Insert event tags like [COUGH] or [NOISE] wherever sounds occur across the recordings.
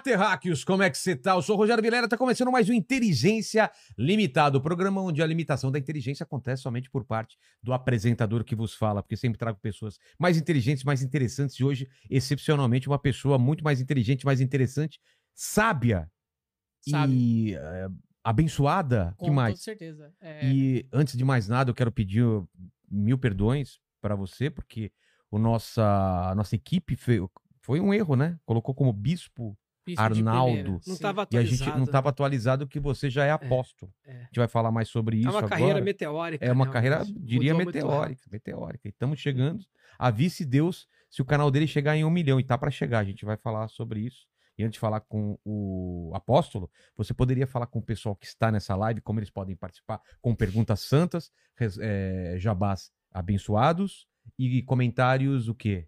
Terráqueos! Como é que você tá? Eu sou o Rogério Vilera, tá começando mais um Inteligência Limitada, o programa onde a limitação da inteligência acontece somente por parte do apresentador que vos fala, porque sempre trago pessoas mais inteligentes, mais interessantes, e hoje, excepcionalmente, uma pessoa muito mais inteligente, mais interessante, sábia Sabe? e eh, abençoada. Com que mais? toda certeza. É, E antes de mais nada, eu quero pedir mil perdões para você, porque o nossa, a nossa equipe fe- foi um erro, né? Colocou como bispo Arnaldo. Pereira, Não e a gente não estava atualizado que você já é apóstolo. é. A gente vai falar mais sobre isso É uma agora. carreira meteórica. É uma né? carreira, diria, meteórica. Meteórica. E estamos chegando. Avise Deus se o canal dele chegar em um milhão. E tá para chegar. A gente vai falar sobre isso. E antes de falar com o apóstolo, você poderia falar com o pessoal que está nessa live, como eles podem participar, com perguntas santas, é, jabás abençoados e comentários o quê?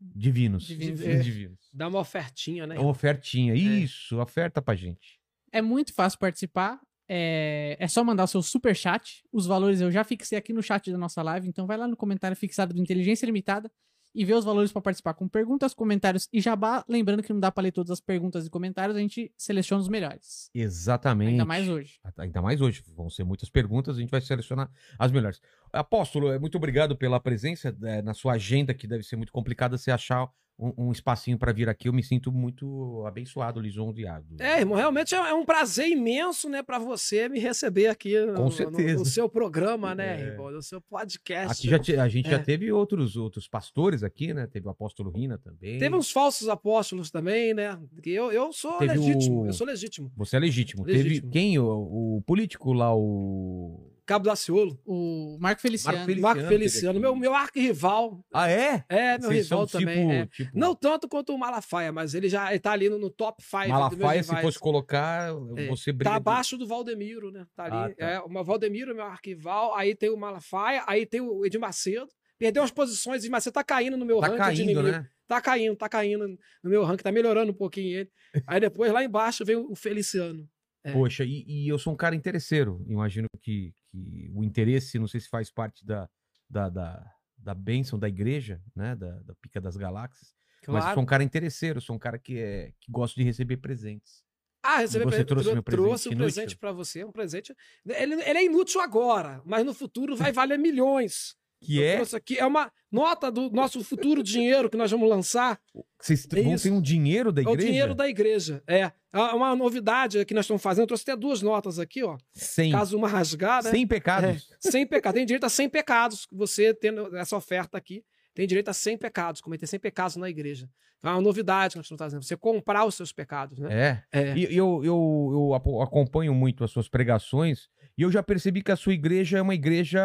Divinos. Divinos, é. Divinos. Dá uma ofertinha, né? Uma ofertinha. Isso, oferta pra gente. É muito fácil participar. É, é só mandar o seu super chat. Os valores eu já fixei aqui no chat da nossa live. Então vai lá no comentário fixado do Inteligência Limitada e vê os valores para participar com perguntas, comentários e jabá. Lembrando que não dá para ler todas as perguntas e comentários, a gente seleciona os melhores. Exatamente. Ainda mais hoje. Ainda mais hoje. Vão ser muitas perguntas, a gente vai selecionar as melhores. Apóstolo, é, muito obrigado pela presença é, na sua agenda, que deve ser muito complicada você achar um, um espacinho para vir aqui. Eu me sinto muito abençoado, lisonjeado. É, irmão, realmente é é um prazer imenso, né, pra você me receber aqui no, Com no- certeza. no seu programa, né, É. irmão, no seu podcast. Aqui já te- a gente já É. teve outros, outros pastores aqui, né? Teve o apóstolo Rina também. Teve uns falsos apóstolos também, né? Eu, eu sou Teve legítimo, o- eu sou legítimo. Você é legítimo. Legítimo. Teve quem? O, o político lá, o. Cabo Daciolo, O Marco Feliciano. Marco Feliciano. Marco Feliciano, meu, meu arquirrival. Ah, é? É, meu Vocês rival são também. é. tipo. Não tanto quanto o Malafaia, mas ele já ele tá ali no, no top 5. Malafaia, se fosse colocar, É, você briga. Tá abaixo do Valdemiro, né? Tá ali. Ah, tá. É, o Valdemiro, meu arquival, aí tem o Malafaia, aí tem o Edir Macedo. Perdeu umas posições, Edir Macedo tá caindo no meu Tá ranking de caindo, inimigo. né? Tá caindo, tá caindo no meu ranking, tá melhorando um pouquinho ele. Aí depois lá embaixo vem o Feliciano. É. Poxa, e, e eu sou um cara interesseiro. Imagino que, que o interesse, não sei se faz parte da, da, da, da bênção da igreja, né? Da, da pica das galáxias. Mas eu sou um cara interesseiro, sou um cara que, é, que gosta de receber presentes. Ah, receber Você pre- trouxe presente trouxe um presente pra você, um presente. Ele, ele é inútil agora, mas no futuro vai valer milhões. Que é. aqui é uma nota do nosso futuro dinheiro que nós vamos lançar. Vocês É vão isso. ter um dinheiro da É o igreja? dinheiro da igreja. É. É uma novidade que nós estamos fazendo. Eu trouxe até duas notas aqui, ó. Sem, Caso uma rasgar, né? sem pecados. É, sem pecado. Tem direito a 100 pecados. Você tendo essa oferta aqui, tem direito a 100 pecados. Cometer 100 pecados na igreja. É uma novidade que nós estamos fazendo. Você comprar os seus pecados, né? É. É. E eu, eu, eu acompanho muito as suas pregações e eu já percebi que a sua igreja é uma igreja,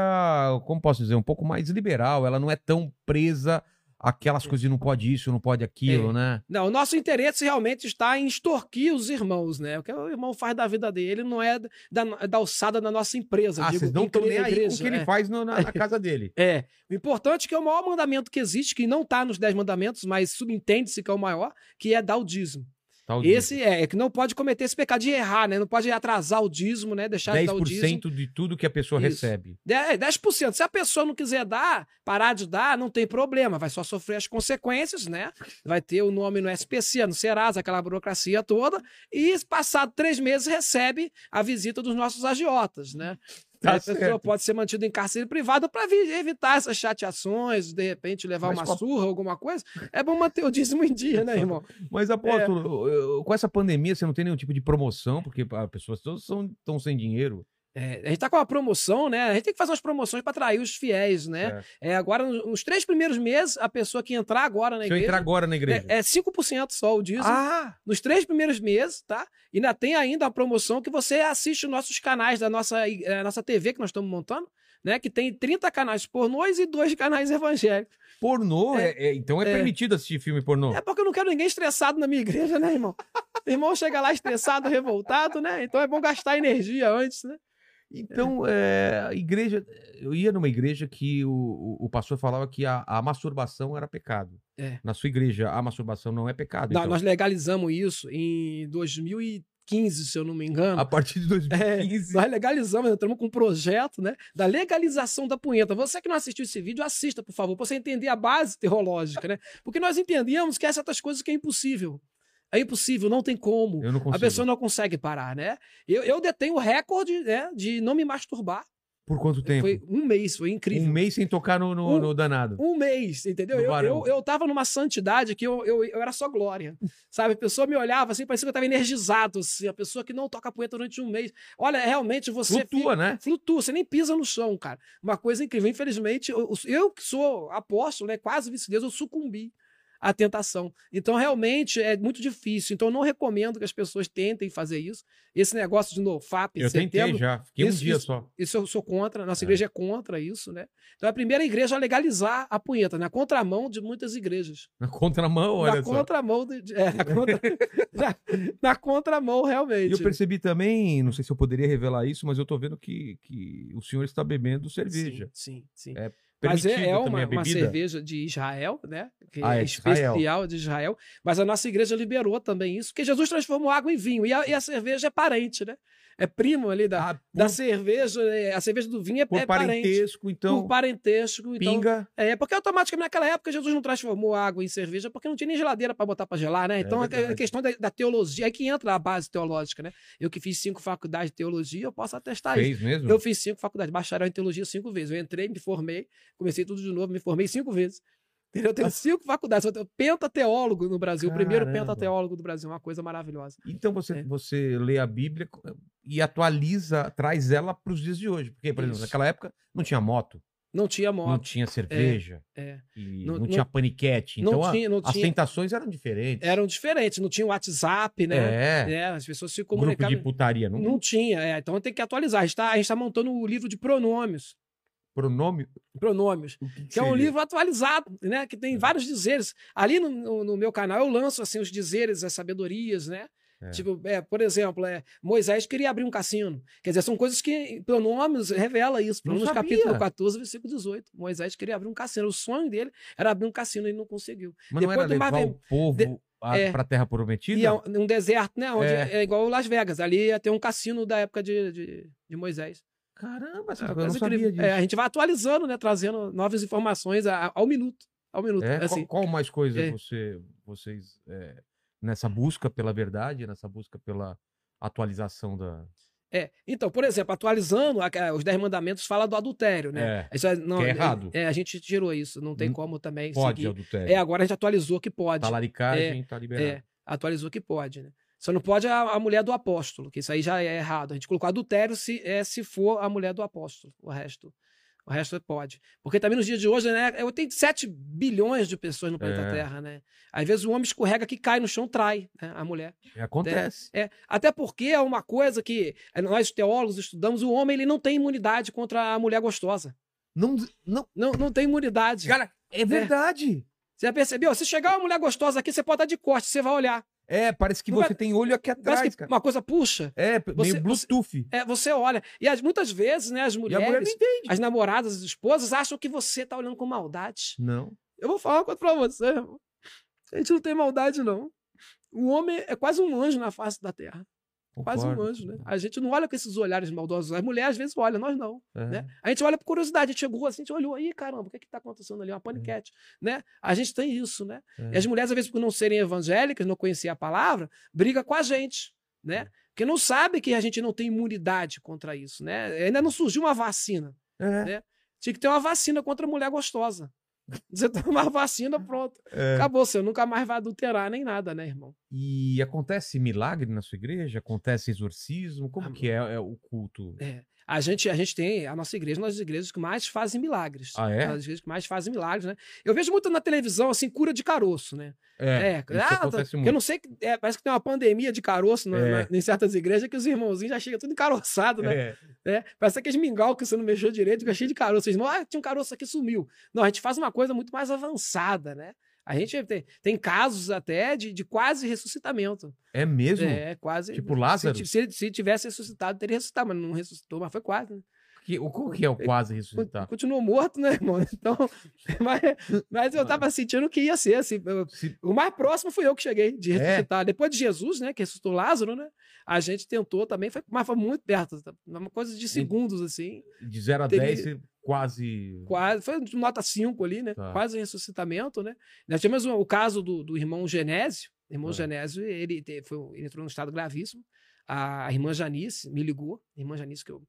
como posso dizer, um pouco mais liberal. Ela não é tão presa àquelas coisas de não pode isso, não pode aquilo, É. né? Não, o nosso interesse realmente está em extorquir os irmãos, né? O que o irmão faz da vida dele não é da, da alçada da nossa empresa. Ah, digo, vocês não estão nem aí com o igreja, que ele é. faz no- na, na [LAUGHS] casa dele. É. O importante é que é o maior mandamento que existe, que não está nos dez mandamentos, mas subentende-se que é o maior, que é dar o dízimo. Esse é, é que não pode cometer esse pecado de errar, né? Não pode atrasar o dízimo, né? Deixar de dar o dízimo. 10% de tudo que a pessoa Isso. recebe. É, 10%. Se a pessoa não quiser dar, parar de dar, não tem problema. Vai só sofrer as consequências, né? Vai ter o nome no SPC, no Serasa, aquela burocracia toda. E, passado três meses, recebe a visita dos nossos agiotas, né? Tá a pessoa certo. pode ser mantida em cárcere privado para evitar essas chateações, de repente levar Mas uma a- surra, alguma coisa. É bom manter o dízimo em dia, né, [LAUGHS] irmão? Mas, apóstolo, eu- com essa pandemia, você não tem nenhum tipo de promoção, porque as pessoas todas estão sem dinheiro. É, a gente tá com uma promoção, né? A gente tem que fazer umas promoções para atrair os fiéis, né? É. É, agora, nos nos três primeiros meses, a pessoa que entrar agora na Se eu igreja. entrar agora na igreja. É, é 5% só o dízimo. Ah! Nos três primeiros meses, tá? E ainda tem ainda a promoção que você assiste os nossos canais da nossa, eh, nossa TV que nós estamos montando, né? Que tem 30 canais pornôs e dois canais [LAUGHS] evangélicos. Pornô? É. É, é- então é, É. permitido assistir filme pornô. É porque eu não quero ninguém estressado na minha igreja, né, irmão? Irmão chega lá estressado, revoltado, né? Então é bom gastar energia antes, né? Então, é, a igreja. Eu ia numa igreja que o, o, o pastor falava que a, a masturbação era pecado. É. Na sua igreja, a masturbação não é pecado. Não, então, Nós legalizamos isso em 2015, se eu não me engano. A partir de 2015. Nós legalizamos, entramos com um projeto, né? Da legalização da punheta. Você que não assistiu esse vídeo, assista, por favor, para você entender a base teológica, né? Porque nós entendíamos que há certas coisas que é impossível. É impossível, não tem como. não. A pessoa não consegue parar, né? Eu, eu detenho o recorde né, de não me masturbar. Por quanto tempo? Foi um mês, foi incrível. Um mês sem tocar no, no, Um- no danado. Um mês, entendeu? Eu, eu, eu tava numa santidade que eu, eu, eu era só glória. Sabe? A pessoa me olhava assim, parecia que eu tava energizado. Assim, a pessoa que não toca punheta durante um mês. Olha, realmente você. Flutua, né? Flutua, você nem pisa no chão, cara. Uma coisa incrível. Infelizmente, eu, eu que sou apóstolo, né, quase vice-deus, eu sucumbi à tentação. Então, realmente, é muito difícil. Então, eu não recomendo que as pessoas tentem fazer isso. Esse negócio de NoFap Eu tentei setembro, já. Fiquei Isso- um dia isso- só. isso eu sou contra, nossa É. igreja é contra isso, né? Então é a primeira igreja a legalizar a punheta, na contramão de muitas igrejas. Na contramão, olha na só. contramão de, é, na, [LAUGHS] contra, na, na contramão, E realmente. eu percebi também, não sei se eu poderia revelar isso, mas eu tô vendo que, que o senhor está bebendo cerveja. Sim, sim. sim. É Mas é, é uma, uma cerveja de Israel, né? Que Ah, é é de Israel. especial de Israel. Mas a nossa igreja liberou também isso, porque Jesus transformou água em vinho. E a, e a cerveja é parente, né? É primo ali da, Ah, por, da cerveja. é- A cerveja do vinho é, por é parente. parentesco, então, por parentesco. Então, pinga. É, porque automaticamente naquela época Jesus não transformou água em cerveja porque não tinha nem geladeira para botar para gelar, né? Então é, verdade. é questão da, da teologia, é que entra a base teológica, né? Eu que fiz cinco faculdades de teologia, eu posso atestar isso. Fez mesmo? Eu fiz cinco faculdades, bacharel em teologia cinco vezes. Eu entrei, me formei, comecei tudo de novo, me formei cinco vezes. Entendeu? Eu tenho cinco faculdades, eu tenho pentateólogo no Brasil, o primeiro Caramba. pentateólogo do Brasil, uma coisa maravilhosa. Então você, É. você lê a Bíblia e atualiza, traz ela para os dias de hoje. Porque, por exemplo, Isso. naquela época não tinha moto, Não tinha não moto, tinha cerveja, é. e Não- não, não- tinha paniquete. Então não tinha, não as tinha, tentações eram diferentes. eram diferentes, não tinha WhatsApp, né? É, É, as pessoas se grupo comunicavam. de putaria. Não, Não tinha, é, então tem que atualizar. A gente está montando o livro de pronômios. Pronome. Pronômios, que que é um livro atualizado, né? Que tem vários dizeres. Ali no, no- no meu canal eu lanço assim os dizeres, as sabedorias, né? É. Tipo, é, por exemplo, é, Moisés queria abrir um cassino. Quer dizer, são coisas que pronômios revela isso. Não Pronômios capítulo 14, versículo 18. Moisés queria abrir um cassino. O sonho dele era abrir um cassino e ele não conseguiu. Mas não depois era do Mar levar Vermelho. o povo De- a- é. pra Terra Prometida? E é um, um deserto, né? Onde É. é. igual Las Vegas. Ali ia ter um cassino da época de, de, de Moisés. Caramba, essa É eu não sabia incrível. disso. É, a gente vai atualizando, né? Trazendo novas informações a- ao minuto. Ao minuto. É? Qual- assim. qual, mais coisa É. você, vocês, é, nessa busca pela verdade, nessa busca pela atualização da... É. Então, por exemplo, atualizando, os Dez Mandamentos fala do adultério, né? É, Isso é, não, que é é- errado. É, a gente tirou isso. Não tem Não como também pode seguir. adultério. É, agora a gente atualizou que pode. Talaricagem tá liberado. É, atualizou que pode, né? Só não pode a, a mulher do apóstolo, que isso aí já é errado. A gente colocou adultério se, é, se for a mulher do apóstolo. O resto. O resto pode. Porque também nos dias de hoje, né? Eu tenho 7 bilhões de pessoas no planeta É. Terra, né? Às vezes o homem escorrega que cai no chão, trai né, a mulher. Acontece. É, até porque é uma coisa que eh, nós teólogos estudamos, o homem ele não tem imunidade contra a mulher gostosa. Não, não, Não, não tem imunidade. cara, é verdade. Você já percebeu? Se chegar uma mulher gostosa aqui, você pode estar de corte, você vai olhar. É, parece que você tem olho aqui atrás, que cara. uma coisa puxa. É, você- meio Bluetooth. É, você olha. E as, muitas vezes, né, as E mulher mulheres, entende. as namoradas, as esposas, acham que você tá olhando com maldade. Não. Eu vou falar uma coisa pra você, irmão. A gente não tem maldade, não. O homem é quase um anjo na face da terra. Quase um Concordo. anjo, né? A gente não olha com esses olhares maldosos. As mulheres às vezes olham, nós não. É. né? A gente olha por curiosidade, a gente chegou assim, a gente olhou aí, caramba, o que que tá acontecendo ali? Uma paniquete, né? A gente tem isso, né? É. E as mulheres, às vezes, por não serem evangélicas, não conhecer a palavra, briga com a gente, né? Porque não sabe que a gente não tem imunidade contra isso, né? Ainda não surgiu uma vacina. É. né? Tinha que ter uma vacina contra a mulher gostosa. [LAUGHS] Você toma uma vacina, pronto. É. Acabou, você nunca mais vai adulterar nem nada, né, irmão? E acontece milagre na sua igreja? Acontece exorcismo? Como Ah, que é, é o culto? É. A gente, a gente tem a nossa igreja, uma das igrejas que mais fazem milagres. Ah, é? Uma das igrejas que mais fazem milagres, né? Eu vejo muito na televisão, assim, cura de caroço, né? É, isso ah, tá- muito. eu não sei, que- é, parece que tem uma pandemia de caroço na- É. na- em certas igrejas que os irmãozinhos já chegam tudo encaroçado, né? É. É, parece aqueles mingau que você não mexeu direito, fica cheio de caroço. Vocês, ah, tinha um caroço aqui, sumiu. Não, a gente faz uma coisa muito mais avançada, né? A gente tem, tem casos até de, de quase ressuscitamento. É mesmo? É, quase. Tipo se- Lázaro? Se, ele- se tivesse ressuscitado, teria ressuscitado, mas não ressuscitou, mas foi quase. Né? Que, o, que é o quase ressuscitar? Continuou morto, né, irmão? [LAUGHS] Então, mas, mas eu tava sentindo que ia ser, assim. eu- Se- o mais próximo fui eu que cheguei de É? ressuscitar. Depois de Jesus, né, que ressuscitou Lázaro, né? A gente tentou também, foi, mas foi muito perto. tá? Uma coisa de segundos, assim. De 0 a Teve- 10, você quase. Quase, foi nota 5 ali, né? Tá. Quase ressuscitamento, né? Nós tivemos o, caso do, do irmão Genésio. O irmão É. Genésio, ele, te- foi, ele entrou num estado gravíssimo. A, irmã Janice me ligou, a irmã Janice que eu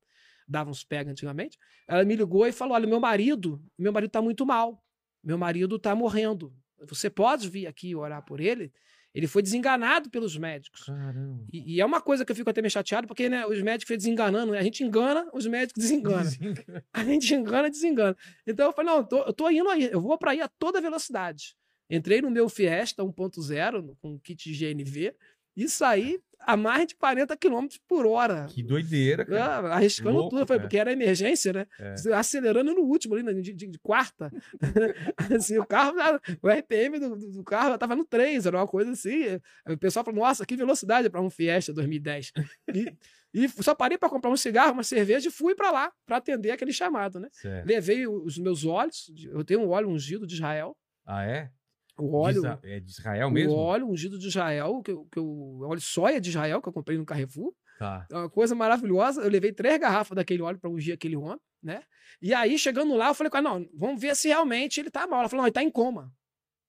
dava uns pega antigamente, ela me ligou e falou: Olha, meu marido, meu marido tá muito mal. Meu marido tá morrendo. Você pode vir aqui orar por ele? Ele foi desenganado pelos médicos. Caramba. E, e é uma coisa que eu fico até meio chateado, porque né, os médicos ficam desenganando. né? A gente engana, os médicos desenganam. [LAUGHS] A gente engana, desengana. Então eu falei, não, eu tô, eu tô indo aí, eu vou para aí a toda velocidade. Entrei no meu Fiesta 1.0, com kit GNV, e saí a mais de 40 km por hora. Que doideira, cara. Ah, arriscando Louco, tudo, foi porque era emergência, né? É. Acelerando no último, ali, né, de, de- de quarta. [LAUGHS] [LAUGHS] assim, o carro, o RPM do, do- carro tava no 3, era uma coisa assim. O pessoal falou, nossa, que velocidade para um Fiesta 2010. E, e só parei para comprar um cigarro, uma cerveja e fui para lá para atender aquele chamado, né? Certo. Levei os meus óleos, eu tenho um óleo ungido de Israel. Ah, é? O De óleo, Isa- é de Israel o mesmo? óleo ungido de Israel, que eu, que eu, óleo soia de Israel, que eu comprei no Carrefour. Tá. É uma coisa maravilhosa. Eu levei três garrafas daquele óleo para ungir aquele homem, né? E aí, chegando lá, eu falei com ela, não, vamos ver se realmente ele tá mal. Ela falou, não, ele tá em coma.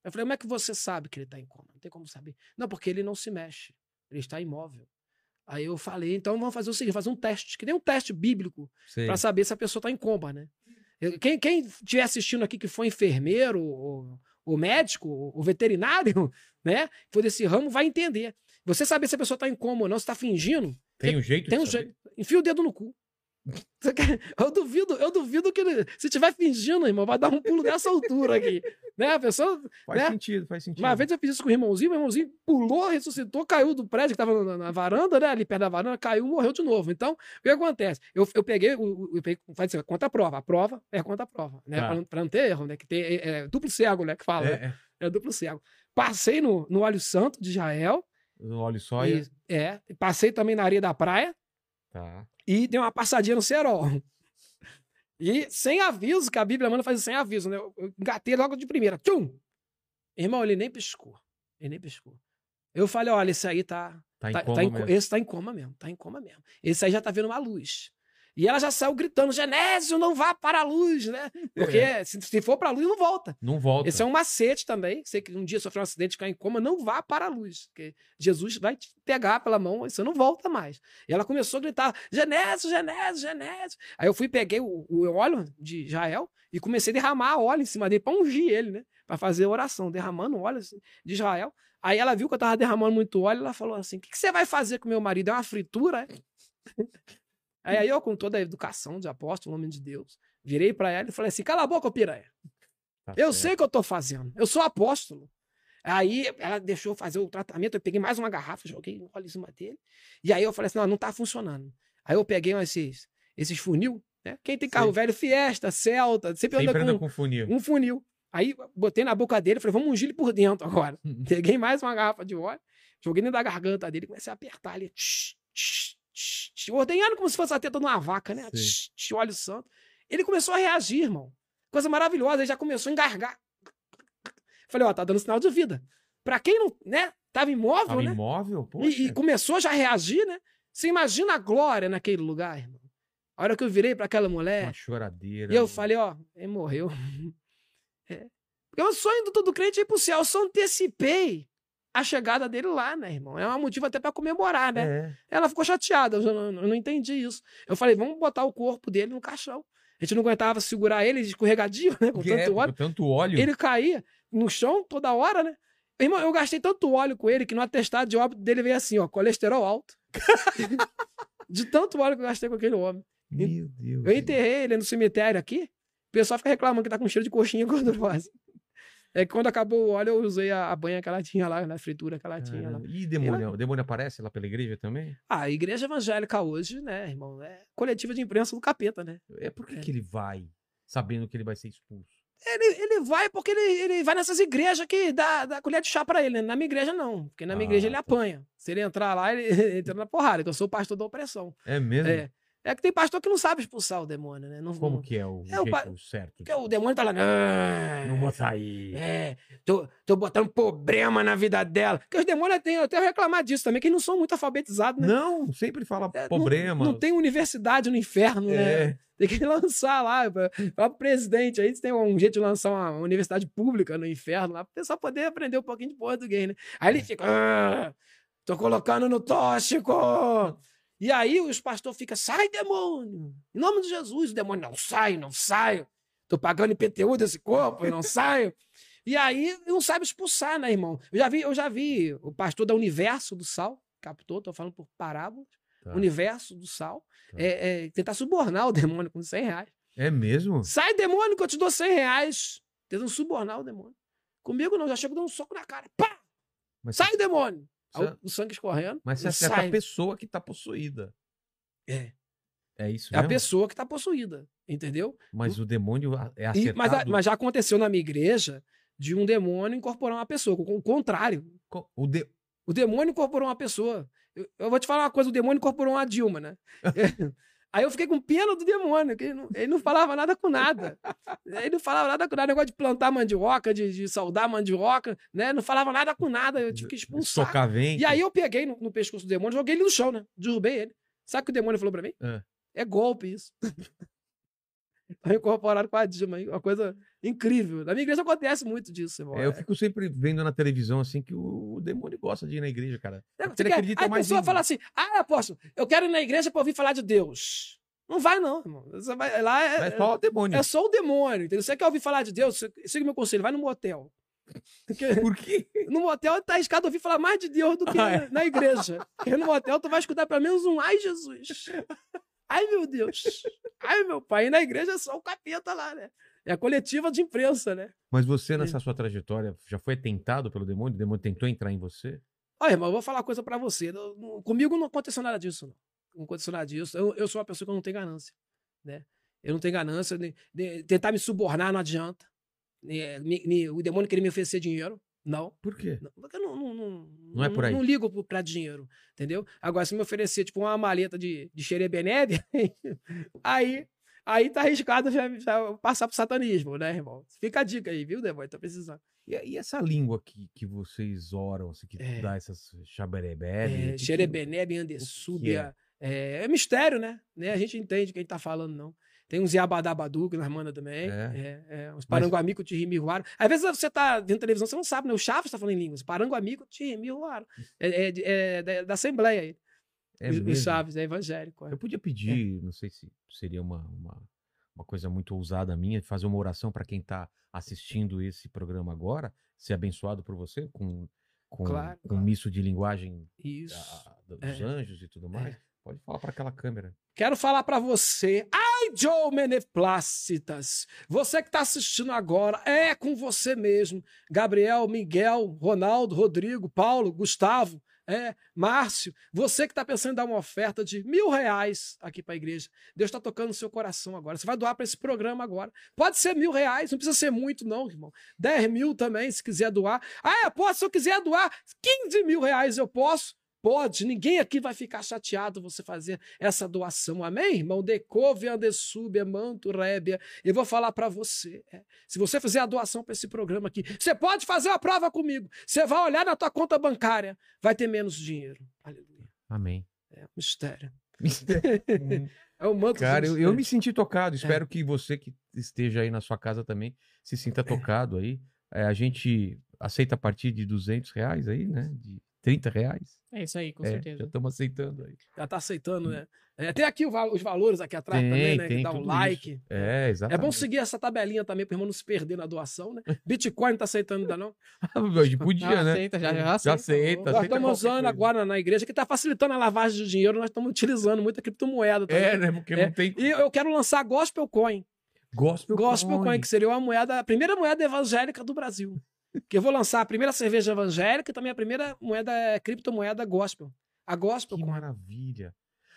Eu falei, como é que você sabe que ele tá em coma? Não tem como saber. Não, porque ele não se mexe. Ele está imóvel. Aí eu falei, então vamos fazer o seguinte, fazer um teste, que nem um teste bíblico, para saber se a pessoa está em coma, né? Quem, quem estiver assistindo aqui que foi enfermeiro, ou, ou médico, ou veterinário, [LAUGHS] né? For desse ramo, vai entender. Você saber se a pessoa está em coma ou não, se está fingindo, Tem um jeito tem de um jeito. Enfia o dedo no cu. [LAUGHS] Eu duvido, eu duvido que ele, se tiver fingindo, irmão, vai dar um pulo dessa altura aqui. Né? A pessoa. Faz né? sentido, faz sentido. Uma vez eu fiz isso com o irmãozinho, o irmãozinho pulou, ressuscitou, caiu do prédio que estava na, na varanda, né? Ali perto da varanda, caiu e morreu de novo. Então, o que acontece? Eu, eu peguei, o- eu peguei, faz assim, conta a prova. A prova é conta a prova, né? Tá. Pra, não- pra não ter erro, né? Que tem é, é duplo cego, né? Que fala. É, né? é. É duplo cego. Passei no, no óleo santo de Israel. No óleo soia. E, é. Passei também na areia da praia Tá. E dei uma passadinha no cerol. E sem aviso, que a Bíblia manda fazer sem aviso, né? Eu engatei logo de primeira. Tchum! Irmão, ele nem piscou. Ele nem piscou. Eu falei, olha, esse aí tá. Tá em tá- coma tá em mesmo. esse tá em coma mesmo, tá em coma mesmo. Esse aí já tá vendo uma luz. E ela já saiu gritando: Genésio, não vá para a luz, né? Porque É. se, se for para a luz, não volta. Não volta. Esse é um macete também. Você que um dia sofreu um acidente e cai em coma, não vá para a luz. Porque Jesus vai te pegar pela mão e você não volta mais. E ela começou a gritar: Genésio, Genésio, Genésio. Aí eu fui, peguei o, o óleo de Israel e comecei a derramar óleo em cima dele para ungir ele, né? Para fazer oração, derramando óleo assim, de Israel. Aí ela viu que eu tava derramando muito óleo, ela falou assim: O que, que você vai fazer com meu marido? É uma fritura? É? Aí, eu, com toda a educação de apóstolo, homem de Deus, virei para ela e falei assim: Cala a boca, piranha. Tá Eu certo. sei o que eu tô fazendo. Eu sou apóstolo. Aí ela deixou fazer o tratamento, eu peguei mais uma garrafa, joguei óleo em cima dele. E aí eu falei assim: não, não tá funcionando. Aí eu peguei esses, esses funil, né? Quem tem carro Sei. velho, Fiesta, Celta, sempre, Sempre anda anda com com funil. um funil. Aí botei na boca dele, falei, vamos ungir ele por dentro agora. [LAUGHS] Peguei mais uma garrafa de óleo, joguei dentro da garganta dele, comecei a apertar tsh, tsh, ordenhando como se fosse a teta de uma vaca, né? Tsh, tsh, óleo santo. Ele começou a reagir, irmão. Coisa maravilhosa, ele já começou a engargar. Falei, ó, tá dando sinal de vida. Pra quem não, né, tava imóvel, Tava né? imóvel? Poxa. E, e começou já a reagir, né? Você imagina a glória naquele lugar, irmão. A hora que eu virei pra aquela mulher, Uma choradeira. e eu falei, ó, ele morreu. [LAUGHS] É. Porque o sonho do todo crente é ir pro céu. Eu só antecipei a chegada dele lá, né, irmão? É um motivo até pra comemorar, né? É. Ela ficou chateada, eu não, eu não entendi isso. Eu falei, vamos botar o corpo dele no caixão. A gente não aguentava segurar ele escorregadio, né? Com Que é, tanto óleo. com tanto óleo. Ele caía no chão toda hora, né? Irmão, eu gastei tanto óleo com ele que no atestado de óbito dele veio assim, ó, colesterol alto. [LAUGHS] de tanto óleo que eu gastei com aquele homem. Meu Deus. Eu enterrei ele no cemitério aqui. O pessoal fica reclamando que tá com cheiro de coxinha gordurosa. É que quando acabou o óleo, eu usei a, a banha que ela tinha lá, na fritura que ela tinha lá. E demônio? O demônio aparece lá pela igreja também? Ah, a igreja evangélica hoje, né, irmão, é coletiva de imprensa do capeta, né? É por que, É. que ele vai sabendo que ele vai ser expulso? Ele, ele vai porque ele, ele vai nessas igrejas que dá, dá colher de chá pra ele. né? Na minha igreja, não. Porque na minha Ah, igreja ele tá. apanha. Se ele entrar lá, ele, ele [LAUGHS] entra na porrada, que eu sou pastor da opressão. É mesmo? É. É que tem pastor que não sabe expulsar o demônio, né? Não, Como não- que é o É o jeito pa- certo? Porque o demônio tá lá. "Ah, Não vou sair. É, tô, tô botando problema na vida dela. Porque os demônios têm, eu até reclamar disso também, que eles não são muito alfabetizados, né? Não, sempre fala É, não- problema. Não, tem universidade no inferno, né? É. Tem que [LAUGHS] lançar lá, falar pro presidente aí, tem um jeito de lançar uma universidade pública no inferno lá, pro pessoal poder aprender um pouquinho de português, né? Aí ele fica, "Ah, tô colocando no tóxico. E aí os pastores ficam, sai demônio, em nome de Jesus, o demônio, não sai, não saio, tô pagando IPTU desse corpo não [LAUGHS] saio. E aí não sabe expulsar, né, irmão? Eu já vi, eu já vi o pastor da Universo do Sal, captou, tô falando por parábolas, Tá. Universo do Sal, Tá. é, é, tentar subornar o demônio com 100 reais. É mesmo? Sai, demônio, que eu te dou 100 reais. Tentando subornar o demônio. Comigo não, já chego dando um soco na cara. Pá! Mas Sai, demônio! Você- o- sangue escorrendo. Mas você acerta sai. a pessoa que tá possuída. É, É isso é a mesmo? pessoa que tá possuída, entendeu? Mas o demônio é E- acertado. mas, a- mas já aconteceu na minha igreja de um demônio incorporar uma pessoa, o contrário. Co- O de... O demônio incorporou uma pessoa. Eu, eu vou te falar uma coisa: o demônio incorporou uma Dilma, né? [LAUGHS] [LAUGHS] Aí eu fiquei com pena do demônio, que ele não, ele não falava nada com nada. Ele não falava nada com nada, negócio de plantar mandioca, de, de saudar mandioca, né? Não falava nada com nada, eu tive que expulsar. Socar vento. E aí eu peguei no, no pescoço do demônio, joguei ele no chão, né? Derrubei ele. Sabe o que o demônio falou pra mim? É. É golpe isso. [LAUGHS] Tá incorporado com a Dilma, uma coisa incrível. Na minha igreja acontece muito disso, irmão. É, eu fico sempre vendo na televisão assim que o, demônio gosta de ir na igreja, cara. É, Porque ele quer- acredita Aí a mais pessoa em- fala assim: ah, apóstolo, eu quero ir na igreja pra ouvir falar de Deus. Não vai, não, irmão. Você vai, lá é, só o demônio. é só o demônio. Entendeu? Você quer ouvir falar de Deus? você- Siga meu conselho, vai no motel. Porque [LAUGHS] Por quê? no motel tá arriscado ouvir falar mais de Deus do que Ah, é. na igreja. Porque no motel tu vai escutar pelo menos um ai, Jesus. [LAUGHS] Ai, meu Deus. Ai, meu pai. E na igreja é só o capeta lá, né? É a coletiva de imprensa, né? Mas você, nessa sua trajetória, já foi tentado pelo demônio? O demônio tentou entrar em você? Olha, irmão, eu vou falar uma coisa pra você. Comigo não aconteceu nada disso, não. Não aconteceu nada disso. Eu, eu sou uma pessoa que não tenho ganância, né? Eu não tenho ganância. nem- nem- tentar me subornar não adianta. É, me- me- o demônio querer me oferecer dinheiro, não. Por quê? Não, Porque eu não, não, não, Não é por aí. Não ligo pra dinheiro, entendeu? Agora, se me oferecer, tipo, uma maleta de, de xerebenebe, [LAUGHS] aí, aí tá arriscado já, já passar pro satanismo, né, irmão? Fica a dica aí, viu, demônio? Tá precisando. E, e essa língua que, que vocês oram, assim, que É. dá essas xaberebebe? É, xerebenebe, andessúbia. É, é mistério, né? né? A gente entende quem tá falando, não. Tem uns Yabadabadu que nós manda também. É. É, é, uns Paranguamico Tirimihuaro. Às vezes você tá vendo televisão, você não sabe, né? O Chaves tá falando em línguas. Paranguamico Tirimihuaro. É, é, de- é da, da Assembleia aí. É o, o? Chaves, é evangélico. é. Eu podia pedir, não sei se seria uma, uma, uma coisa muito ousada minha, fazer uma oração para quem está assistindo esse programa agora, ser abençoado por você com, com, Claro, com claro. misso de linguagem Isso. a- dos É. anjos e tudo mais. Pode falar para aquela câmera. Quero falar pra você, ai, Joe Meneplácitas, você que tá assistindo agora, é com você mesmo. Gabriel, Miguel, Ronaldo, Rodrigo, Paulo, Gustavo, é, Márcio, você que tá pensando em dar uma oferta de mil reais aqui pra igreja. Deus tá tocando no seu coração agora. Você vai doar pra esse programa agora. Pode ser mil reais, não precisa ser muito, não, irmão. Dez mil também, se quiser doar. Ah, eu posso, se eu quiser doar 15 mil reais, eu posso. Pode, ninguém aqui vai ficar chateado você fazer essa doação. Amém, irmão? Decove, andesúbia, manto, rébia. Eu vou falar para você. é, se você fizer a doação para esse programa aqui, você pode fazer uma prova comigo. Você vai olhar na tua conta bancária, vai ter menos dinheiro. Aleluia. Amém. É um mistério. [LAUGHS] É o manto Cara, eu, eu me senti tocado. É. Espero que você que esteja aí na sua casa também se sinta tocado aí. É, a gente aceita a partir de 200 reais aí, né? De 30 reais. É isso aí, com É, certeza. já estamos aceitando aí. Já tá aceitando, né? É, tem aqui os valores aqui atrás Tem, também, né? tem que dá um like. É, É exatamente. bom seguir essa tabelinha também para irmão não se perder na doação, né? [LAUGHS] Bitcoin não tá aceitando ainda não. [LAUGHS] Podia, Já né? aceita, já, já Já aceita. aceita. Nós aceita estamos usando coisa. agora na igreja que está facilitando a lavagem de dinheiro, nós estamos utilizando muita criptomoeda também. É, né? Porque É. não tem. E eu quero lançar Gospel Coin. Gospel, Gospel Coin, Coin. que seria uma moeda, a primeira moeda evangélica do Brasil. Que eu vou lançar a primeira cerveja evangélica e também a primeira moeda é criptomoeda gospel. A Gospel Que Coin. maravilha.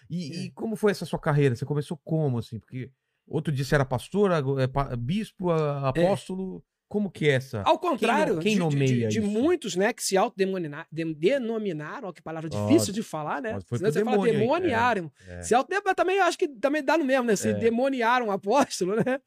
E, É. e como foi essa sua carreira? Você começou como, assim? Porque Outro dia você era pastor, é, bispo, a- apóstolo. Como que é essa? Ao contrário, quem de- de, de, de muitos, né, que se autodenominaram, de- denominaram, ó, que palavra difícil de falar, né? foi Senão você fala demônio aí, demoniaram. É. Se auto também eu acho que também dá no mesmo, né? Se É. demoniaram o apóstolo, né?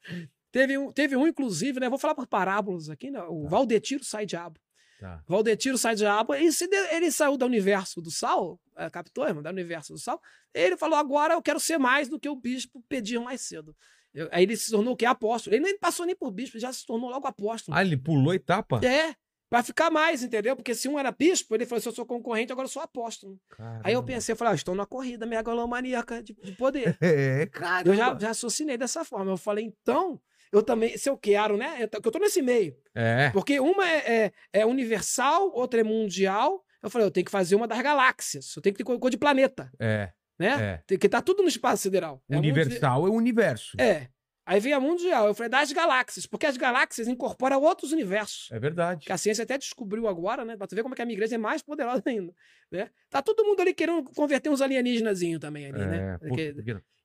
Teve um, teve um, inclusive, né? Vou falar por parábolas aqui, né? O Tá. Valdetiro sai diabo. Tá. Valdetiro sai diabo. Ele, se ele saiu do universo do sal, é, captou, irmão? Do universo do sal. Ele falou: agora eu quero ser mais do que o bispo pedia mais cedo. Eu- aí ele se tornou o quê? Apóstolo. Ele nem passou nem por bispo, já se tornou logo apóstolo. Ah, ele pulou etapa? É, pra ficar mais, entendeu? Porque se um era bispo, ele falou: se eu sou concorrente, agora eu sou apóstolo. Aí eu Caramba. pensei, eu falei, ah, estou na corrida megalomaníaca de, de poder. [LAUGHS] É, cara. Eu já, já raciocinei dessa forma. Eu falei, então, eu também, se eu quero, né? Eu, eu tô nesse meio. É. Porque uma é, é, é universal, outra é mundial. Eu falei, eu tenho que fazer uma das galáxias. Eu tenho que ter cor de planeta, É. né? É. Tem que estar tudo no espaço sideral. É Universal é o universo. É. Aí vem a mundial. Eu falei, das galáxias. Porque as galáxias incorporam outros universos. É verdade. Que a ciência até descobriu agora, né? Pra tu ver como é que a minha igreja é mais poderosa [LAUGHS] ainda. Né? Tá todo mundo ali querendo converter uns alienígenazinhos também ali, né? É, pô, Porque?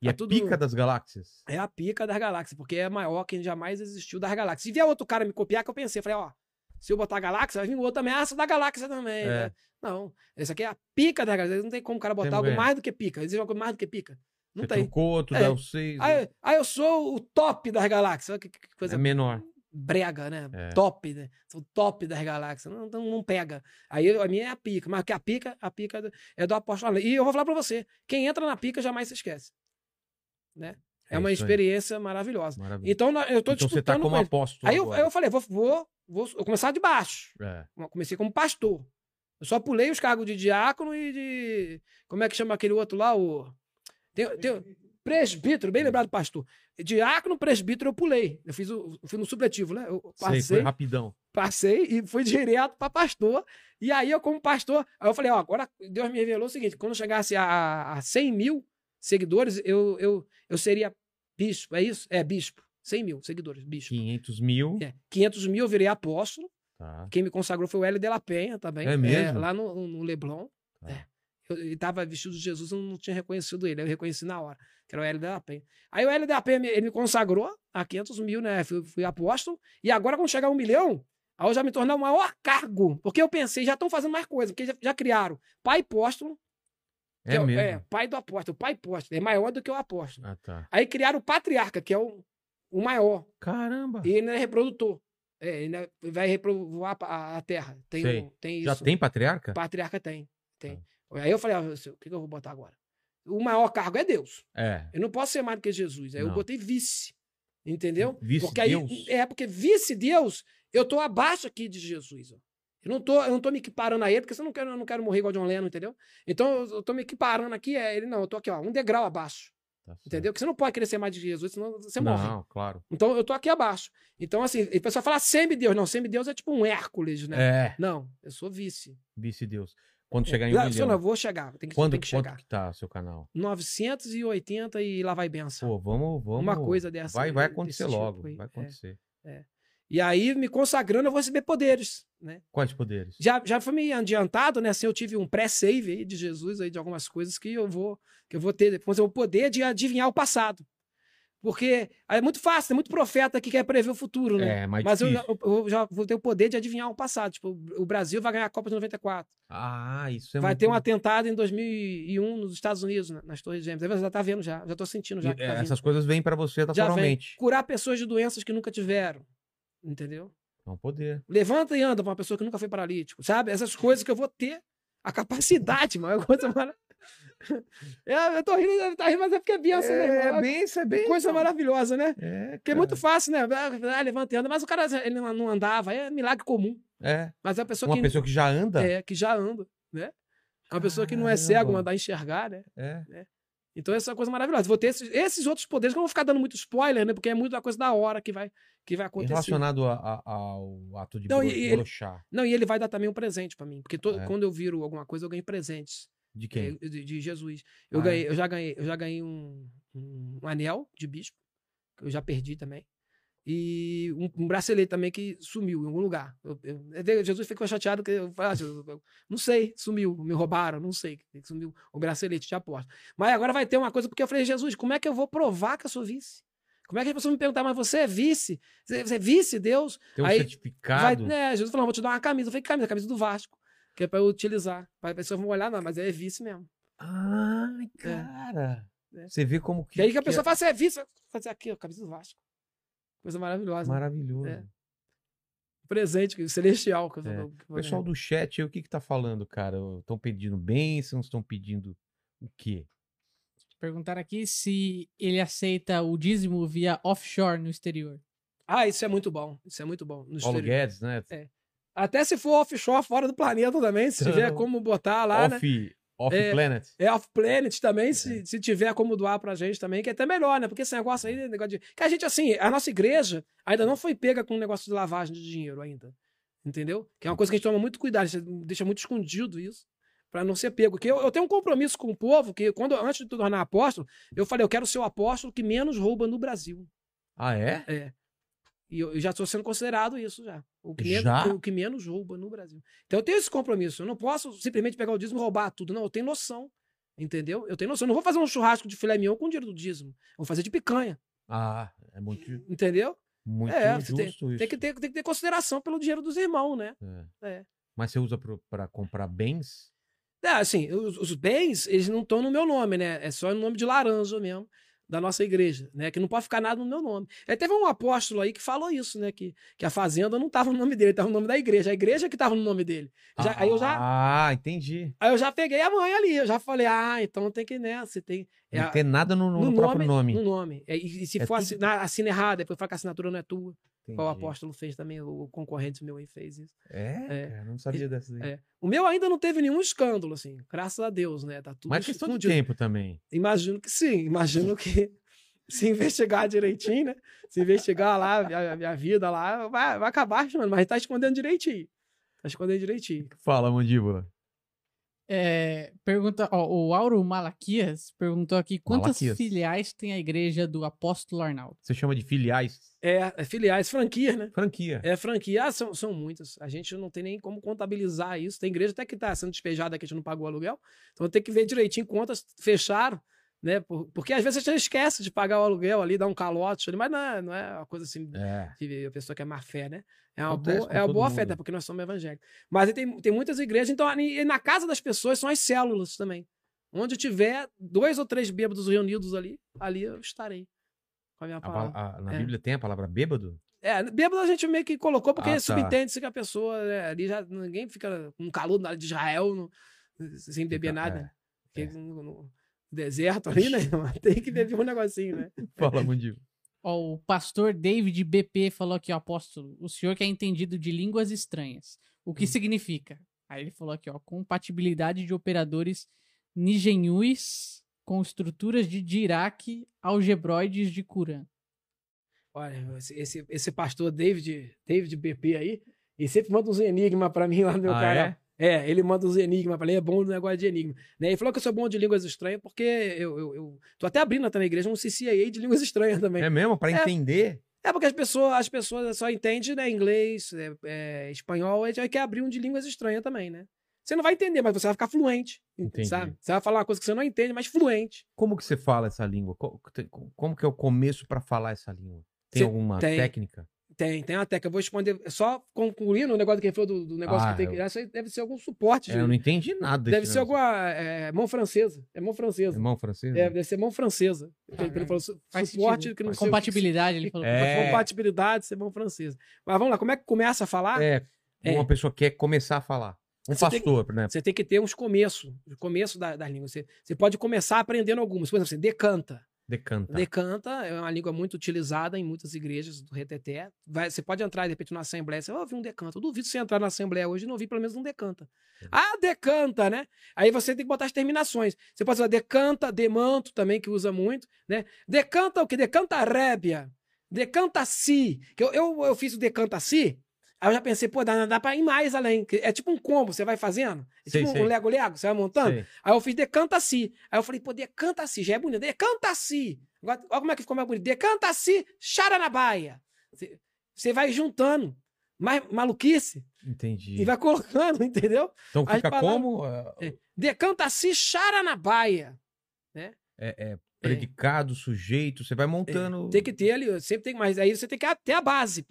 E tá é tudo- pica das galáxias. é a pica das galáxias, porque é maior que jamais existiu das galáxias. Se vier outro cara me copiar, que eu pensei, falei, ó, se eu botar galáxia, vai vir outro ameaça da galáxia também. É. né? Não, esse aqui é a pica das galáxias. Não tem como o cara botar Tem- algo mais do que pica. Existe algo mais do que pica. Não Você tem. trocou outro, É. dá o seis. Aí, aí eu sou o top das galáxias. Olha que, que coisa é menor. brega, né? É. Top, né? Sou top das galáxias. Não, não, não pega. Aí a minha é a pica, mas que a pica, a pica do- é do apóstolo. E eu vou falar pra você: quem entra na pica jamais se esquece. Né? É, uma isso aí. experiência maravilhosa. Maravilha. Então eu tô Então você disputando tá com como apóstolo Aí eu, aí eu falei, vou, vou, vou começar de baixo. É. Comecei como pastor. Eu só pulei os cargos de diácono e de. Como é que chama aquele outro lá? O. Tem, tem, presbítero, bem lembrado, pastor. Diácono, presbítero, eu pulei. Eu fiz o, fui no supletivo, né? Eu Sei, foi passei, rapidão. passei e fui direto para pastor. E aí eu, como pastor, aí eu falei, ó, agora Deus me revelou o seguinte: quando eu chegasse a, a 100 mil seguidores, eu, eu, eu seria bispo. É isso? É, bispo. 100 mil seguidores, bispo. 500 mil. É, 500 mil eu virei apóstolo. Tá. Quem me consagrou foi o Hélio de la Penha também. É mesmo? lá no, no Leblon. Tá. É. Ele estava vestido de Jesus, eu não tinha reconhecido ele. Eu reconheci na hora, que era o Hélio de la Penha. Aí o Hélio de la Penha, me- ele me consagrou a 500 mil, né? Fui, fui apóstolo. E agora, quando chegar a um milhão, aí eu já me tornar o maior cargo. Porque eu pensei, já estão fazendo mais coisa. Porque já, já criaram pai apóstolo. que É o- mesmo. pai do apóstolo. Pai apóstolo. É maior do que o apóstolo. Ah, tá. Aí criaram o patriarca, que é o, o maior. Caramba. E ele ainda é reprodutor. É, ele ainda vai reprovar a, a terra. Tem, um- tem isso. Já tem patriarca? Patriarca tem. tem. Aí eu falei, ah, o que, que eu vou botar agora? O maior cargo é Deus. É. Eu não posso ser mais do que Jesus. Aí eu Não. botei vice. Entendeu? Vice porque aí, Deus? É, porque vice-Deus, eu tô abaixo aqui de Jesus. Ó. Eu não tô, eu não tô me equiparando a ele, porque eu não quero, eu não quero morrer igual John Lennon, entendeu? Então eu, eu tô me equiparando aqui, é ele não, eu tô aqui, ó, um degrau abaixo. Tá. Entendeu? Porque você não pode querer ser mais de Jesus, senão você morre. Não, claro. Então eu tô aqui abaixo. Então, assim, o pessoal fala semi-deus. Não, semi-deus é tipo um Hércules, né? É. Não, eu sou vice. Vice-Deus. Quando chegar em um milhão. não, eu vou chegar. Tem que, Quando, tem que quanto chegar. que tá seu canal? 980 e lá vai benção. Pô, vamos, vamos. Uma coisa dessa Vai, vai desse acontecer tipo logo. aí, Vai é. acontecer. E aí, me consagrando, eu vou receber poderes, né? Quais poderes? Já, já foi me adiantado, né? Assim, eu tive um pré-save aí de Jesus, aí, de algumas coisas que eu vou, que eu vou ter. Depois eu vou poder de adivinhar o passado. Porque é muito fácil, tem muito profeta que quer prever o futuro, né? É, mais Mas eu, já- difícil. eu já vou ter o poder de adivinhar o passado. Tipo, o Brasil vai ganhar a Copa de 94. Ah, isso é vai muito... ter um atentado em 2001 nos Estados Unidos, na- nas Torres Gêmeas. Você já tá vendo já, já tô sentindo já. E, é, tá vindo. essas coisas vêm pra você naturalmente. Curar pessoas de doenças que nunca tiveram. Entendeu? É um poder. Levanta e anda pra uma pessoa que nunca foi paralítico. Sabe? Essas coisas que eu vou ter a capacidade, [LAUGHS] mano. É coisa mara... é, eu tô rindo, tá rindo, mas é porque é benção, né, irmão? É bem, isso é bem. coisa maravilhosa, né? É, Porque é muito fácil, né? Ah, levanta e anda. Mas o cara ele não andava, é milagre comum. É. Mas é a pessoa Uma que, pessoa que já anda. é, que já anda, né? É Uma pessoa que não é cego, mandar enxergar, né? É. Então essa é uma coisa maravilhosa. Vou ter esses, esses outros poderes que eu não vou ficar dando muito spoiler, né? Porque é muito uma coisa da hora que vai, que vai E acontecer. relacionado a- a- ao ato de Não, bro- ele- broxar. Não, e ele vai dar também um presente pra mim. Porque É. quando eu viro alguma coisa, eu ganho presentes De quem? eh, de, de Jesus. Eu, Ah, ganhei, eu já ganhei, eu já ganhei um, um anel de bispo, que eu já perdi também. E um, um bracelete também que sumiu em algum lugar. Eu- eu- Jesus ficou chateado que eu falei, ah, Jesus, eu não sei, sumiu, me roubaram, não sei, sumiu o bracelete de aposta. Mas agora vai ter uma coisa, porque eu falei, Jesus, como é que eu vou provar que eu sou vice? Como é que as pessoas me perguntam, mas você é vice? Você é vice, Deus? Tem um Aí certificado. Vai, né, Jesus falou, vou te dar uma camisa. Eu falei, camisa? Camisa do Vasco. Que é pra eu utilizar. Para as pessoas vão olhar, não, mas é vice mesmo. Ai, cara. É. Você vê como que. E aí que a que pessoa é fala, você é vice? Vai fazer aqui, ó, camisa do Vasco. Coisa maravilhosa. né? maravilhoso. É. Presente celestial. Que eu- É. que O pessoal do chat aí, o que que tá falando, cara? Estão pedindo bênçãos, estão pedindo o quê? Perguntaram aqui se ele aceita o dízimo via offshore no exterior. Ah, isso é muito bom. Isso é muito bom. No Paulo exterior. Guedes, né? É. Até se for offshore, fora do planeta também, se tiver como botar lá, né? off, off É. planet. É off-planet também, se, se tiver como doar pra gente também, que é até melhor, né? Porque esse negócio aí, negócio de. Que a gente, assim, a nossa igreja ainda não foi pega com um negócio de lavagem de dinheiro ainda. Entendeu? Que é uma coisa que a gente toma muito cuidado, a gente deixa muito escondido isso, pra não ser pego. Porque eu, eu tenho um compromisso com o povo, que quando, antes de tornar apóstolo, eu falei, eu quero ser o apóstolo que menos rouba no Brasil. Ah, é? É. E eu, eu já estou sendo considerado isso já. O que? Menos, o que menos rouba no Brasil. Então eu tenho esse compromisso. Eu não posso simplesmente pegar o dízimo e roubar tudo. Não, eu tenho noção. Entendeu? Eu tenho noção. Eu não vou fazer um churrasco de filé mignon com dinheiro do dízimo. Eu vou fazer de picanha. Ah, é muito, Entendeu? muito é, você tem, isso. tem que ter, tem que ter consideração pelo dinheiro dos irmãos, né? É. É. Mas você usa pra comprar bens? É, assim, os, os bens, eles não estão no meu nome, né? É só no nome de laranja mesmo, da nossa igreja, né? Que não pode ficar nada no meu nome. É, teve um apóstolo aí que falou isso, né? Que, que a fazenda não estava no nome dele, estava no nome da igreja. A igreja que estava no nome dele. Já- aí, eu já, Ah, entendi. aí eu já peguei a mãe ali, eu já falei, ah, então tem que, né? Você tem. É Não tem nada no, no próprio nome. No nome. É, E, e se É for tudo- assinar, assina errado, depois fala que a assinatura não é tua. Qual o apóstolo fez também, o, concorrente meu aí fez isso. É, É. cara, não sabia dessa daí. É. O meu ainda não teve nenhum escândalo, assim, graças a Deus, né? Tá tudo Mas questão de tempo também. Imagino que sim, imagino que [LAUGHS] se investigar direitinho, né? Se investigar lá, a minha, vida lá, vai, vai acabar chamando, mas tá escondendo direitinho. Tá escondendo direitinho. Fala, mandíbula. É, pergunta, ó, o Auro Malaquias perguntou aqui quantas Malaquias. filiais tem a igreja do apóstolo Arnaldo? Você chama de filiais? É, é filiais, franquias, né? Franquia. É franquia, ah, são, são muitas. A gente não tem nem como contabilizar isso. Tem igreja até que tá sendo despejada que a gente não pagou aluguel. Então tem que ver direitinho quantas fecharam, né? Por- Porque às vezes a gente esquece de pagar o aluguel ali, dá um calote ali, mas não é, não é uma coisa assim É. que a pessoa que é má fé, né? É uma Acontece boa, é uma boa mundo. fé, até porque nós somos evangélicos. Mas tem, tem muitas igrejas, então e na casa das pessoas são as células também. Onde tiver dois ou três bêbados reunidos ali, ali eu estarei. Com a minha A pa- palavra. a- na É. Bíblia tem a palavra bêbado? É, bêbado a gente meio que colocou, porque Ah, tá. subentende-se que a pessoa né, ali já. Ninguém fica com calor na área de Israel no- sem beber nada. é, Porque no, no deserto ali, né? [LAUGHS] Tem que beber um negocinho, né? [LAUGHS] Fala, mandíbula. Ó, o pastor David BP falou aqui, ó, apóstolo, o senhor que é entendido de línguas estranhas. O Hum. que significa? Aí ele falou aqui, ó, compatibilidade de operadores nigenhuis com estruturas de Dirac algebroides de Kuran. Olha, esse, esse, esse pastor David, David BP aí, ele sempre manda uns enigmas pra mim lá no meu Ah, canal. é? É, ele manda uns enigmas pra mim, é bom no negócio de enigma. Né? Ele falou que eu sou bom de línguas estranhas porque eu, eu, eu tô até abrindo até na igreja um CCAA de línguas [LAUGHS] estranhas também. É mesmo? Pra É. entender? É porque as pessoas, as pessoas só entendem né, inglês, é, é, espanhol, gente quer abrir um de línguas estranhas também, né? Você não vai entender, mas você vai ficar fluente, Entendi. sabe? Você vai falar uma coisa que você não entende, mas fluente. Como que você fala essa língua? Como que é o começo pra falar essa língua? Tem Cê- alguma tem. técnica? Tem, tem uma técnica. Eu vou responder, só concluindo o negócio que ele falou do, do negócio Ah, que tem eu- que... Isso aí deve ser algum suporte. É, de- eu não entendi nada. deve ser negócio. alguma é, mão francesa. É mão francesa. Irmão francês? É, deve ser mão francesa. Ele- Caralho. Ele falou Faz suporte sentido. que não que- Compatibilidade, ele falou. É. Compatibilidade, ser mão francesa. Mas vamos lá, como é que começa a falar? É, É. uma pessoa quer começar a falar. Um Você tem- pastor, né? Você tem que ter uns começos, começo da, das línguas. Você, você pode começar aprendendo algumas. Por exemplo, você decanta. Decanta. Decanta é uma língua muito utilizada em muitas igrejas do reteté. Vai, você pode entrar, de repente, na assembleia, você vai ouvir um decanta. Eu duvido você entrar na assembleia hoje e não ouvir pelo menos um decanta. Ah, decanta, né? Aí você tem que botar as terminações. Você pode usar decanta, demanto também, que usa muito, né? Decanta o que? Decanta rébia. Decanta si. Que eu, eu, eu fiz o decanta si, aí eu já pensei, pô, dá, dá pra ir mais além. É tipo um combo, você vai fazendo. É tipo sei. um lego-lego, você vai montando. Sei. Aí eu fiz decanta-se. Aí eu falei, pô, decanta-se, já é bonito. Decanta-se. Agora, olha como é que ficou mais bonito. Decanta-se, charanabaia. Você- Você vai juntando mais maluquice Entendi. e vai colocando, [LAUGHS] entendeu? Então as fica palavras- como? É, É. Decanta-se, charanabaia. é- é predicado, sujeito, você vai montando. Tem que ter ali, sempre tem, mas aí você tem que ter a base.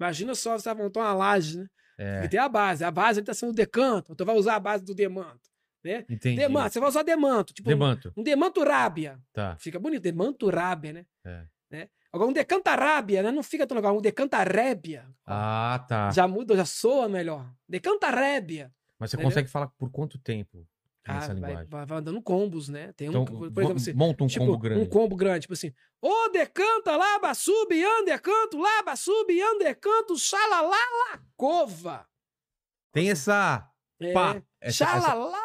Imagina só, você vai montar uma laje, né? É, Tem que ter a base. A base está sendo o decanto, então vai usar a base do demanto. Né? entendi. Demanto, você vai usar demanto. Tipo, Demanto. um demanto rábia. Tá. Fica bonito, demanto rábia, né? É. né? Agora, um decanta rábia, né? Não fica tão legal. Um decanta rébia. Ah, tá. Já muda, já soa melhor. Decanta rébia. Mas você Entendeu? consegue falar por quanto tempo Ah, vai, vai, vai dando combos, né? Tem Então, um, por exemplo, assim, monta um tipo, combo grande. um combo grande, tipo assim, ô decanta, laba, sub, decanto, laba, sub, decanto, xalalá, cova. Tem essa. É, Pá! Essa, essa- xalalá,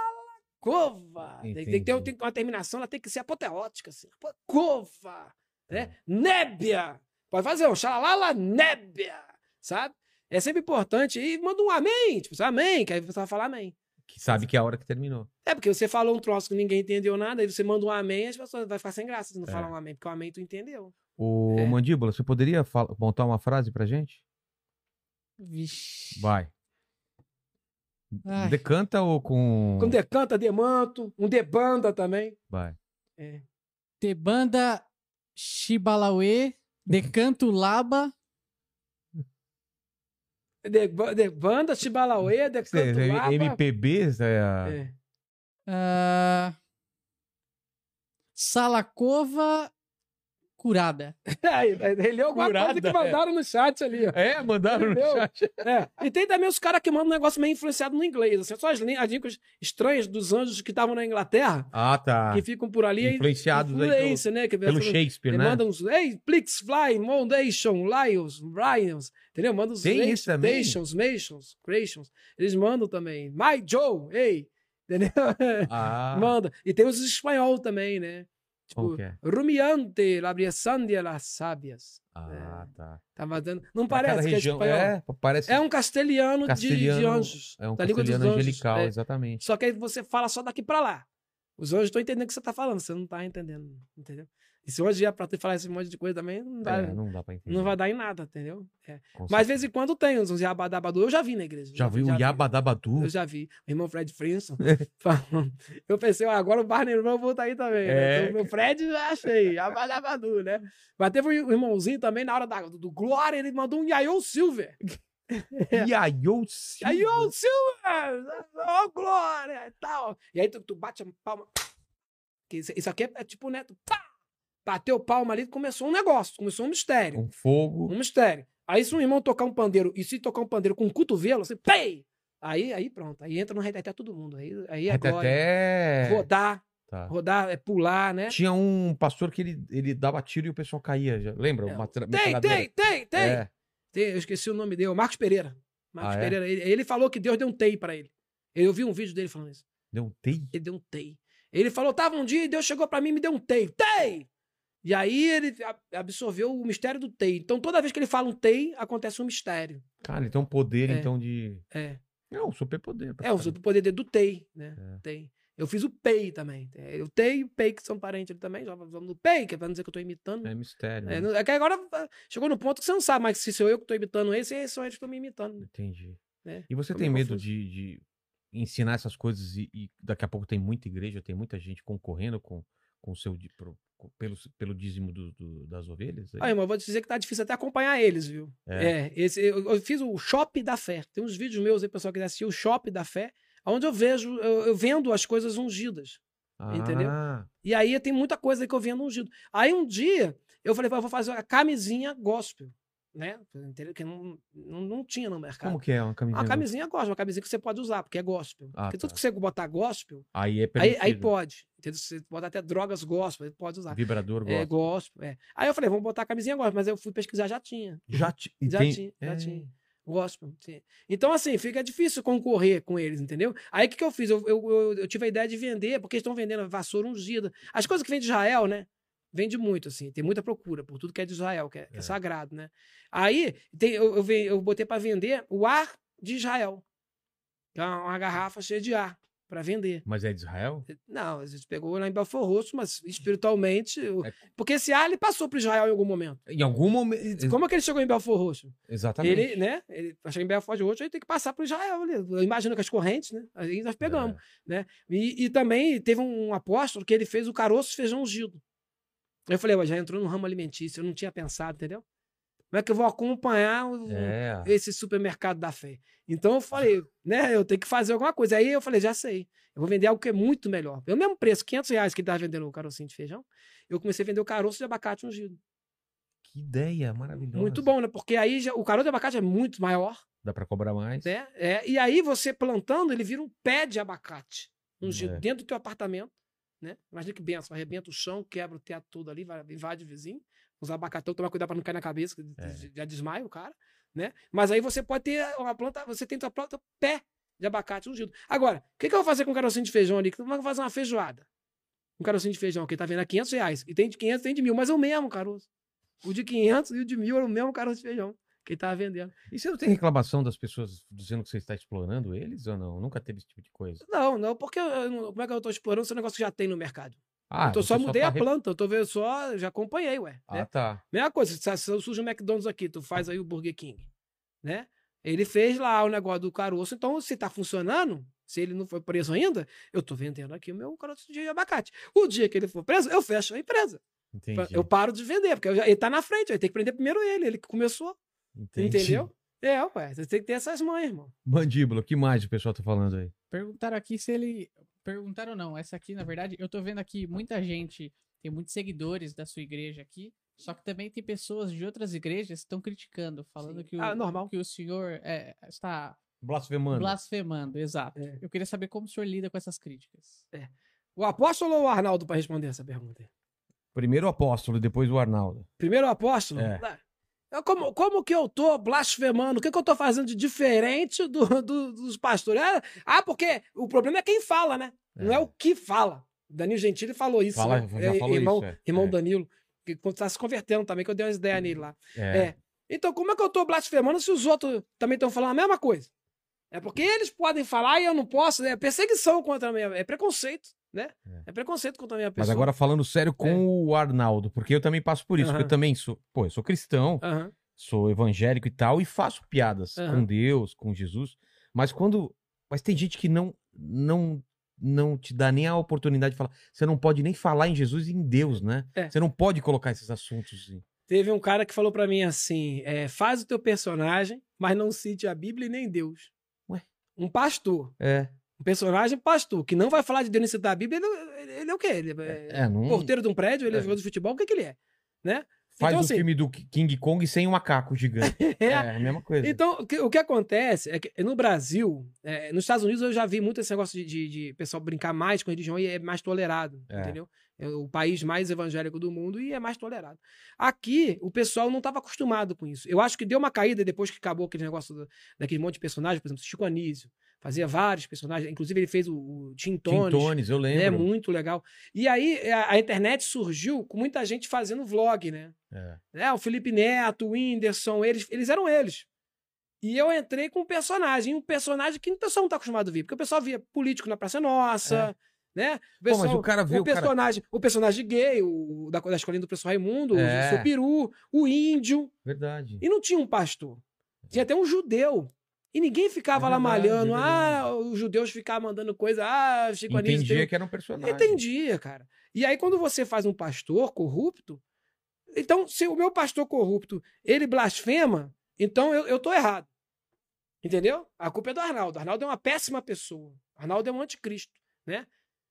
cova. Tem, tem que ter tem uma terminação, ela tem que ser apoteótica, assim. Cova, né? Nébia. Pode fazer um xalalá, nébia, sabe? É sempre importante. E manda um amém, tipo, amém, que aí você vai falar amém. Que sabe que é a hora que terminou. É, porque você falou um troço que ninguém entendeu nada, aí você manda um amém, as pessoas vão ficar sem graça se não É. falar um amém, porque o amém tu entendeu. Ô, É. Mandíbula, você poderia montar uma frase pra gente? Vixe. Vai. Ai. Decanta ou com. Quando decanta, demanto, um debanda também. Vai. É. Tebanda Shibalauê, [LAUGHS] Decanto Laba. Deba- Debanda, chibalauê, decanto, Cê- laba. MPB? é a- É. ah, Salacova Curada. Aí, [LAUGHS] ele leu alguma coisa Curada, que mandaram no chat ali, ó. É, mandaram no chat. É. E tem também os caras que mandam um negócio meio influenciado no inglês. Assim, só as, as línguas estranhas dos anjos que estavam na Inglaterra, Ah, tá. que ficam por ali. Influenciados aí influência, né? Que pelo, pelo Shakespeare, Ele né? manda uns, ei, Plix, Fly, Mondation, Lions, Lions, entendeu? Manda uns Tem nations, isso também? Nations, Nations, Creations. Eles mandam também. My Joe, ei, [LAUGHS] entendeu? Ah, Manda. E tem os espanhol também, né? Tipo, é? Rumiante, la Briesandia, las sábias. Ah, tá. Tava dando. Não Pra parece que é região, espanhol. É, parece. É um castelhano, de- de, Castelhano- anjos. é um da língua dos castelhano anjos. angelical, É. exatamente. Só que aí você fala só daqui pra lá. Os anjos estão entendendo o que você tá falando, você não tá entendendo, entendeu? E se hoje é pra tu falar esse monte de coisa também, não, dá, É, não dá pra entender. não vai dar em nada, entendeu? É. Mas de vez em quando tem uns Yabadabadu. Eu já vi na igreja. Já viu o Yabadabadu? Eu já vi. O irmão Fred Frinson. [LAUGHS] falando. eu pensei, agora o Barney irmão volta aí também. É. Né? Então, o meu Fred já achei. Yabadabadu, né? Mas teve um irmãozinho também, na hora da, do, Glória, ele mandou um Yayo Silver. [LAUGHS] Yayo Yayo Silver! Ô, Glória! E tal. E aí tu, tu bate a palma. Isso, isso aqui é, é tipo, né? Tu, pá! Bateu palma ali, começou um negócio, começou um mistério. Um fogo. Um mistério. Aí se um irmão tocar um pandeiro e se tocar um pandeiro com um cotovelo, assim, pei! Aí, aí pronto. Aí entra no reteté todo mundo. Aí, aí é glória. Até. Rodar, Tá. rodar, é pular, né? Tinha um pastor que ele, ele dava tiro e o pessoal caía. Já. Lembra? É, Uma Tem, tem, tem, tem, É. tem. Eu esqueci o nome dele, o Marcos Pereira. Marcos Ah, é? Pereira. Ele, ele falou que Deus deu um tei pra ele. Eu vi um vídeo dele falando isso. Deu um tei? Ele deu um tei. Ele falou, tava um dia e Deus chegou pra mim e me deu um tei. Tei! E aí ele absorveu o mistério do tei. Então toda vez que ele fala um tei, acontece um mistério. Cara, ele tem um poder, É. então, de. É. É um superpoder. É, o poder dele do tei, né? É. Tei. Eu fiz o pei também. É, O tei e o pei, que são parentes ali também. Já vamos no pei, que é pra não dizer que eu tô imitando. É mistério. É, né? é que agora ah, chegou no ponto que você não sabe mais se sou eu que tô imitando esse, ou são eles que estão me imitando. Entendi. É, E você tem medo de, de ensinar essas coisas e, e daqui a pouco tem muita igreja, tem muita gente concorrendo com com o seu pro- pelo, pelo dízimo do- do- das ovelhas? aí? Aí, mas eu vou te dizer que tá difícil até acompanhar eles, viu? É. É, esse, eu, eu fiz o Shop da Fé. Tem uns vídeos meus aí, pessoal que assistir, o Shop da Fé, onde eu vejo, eu, eu vendo as coisas ungidas. entendeu? Ah, E aí tem muita coisa que eu vendo ungido. Aí um dia, eu falei, "Pô, eu vou fazer a camisinha gospel, né? Que não, não, tinha no mercado. como que é uma camisinha? Uma camisinha gospel, uma camisinha que você pode usar, porque é gospel. Ah, porque tudo tá. que você botar gospel, Aí é aí, aí pode. Entendeu? Você bota até drogas gospel, pode usar. Vibrador É, gosta. gospel, é. Aí eu falei, vamos botar a camisinha gospel, mas eu fui pesquisar, já tinha. Já, ti- Já tem- tinha, já é, tinha. Gospel. Então, assim, fica difícil concorrer com eles, entendeu? Aí o que, que eu fiz? Eu, eu, eu- eu tive a ideia de vender, porque eles estão vendendo vassoura ungida. As coisas que vêm de Israel, né? Vende muito, assim. Tem muita procura por tudo que é de Israel, que é, é É. sagrado, né? Aí tem, eu, eu, eu botei para vender o ar de Israel. Que é uma, uma garrafa cheia de ar para vender. Mas é de Israel? Não, a gente pegou lá em Belfor Roxo, mas espiritualmente. É. Porque esse ar ele passou para Israel em algum momento. Em algum momento. Como é que ele chegou em Belfor Roxo? Exatamente. Ele, né? Ele achou em Belfort Roxo, ele tem que passar para Israel. Eu imagino que as correntes, né? Aí nós pegamos, É. né? E, e também teve um apóstolo que ele fez o caroço feijão ungido. Eu falei, já entrou no ramo alimentício, eu não tinha pensado, entendeu? Como é que eu vou acompanhar o- É. esse supermercado da fé? Então eu falei, [LAUGHS] né, eu tenho que fazer alguma coisa. Aí eu falei, já sei, eu vou vender algo que é muito melhor. Pelo mesmo preço, 500 reais que ele tava vendendo o carocinho de feijão, eu comecei a vender o caroço de abacate ungido. Que ideia maravilhosa. Muito bom, né? Porque aí já- o caroço de abacate é muito maior, Dá pra cobrar mais. né? É, e aí você plantando, ele vira um pé de abacate ungido É. dentro do teu apartamento, né? Imagina que benção, arrebenta o chão, quebra o teto todo ali, vai, invade o vizinho. Os abacatão, tomar cuidado para não cair na cabeça, É. já desmaia o cara, né? Mas aí você pode ter uma planta, você tem tua planta pé de abacate ungido. Agora, o que, que eu vou fazer com o carocinho de feijão ali? É eu vou fazer uma feijoada? Um carocinho de feijão que tá vendo a 500 reais. E tem de 500, tem de mil, mas é o mesmo caroço. O de 500 e o de mil é o mesmo caroço de feijão que ele tava vendendo. E você não tem reclamação das pessoas dizendo que você está explorando eles ou não? Nunca teve esse tipo de coisa. Não, não, porque eu- eu como é que eu tô explorando esse negócio que já tem no mercado? Ah, eu tô, só mudei tá a planta, eu tô vendo só, já acompanhei, ué. Ah, né? tá. Mesma coisa, se, se surge um McDonald's aqui, tu faz aí o Burger King, né? Ele fez lá o negócio do caroço, então se tá funcionando, se ele não foi preso ainda, eu tô vendendo aqui o meu caroço de abacate. O dia que ele for preso, eu fecho a empresa. Entendi. Eu paro de vender, porque eu já- ele tá na frente, aí tem que prender primeiro ele, ele que começou, Entendi. entendeu? É, ué, você tem que ter essas mães, irmão. Mandíbula, o que mais o pessoal tá falando aí? Perguntaram aqui se ele. Perguntaram não. Essa aqui, na verdade, eu tô vendo aqui muita gente, tem muitos seguidores da sua igreja aqui. Só que também tem pessoas de outras igrejas que estão criticando, falando Sim. que o, Ah, normal. que o senhor é, está Blasfemando. blasfemando, exato. É. Eu queria saber como o senhor lida com essas críticas. O apóstolo ou o Arnaldo para responder essa pergunta? aí? Primeiro o apóstolo, depois o Arnaldo. Primeiro o apóstolo? É. Eu, como, como que eu tô blasfemando? O que, que eu tô fazendo de diferente do, do- dos pastores? Ah, Ah, porque o problema é quem fala, né? Não é É. o que fala. Danilo Gentili falou isso. Fala- né? já É, falou irmão, isso, é. irmão É. Danilo, que está se convertendo também, que eu dei umas ideias nele lá. É. É. Então, como é que eu tô blasfemando se os outros também estão falando a mesma coisa? É porque eles podem falar e eu não posso. É perseguição contra minha. É preconceito, né? É. É preconceito contra a minha pessoa. Mas agora falando sério com É. o Arnaldo, porque eu também passo por isso, porque eu também sou, pô, eu sou cristão, sou evangélico e tal, e faço piadas com Deus, com Jesus, mas quando, mas tem gente que não não não te dá nem a oportunidade de falar, você não pode nem falar em Jesus e em Deus, né? É. Você não pode colocar esses assuntos em... Teve um cara que falou pra mim assim: é, faz o teu personagem, mas não cite a Bíblia e nem Deus. Ué? Um pastor. É, Um personagem pastor, que não vai falar de Deus citar a Bíblia, ele, ele é o quê? Ele é, é, não porteiro de um prédio, ele é É. jogador de futebol, o que, que ele é? Né? faz então, um assim- filme do King Kong sem um macaco gigante. [LAUGHS] é, a mesma coisa. Então, o que, o que acontece é que no Brasil, é, nos Estados Unidos eu já vi muito esse negócio de, de, de pessoal brincar mais com religião e é mais tolerado, É. entendeu? É o país mais evangélico do mundo e é mais tolerado. Aqui, o pessoal não estava acostumado com isso. Eu acho que deu uma caída depois que acabou aquele negócio do- daquele monte de personagens, por exemplo, Chico Anísio. Fazia vários personagens, inclusive ele fez o, o Tim Tim Tones, Tones, eu lembro. é muito legal. E aí a, a internet surgiu com muita gente fazendo vlog, né? É. né? O Felipe Neto, o Whindersson, eles, eles eram eles. E eu entrei com um personagem, um personagem que o pessoal não está acostumado a ver, porque o pessoal via político na Praça Nossa, né? O, É. Pô, mas pessoal, o cara vê o o cara- personagem, o personagem gay, o da, da escolinha do professor Raimundo, É. o seu peru, o índio, Verdade. e não tinha um pastor. Tinha até um judeu. E ninguém ficava É lá malhando, é ah, os judeus ficavam mandando coisa, ah, Chico Anísio tem Entendia um que era um personagem. Entendia, cara. E aí, quando você faz um pastor corrupto, então, se o meu pastor corrupto, ele blasfema, então eu, eu tô errado. Entendeu? A culpa é do Arnaldo. Arnaldo é uma péssima pessoa. Arnaldo é um anticristo, né?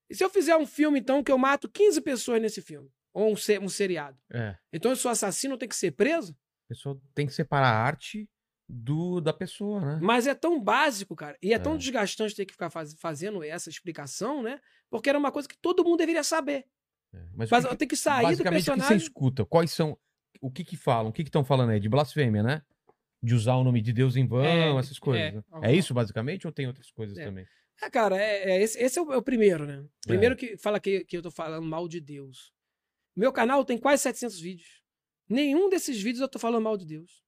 E se eu fizer um filme, então, que eu mato 15 pessoas nesse filme? Ou um, um seriado? É. Então eu sou assassino, tenho que ser preso? A pessoa tem que separar a arte do, da pessoa, né? Mas é tão básico, cara. E é tão É. desgastante ter que ficar faz- fazendo essa explicação, né? Porque era uma coisa que todo mundo deveria saber. É. Mas, Mas que tem que sair do basicamente o que você personagem. escuta? Quais são. O que que falam? O que que estão falando aí? De blasfêmia, né? De usar o nome de Deus em vão, É, essas coisas. é, né? É, isso, basicamente, ou tem outras coisas É. também? É, cara, é, é esse, esse é, o, é o primeiro, né? Primeiro que fala que, que eu tô falando mal de Deus. Meu canal tem quase 700 vídeos. Nenhum desses vídeos eu tô falando mal de Deus.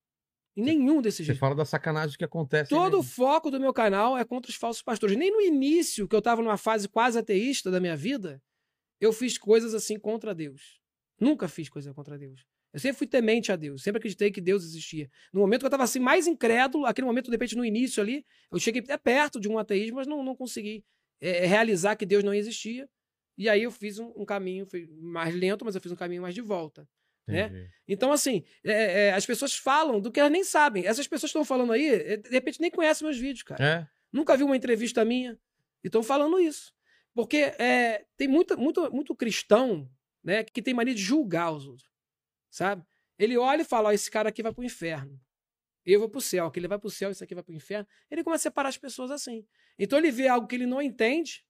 Em nenhum desses Você fala da sacanagem que acontece. Todo o né? foco do meu canal é contra os falsos pastores. Nem no início, que eu tava numa fase quase ateísta da minha vida, eu fiz coisas assim contra Deus. Nunca fiz coisa contra Deus. Eu sempre fui temente a Deus, sempre acreditei que Deus existia. No momento que eu tava assim mais incrédulo, aquele momento, de repente, no início ali, eu cheguei até perto de um ateísmo, mas não, não consegui é, realizar que Deus não existia. E aí eu fiz um, um caminho foi mais lento, mas eu fiz um caminho mais de volta. Né? Então, assim, é, é, as pessoas falam do que elas nem sabem. Essas pessoas que estão falando aí, é, de repente nem conhecem meus vídeos, cara. É? Nunca viu uma entrevista minha e estão falando isso. Porque é, tem muito, muito, muito cristão né, que tem mania de julgar os outros, sabe? Ele olha e fala, ó, esse cara aqui vai pro inferno. Eu vou pro céu, aquele vai pro céu, esse aqui vai pro inferno. Ele começa a separar as pessoas assim. Então ele vê algo que ele não entende,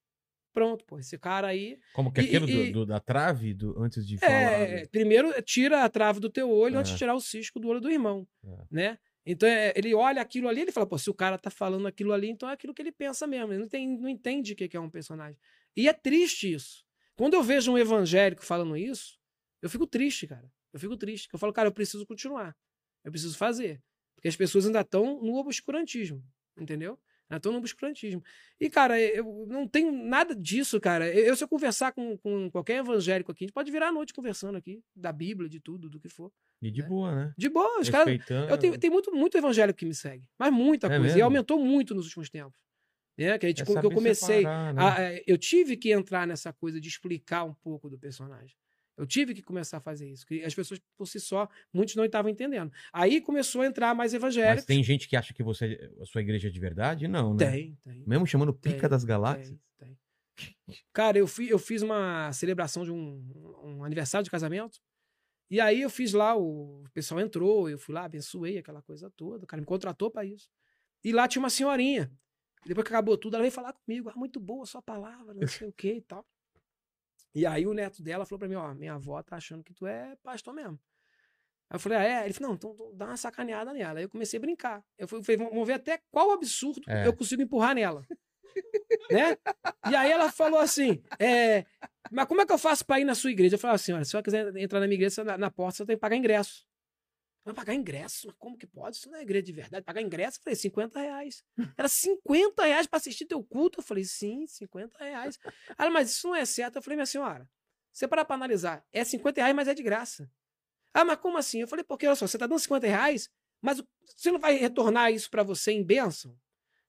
pronto, pô, esse cara aí... Como que E- aquilo do- e- do- da trave, do, antes de falar. É, do- primeiro tira a trave do teu olho É. antes de tirar o cisco do olho do irmão, É. né? Então é, ele olha aquilo ali, ele fala, pô, se o cara tá falando aquilo ali, então é aquilo que ele pensa mesmo. Ele não, tem, não entende o que é um personagem. E é triste isso. Quando eu vejo um evangélico falando isso, eu fico triste, cara. Eu fico triste. Eu falo, cara, eu preciso continuar. Eu preciso fazer. Porque as pessoas ainda estão no obscurantismo, entendeu? Ainda estão no obscurantismo. E, cara, eu não tenho nada disso, cara. Eu, se eu conversar com, com qualquer evangélico aqui, a gente pode virar a noite conversando aqui, da Bíblia, de tudo, do que for. E de É. boa, né? De boa, os caras. Eu tenho, tem muito, muito evangélico que me segue, mas muita É coisa. E mesmo? aumentou muito nos últimos tempos. Né? Que, a gente, É que eu comecei. separar, né? a- a- eu tive que entrar nessa coisa de explicar um pouco do personagem. Eu tive que começar a fazer isso. que As pessoas, por si só, muitos não estavam entendendo. Aí começou a entrar mais Mas evangélicos. tem gente que acha que você, a sua igreja é de verdade? Não, né? Tem, tem. Mesmo chamando pica Tem, das galáxias? Tem, tem. Cara, eu, fui, eu fiz uma celebração de um, um aniversário de casamento. E aí eu fiz lá, o pessoal entrou, eu fui lá, abençoei aquela coisa toda. O cara me contratou pra isso. E lá tinha uma senhorinha. Depois que acabou tudo, ela veio falar comigo. Ah, muito boa a sua palavra, não sei o que e tal. E aí o neto dela falou pra mim, ó, minha avó tá achando que tu é pastor mesmo. Aí eu falei, ah, é? Ele falou, não, então então dá uma sacaneada nela. Aí eu comecei a brincar. Eu falei, vamos ver até qual absurdo É. eu consigo empurrar nela. né? E aí ela falou assim, é, mas como é que eu faço pra ir na sua igreja? Eu falei assim, olha, se você quiser entrar na minha igreja, na, na porta você tem que pagar ingresso. Vai pagar ingresso? Mas como que pode? Isso não é igreja de verdade. Pagar ingresso? Eu falei, 50 reais. Era 50 reais pra assistir teu culto? Eu falei, sim, 50 reais. Ela, mas isso não é certo. Eu falei, minha senhora, você parar pra analisar, é 50 reais, mas é de graça. Ah, mas como assim? Eu falei, porque olha só, você tá dando 50 reais, mas você não vai retornar isso pra você em bênção?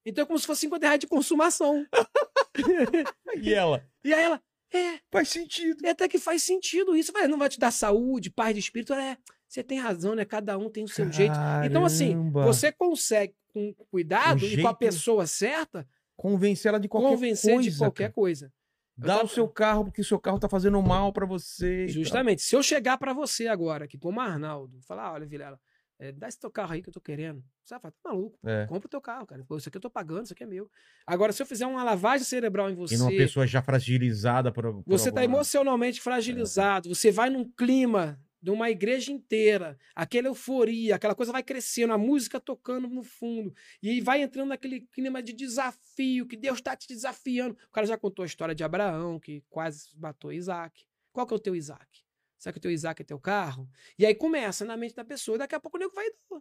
Então é como se fosse 50 reais de consumação. [LAUGHS] E ela? [LAUGHS] E aí ela, é, Faz sentido. é até que faz sentido isso. Vai, não vai te dar saúde, paz de espírito. É, você tem razão, né? Cada um tem o seu jeito. Então, assim, Caramba. você consegue, com cuidado e com a pessoa certa, Convencer ela de qualquer convencer coisa. de qualquer cara. coisa. Dá tava- o seu carro porque o seu carro tá fazendo mal pra você. Justamente. Se eu chegar pra você agora, aqui como Arnaldo, falar, "Ah, olha, Vilela, é, dá esse teu carro aí que eu tô querendo. Você vai falar, tá maluco. É. Compra o teu carro, cara. Pô, isso aqui eu tô pagando, isso aqui é meu. Agora, se eu fizer uma lavagem cerebral em você, E numa pessoa já fragilizada por, por você está alguma- emocionalmente fragilizado, você vai num clima de uma igreja inteira, aquela euforia, aquela coisa vai crescendo, a música tocando no fundo, e vai entrando naquele clima de desafio, que Deus está te desafiando. O cara já contou a história de Abraão, que quase matou Isaac. Qual que é o teu Isaac? Será que o teu Isaac é teu carro? E aí começa na mente da pessoa, e daqui a pouco o nego vai dar.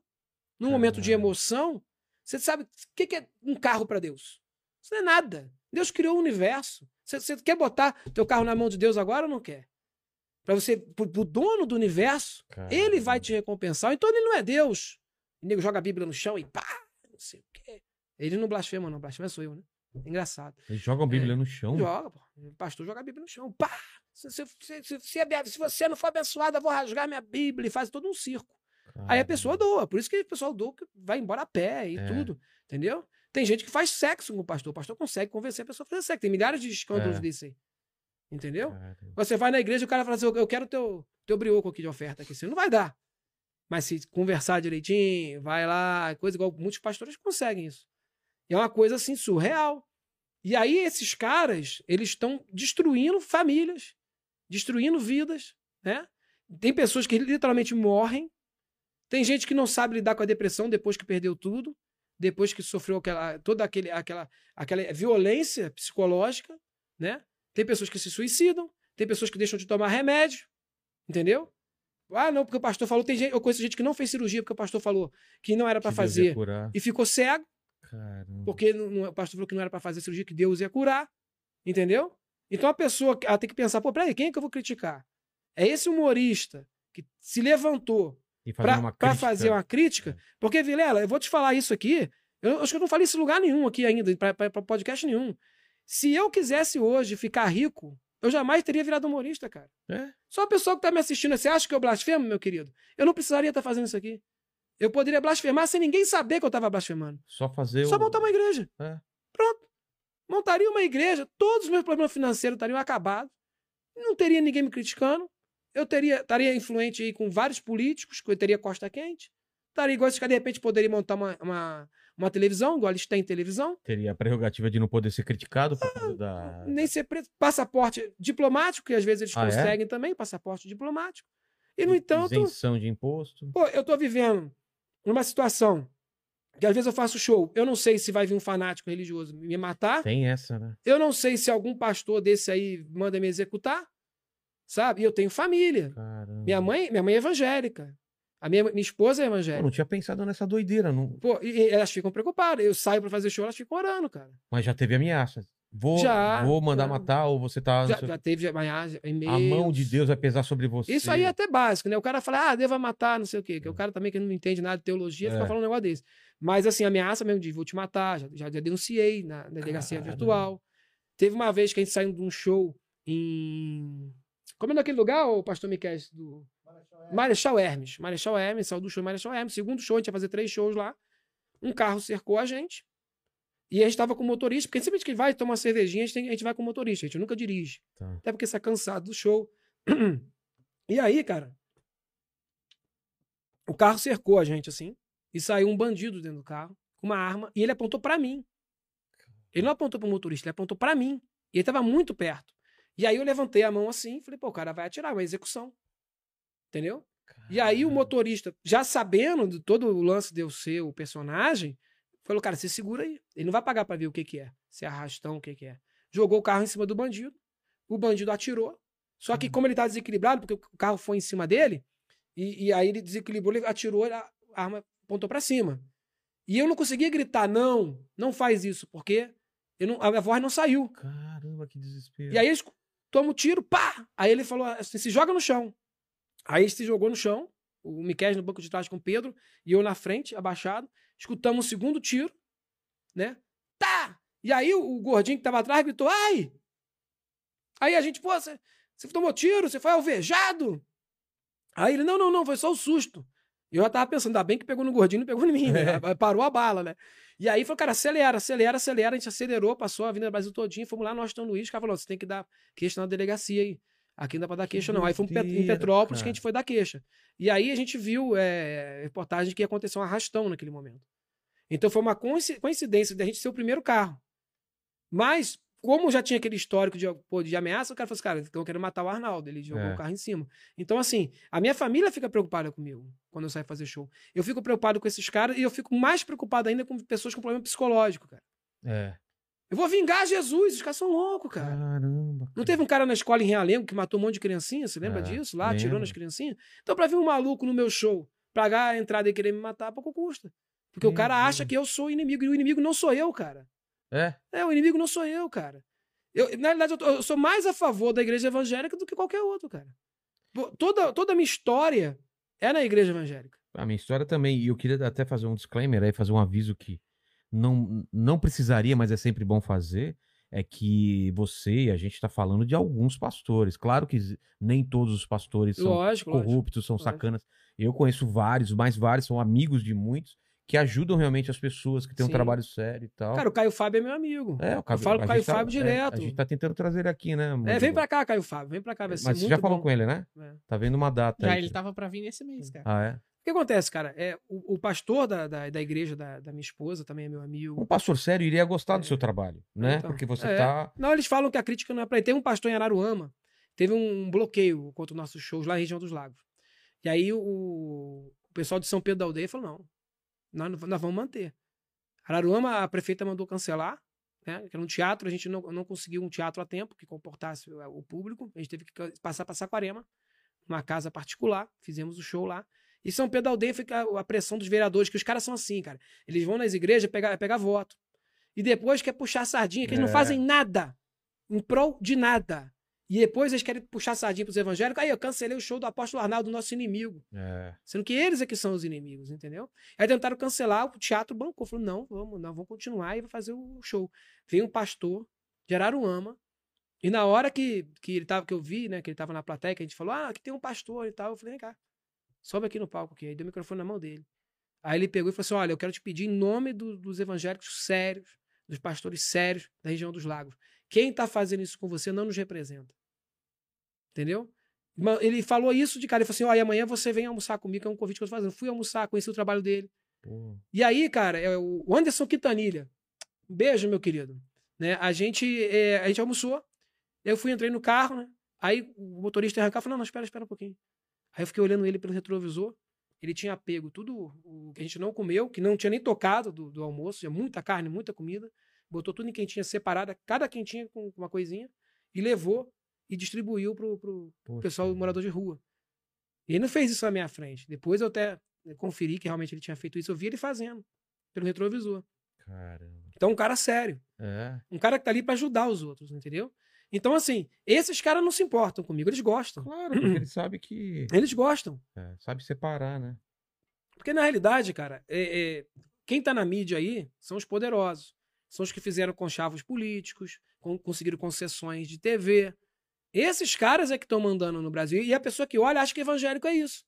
Num momento de emoção, você sabe o que que é um carro para Deus? Isso não é nada. Deus criou o universo. Você, você quer botar teu carro na mão de Deus agora ou não quer? Para você, pro, pro dono do universo, ele vai te recompensar. Então ele não é Deus. O nego joga a Bíblia no chão e pá, não sei o quê. Ele não blasfema, não. Blasfema sou eu, né? Engraçado. Eles jogam a Bíblia É. no chão. Joga, pô. O pastor joga a Bíblia no chão. Pá! Se, se, se, se, é- você não for abençoado, eu vou rasgar minha Bíblia e faz todo um circo. Aí a pessoa doa. Por isso que o pessoal doa, que vai embora a pé e É. tudo. Entendeu? Tem gente que faz sexo com o pastor. O pastor consegue convencer a pessoa a fazer sexo. Tem milhares de escândalos É. desse aí. Entendeu? Você vai na igreja e o cara fala assim: eu quero teu, teu brioco aqui de oferta aqui. Você não vai dar. Mas se conversar direitinho, vai lá, coisa igual muitos pastores conseguem isso. É uma coisa assim surreal. E aí esses caras, eles estão destruindo famílias, destruindo vidas, né? Tem pessoas que literalmente morrem. Tem gente que não sabe lidar com a depressão depois que perdeu tudo, depois que sofreu aquela, toda aquele, aquela, aquela violência psicológica, né? Tem pessoas que se suicidam, tem pessoas que deixam de tomar remédio, entendeu? Ah, não, porque o pastor falou. Tem gente, eu conheço gente que não fez cirurgia porque o pastor falou que não era para fazer e ficou cego, Caramba. porque o pastor falou que não era para fazer cirurgia, que Deus ia curar, entendeu? Então a pessoa ela tem que pensar, pô, peraí, quem é que eu vou criticar? É esse humorista que se levantou para. É. fazer uma crítica, porque, Vilela, eu vou te falar isso aqui, eu acho que eu não falei isso em lugar nenhum aqui ainda, para podcast nenhum. Se eu quisesse hoje ficar rico Eu jamais teria virado humorista, cara. É? Só a pessoa que tá me assistindo, você acha que eu blasfemo, meu querido? Eu não precisaria estar fazendo isso aqui. Eu poderia blasfemar sem ninguém saber que eu tava blasfemando. Só fazer Só o... montar uma igreja. É. Pronto. Montaria uma igreja, todos os meus problemas financeiros estariam acabados. Não teria ninguém me criticando. Eu teria, estaria influente aí com vários políticos, que eu teria costa quente. Estaria igual esses caras, de repente, poderia montar uma, uma, uma televisão, igual eles têm televisão. Teria a prerrogativa de não poder ser criticado por causa da... Nem ser preso. Passaporte diplomático, que às vezes eles Ah, é? conseguem também, passaporte diplomático. E, no entanto, Isenção de imposto. Pô, eu tô vivendo numa situação que às vezes eu faço show, eu não sei se vai vir um fanático religioso me matar, Tem essa, né? eu não sei se algum pastor desse aí manda me executar, sabe? E eu tenho família. Caramba. Minha mãe, minha mãe é evangélica. A minha, minha esposa é Eu evangélica. não tinha pensado nessa doideira, não... Pô, e, e elas ficam preocupadas. Eu saio pra fazer show, elas ficam orando, cara. mas já teve ameaça. Vou, Já, vou mandar já. matar ou você tá... Já, já teve e-mails. A mão de Deus vai pesar sobre você. Isso aí é até básico, né? O cara fala, ah, Deus vai matar, não sei o quê. Que o cara também que não entende nada de teologia fica É. falando um negócio desse. Mas, assim, ameaça mesmo de vou te matar, já, já, já denunciei na, na delegacia Caramba. virtual. Teve uma vez que a gente saiu de um show em. Como é naquele lugar, o pastor Miquel? Do... Marechal Hermes. Marechal Hermes, saiu do show Marechal Hermes. Segundo show, a gente ia fazer três shows lá. Um carro cercou a gente. E a gente tava com o motorista, porque sempre que vai tomar uma cervejinha, a gente, tem- a gente vai com o motorista, a gente nunca dirige. Tá. Até porque você é cansado do show. [CLEARS THROAT] E aí, cara, o carro cercou a gente assim, e saiu um bandido dentro do carro, com uma arma, e ele apontou pra mim. Ele não apontou pro motorista, ele apontou pra mim. E ele tava muito perto. E aí eu levantei a mão assim, e falei, pô, o cara vai atirar, uma execução. Entendeu? E aí o motorista, já sabendo de todo o lance de eu ser o personagem, falou, cara, você segura aí. Ele não vai pagar pra ver o que que é. Se é arrastão, o que que é. Jogou o carro em cima do bandido. O bandido atirou. Só que como ele tá desequilibrado, porque o carro foi em cima dele, e, e aí ele desequilibrou, ele atirou, a arma apontou pra cima. E eu não conseguia gritar, não, não faz isso, porque eu não, a minha voz não saiu. Caramba, que desespero. E aí eles tomam um tiro, pá! Aí ele falou assim, se joga no chão. Aí se jogou no chão, o Miquel no banco de trás com o Pedro, e eu na frente, abaixado. Escutamos o segundo tiro, né? Tá! E aí o, gordinho que tava atrás gritou, ai! Aí a gente, pô, você, você tomou tiro, você foi alvejado? Aí ele, não, não, não, foi só o susto. E eu já tava pensando, ainda bem que pegou no gordinho, não pegou em mim, né? [LAUGHS] Parou a bala, né? E aí falou, cara, acelera, acelera, acelera. A gente acelerou, passou a Avenida Brasil todinha, fomos lá no Washington Luiz. O cara falou, você tem que dar queixa na delegacia aí. Aqui não dá pra dar queixa, não. Aí fomos em Petrópolis que a cara. gente foi dar queixa. E aí a gente viu é, reportagem que aconteceu um arrastão naquele momento. Então foi uma coinci- coincidência de a gente ser o primeiro carro. Mas, como já tinha aquele histórico de, pô, de ameaça, o cara falou assim, cara, estão querendo matar o Arnaldo. Ele jogou É. o carro em cima. Então, assim, a minha família fica preocupada comigo quando eu saio fazer show. Eu fico preocupado com esses caras e eu fico mais preocupado ainda com pessoas com problema psicológico, cara. É. Eu vou vingar Jesus, os caras são loucos, cara. Caramba. Não teve um cara na escola em Realengo que matou um monte de criancinha? Você lembra É, disso? Lá, atirou lembro. nas criancinhas? Então, pra vir um maluco no meu show, pagar a entrada e querer me matar, pouco custa. Porque o Meu cara acha Deus. que eu sou o inimigo, e o inimigo não sou eu, cara. É? É, o inimigo não sou eu, cara. Eu, na realidade, eu, tô- eu sou mais a favor da igreja evangélica do que qualquer outro, cara. Toda, toda a minha história é na igreja evangélica. A minha história também, e eu queria até fazer um disclaimer aí, fazer um aviso que não, não precisaria, mas é sempre bom fazer, é que você e a gente está falando de alguns pastores. Claro que nem todos os pastores são Lógico, corruptos, são Lógico. sacanas. Eu conheço vários, mais vários, são amigos de muitos, que ajudam realmente as pessoas, que têm um Sim. trabalho sério e tal. Cara, o Caio Fábio é meu amigo. é, o Caio- falo com o Caio tá- Fábio é, direto. a gente tá tentando trazer ele aqui, né? É, vem pra cá, Caio Fábio. Vem pra cá, vai ser Mas você já falou bom. com ele, né? É. Tá vendo uma data Já aí. ele tava pra vir nesse mês, cara. Ah, é? O que acontece, cara? É, o, o pastor da, da, da igreja da, da minha esposa também é meu amigo. Um pastor sério iria gostar do seu trabalho, né? Então, Porque você é. tá. Não, eles falam que a crítica não é pra ele. Tem um pastor em Araruama, teve um bloqueio contra os nossos shows lá na região dos lagos. E aí o, o pessoal de São Pedro da Aldeia falou: não, nós, nós vamos manter. Araruama, a prefeita mandou cancelar, né? Que era um teatro, a gente não, não conseguiu um teatro a tempo que comportasse o, o público. A gente teve que passar para Saquarema, uma casa particular, fizemos o show lá. E São Pedro da Aldeia fica a pressão dos vereadores, que os caras são assim, cara. Eles vão nas igrejas pegar, pegar voto. E depois quer puxar sardinha, que eles É. não fazem nada em prol de nada. E depois eles querem puxar sardinha pros evangélicos. Aí eu cancelei o show do apóstolo Arnaldo, nosso inimigo. É. Sendo que eles é que são os inimigos, entendeu? Aí tentaram cancelar, o teatro bancou. Falou, não, vamos, nós vamos continuar e vai fazer o show. Veio um pastor de Araruama, E na hora que, que ele tava, que eu vi, né, que ele tava na plateia, que a gente falou, ah, aqui tem um pastor e tal, eu falei, vem cá, sobe aqui no palco aqui. Aí deu o microfone na mão dele. Aí ele pegou e falou assim: olha, eu quero te pedir em nome do- dos evangélicos sérios, dos pastores sérios da região dos lagos. Quem tá fazendo isso com você não nos representa. Entendeu? Ele falou isso de cara. Ele falou assim: e amanhã você vem almoçar comigo, que é um convite que eu tô fazendo. Fui almoçar, conheci o trabalho dele. Pô, E aí, cara, é o Anderson Quintanilha. Um beijo, meu querido. Né? A gente é, a gente almoçou. Eu fui, entrei no carro, né? Aí o motorista arrancava e falou: não, não, espera, espera um pouquinho. Aí eu fiquei olhando ele pelo retrovisor. Ele tinha pego tudo o que a gente não comeu, que não tinha nem tocado do, do almoço, tinha muita carne, muita comida. Botou tudo em quentinha separada, cada quentinha com uma coisinha, e levou e distribuiu pro, pro poxa, pessoal morador de rua. E ele não fez isso na minha frente. Depois eu até conferi que realmente ele tinha feito isso. Eu vi ele fazendo, pelo retrovisor. Caramba. Então, um cara sério. É. Um cara que tá ali pra ajudar os outros, entendeu? Então, assim, esses caras não se importam comigo, eles gostam. Claro, porque ele sabe que. [CLEARS THROAT] Eles gostam. é, sabe separar, né? Porque, na realidade, cara, é- é, quem tá na mídia aí são os poderosos. São os que fizeram conchavos políticos, con- conseguiram concessões de TV. Esses caras é que estão mandando no Brasil. E a pessoa que olha acha que evangélico é isso.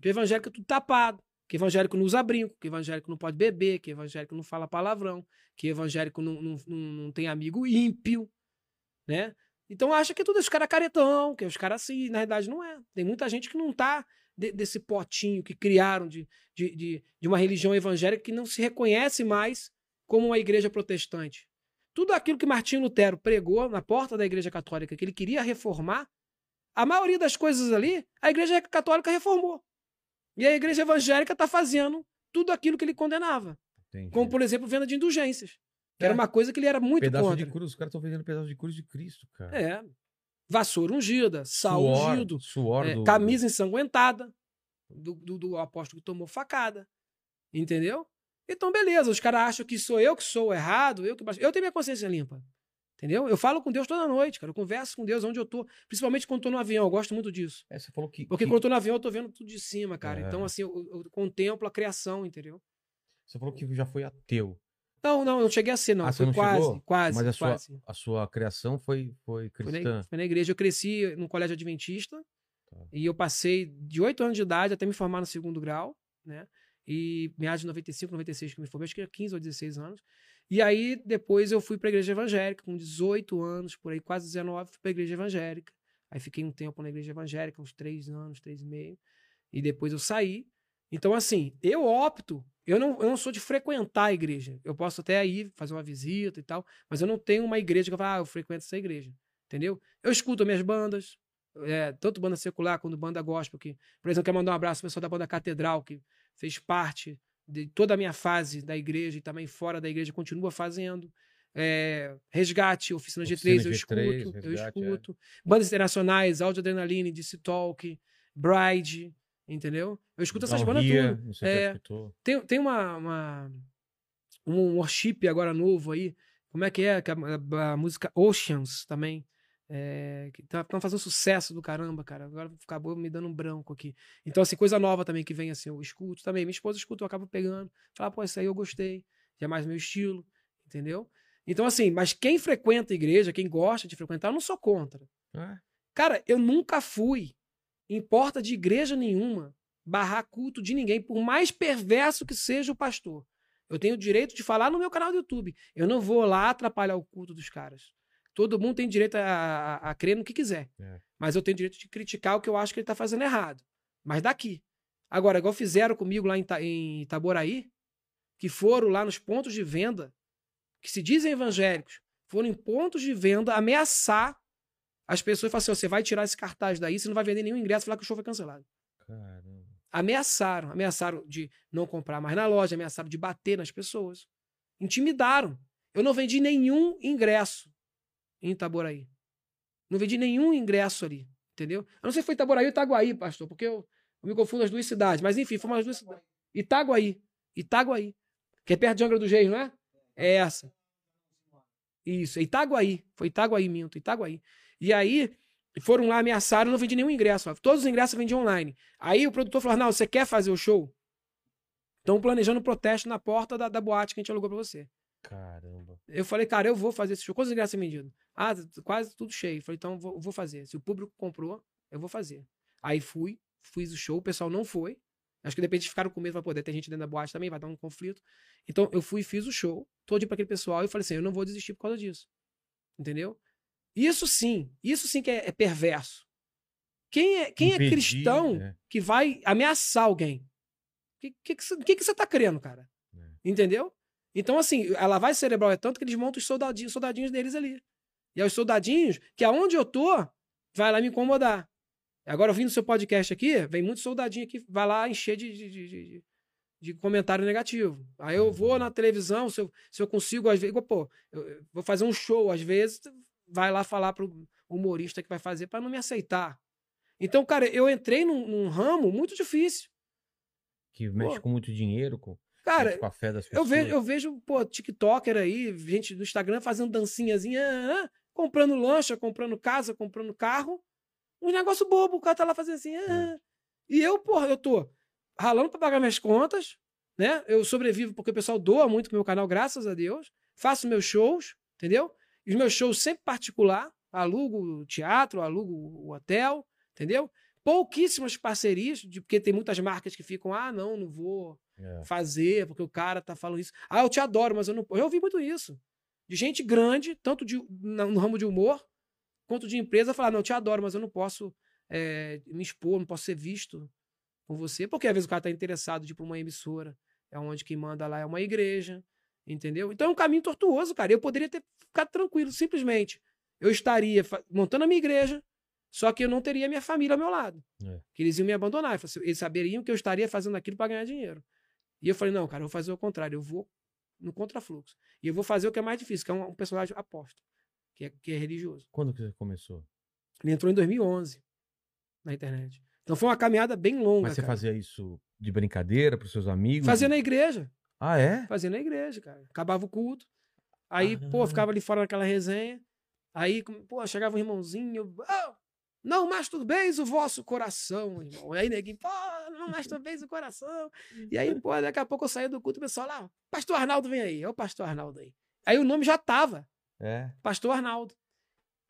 Que evangélico é tudo tapado. Que evangélico não usa brinco. Que evangélico não pode beber. Que evangélico não fala palavrão. Que evangélico não, não, não, não tem amigo ímpio. Né? Então acha que tudo os caras caretão, que os caras assim. Na realidade, não é. Tem muita gente que não tá de- desse potinho que criaram de, de, de, de uma religião evangélica que não se reconhece mais como uma igreja protestante. Tudo aquilo que Martinho Lutero pregou na porta da igreja católica, que ele queria reformar, a maioria das coisas ali, a igreja católica reformou. E a igreja evangélica está fazendo tudo aquilo que ele condenava. Entendi. Como, por exemplo, venda de indulgências. Que É. era uma coisa que ele era muito pedaço contra. de cruz, os caras estão vendendo pedaço de cruz de Cristo, cara. É. Vassoura ungida, sal suor, ungido, suor é, do... camisa ensanguentada do, do, do apóstolo que tomou facada. Entendeu? Então, beleza, os caras acham que sou eu que sou errado, eu que. Eu tenho minha consciência limpa. Entendeu? Eu falo com Deus toda noite, cara. Eu converso com Deus onde eu tô. Principalmente quando tô no avião. Eu gosto muito disso. É, você falou que. Porque que- quando eu tô no avião, eu tô vendo tudo de cima, cara. É. Então, assim, eu, eu contemplo a criação, entendeu? Você falou que já foi ateu. Não, não, eu não cheguei a ser, não. Ah, Foi quase, chegou? quase, Mas a sua, quase. a sua criação foi, foi Foi cristã. na, foi na igreja. Eu cresci num colégio adventista. Tá. E eu passei de 8 anos de idade até me formar no segundo grau, né? E meados de 95, 96 que eu me formei, acho que era 15 ou 16 anos. E aí, depois eu fui pra igreja evangélica, com 18 anos, por aí, quase 19, fui pra igreja evangélica. Aí fiquei um tempo na igreja evangélica, uns 3 anos, 3 e meio. E depois eu saí. Então, assim, eu opto. Eu não, eu não sou de frequentar a igreja. Eu posso até ir fazer uma visita e tal, mas eu não tenho uma igreja que eu falo, ah, eu frequento essa igreja. Entendeu? Eu escuto minhas bandas, é, tanto banda secular quanto banda gospel. Que, por exemplo, eu quero mandar um abraço ao pessoal da banda Catedral, que fez parte de toda a minha fase da igreja e também fora da igreja, continua fazendo. É, resgate, Oficina Oficina G3, eu G3, escuto, eu Resgate, é. escuto. Bandas internacionais, Audio Adrenaline, DC Talk, Bride, entendeu? Eu escuto essas bandas tudo. É. Tem, tem uma, uma- um worship agora novo aí. Como é que é? A, a- música Oceans também. É, que tá, tá fazendo sucesso do caramba, cara. Agora acabou me dando um branco aqui. Então, assim, coisa nova também que vem, assim, eu escuto também. Minha esposa escuta, eu acabo pegando. Fala, pô, isso aí eu gostei. Já é mais meu estilo, entendeu? Então, assim, mas quem frequenta a igreja, quem gosta de frequentar, eu não sou contra. É. Cara, eu nunca fui em porta de igreja nenhuma barrar culto de ninguém, por mais perverso que seja o pastor. Eu tenho o direito de falar no meu canal do YouTube. Eu não vou lá atrapalhar o culto dos caras. Todo mundo tem direito a, a, a crer no que quiser. É. Mas eu tenho direito de criticar o que eu acho que ele tá fazendo errado. Mas daqui. Agora, igual fizeram comigo lá em, em Itaboraí, que foram lá nos pontos de venda, que se dizem evangélicos, foram em pontos de venda ameaçar as pessoas falar assim: "Ó, você vai tirar esse cartaz daí, você não vai vender nenhum ingresso, falar que o show foi cancelado. Caramba. Ameaçaram, ameaçaram de não comprar mais na loja, ameaçaram de bater nas pessoas. Intimidaram. Eu não vendi nenhum ingresso em Itaboraí. Não vendi nenhum ingresso ali, entendeu? Eu não sei se foi Itaboraí ou Itaguaí, pastor, porque eu, eu me confundo as duas cidades. Mas enfim, foram as duas cidades. Itaguaí. Itaguaí. Que é perto de Angra dos Reis, não é? É essa. Isso, é Itaguaí. Foi Itaguaí, minto, Itaguaí. E aí, foram lá, ameaçaram, não vendi nenhum ingresso. Todos os ingressos eu vendi online. Aí o produtor falou: Não, você quer fazer o show? Estão planejando um protesto na porta da, da boate que a gente alugou pra você. Caramba. Eu falei, cara, eu vou fazer esse show. Quantos ingressos vendido? Ah, quase tudo cheio. Eu falei, então eu vou, vou fazer. Se o público comprou, eu vou fazer. Aí fui, fiz o show, o pessoal não foi. Acho que de repente ficaram com medo pra poder ter gente dentro da boate também, vai dar um conflito. Então eu fui e fiz o show, todo para aquele pessoal e falei assim: eu não vou desistir por causa disso. Entendeu? Isso sim, isso sim que é, é perverso. Quem é, quem Impedir, é cristão é. que vai ameaçar alguém? O que, que, que, você- que, você tá querendo, cara? É. Entendeu? Então, assim, a lavagem cerebral é tanto que eles montam os soldadinhos, soldadinhos deles ali. E é os soldadinhos que aonde eu tô, vai lá me incomodar. Agora, ouvindo seu podcast aqui, vem muito soldadinho aqui, vai lá encher de, de, de, de- de comentário negativo. Aí eu vou na televisão, se eu, se eu consigo, às vezes, pô, eu vou fazer um show, às vezes, vai lá falar pro humorista que vai fazer para não me aceitar. Então, cara, eu entrei num, num ramo muito difícil. Que mexe Pô. com muito dinheiro, com, Cara, com a fé das eu pessoas. vejo, eu vejo, pô, TikToker aí, gente do Instagram fazendo dancinhazinha, comprando lancha, comprando casa, comprando carro. Um negócio bobo, o cara tá lá fazendo assim. ah. E eu, porra, eu tô ralando pra pagar minhas contas, né? Eu sobrevivo porque o pessoal doa muito pro meu canal, graças a Deus. Faço meus shows, entendeu? Os meus shows sempre particular. Alugo o teatro, alugo o hotel, entendeu? Pouquíssimas parcerias, de- porque tem muitas marcas que ficam, ah, não, não vou É. fazer, porque o cara tá falando isso. Ah, eu te adoro, mas eu não. Eu ouvi muito isso. De gente grande, tanto de, no ramo de humor, quanto de empresa, falar: não, eu te adoro, mas eu não posso eh, me expor, não posso ser visto com você. Porque às vezes o cara tá interessado de ir pra uma emissora, é onde quem manda lá é uma igreja, entendeu? Então é um caminho tortuoso, cara. Eu poderia ter ficado tranquilo, simplesmente. Eu estaria montando a minha igreja, só que eu não teria minha família ao meu lado. É. Que eles iam me abandonar. Eles saberiam que eu estaria fazendo aquilo para ganhar dinheiro. E eu falei, não, cara, eu vou fazer o contrário, eu vou no contrafluxo. E eu vou fazer o que é mais difícil, que é um, um personagem apóstolo, que é, que é religioso. Quando que você começou? Ele entrou em 2011 na internet. Então foi uma caminhada bem longa, Mas você cara. fazia isso de brincadeira pros seus amigos? Fazia na igreja. Ah, é? Fazia na igreja, cara. Acabava o culto. Aí, pô, Ah. ficava ali fora naquela resenha. Aí, pô, chegava um irmãozinho. "Ah, não masturbeis o vosso coração, irmão. Aí, neguinho, pô, não masturbeis o coração. E aí, pô, daqui a pouco eu saía do culto e o pessoal lá, Pastor Arnaldo vem aí. É o Pastor Arnaldo aí. Aí o nome já tava. É. Pastor Arnaldo.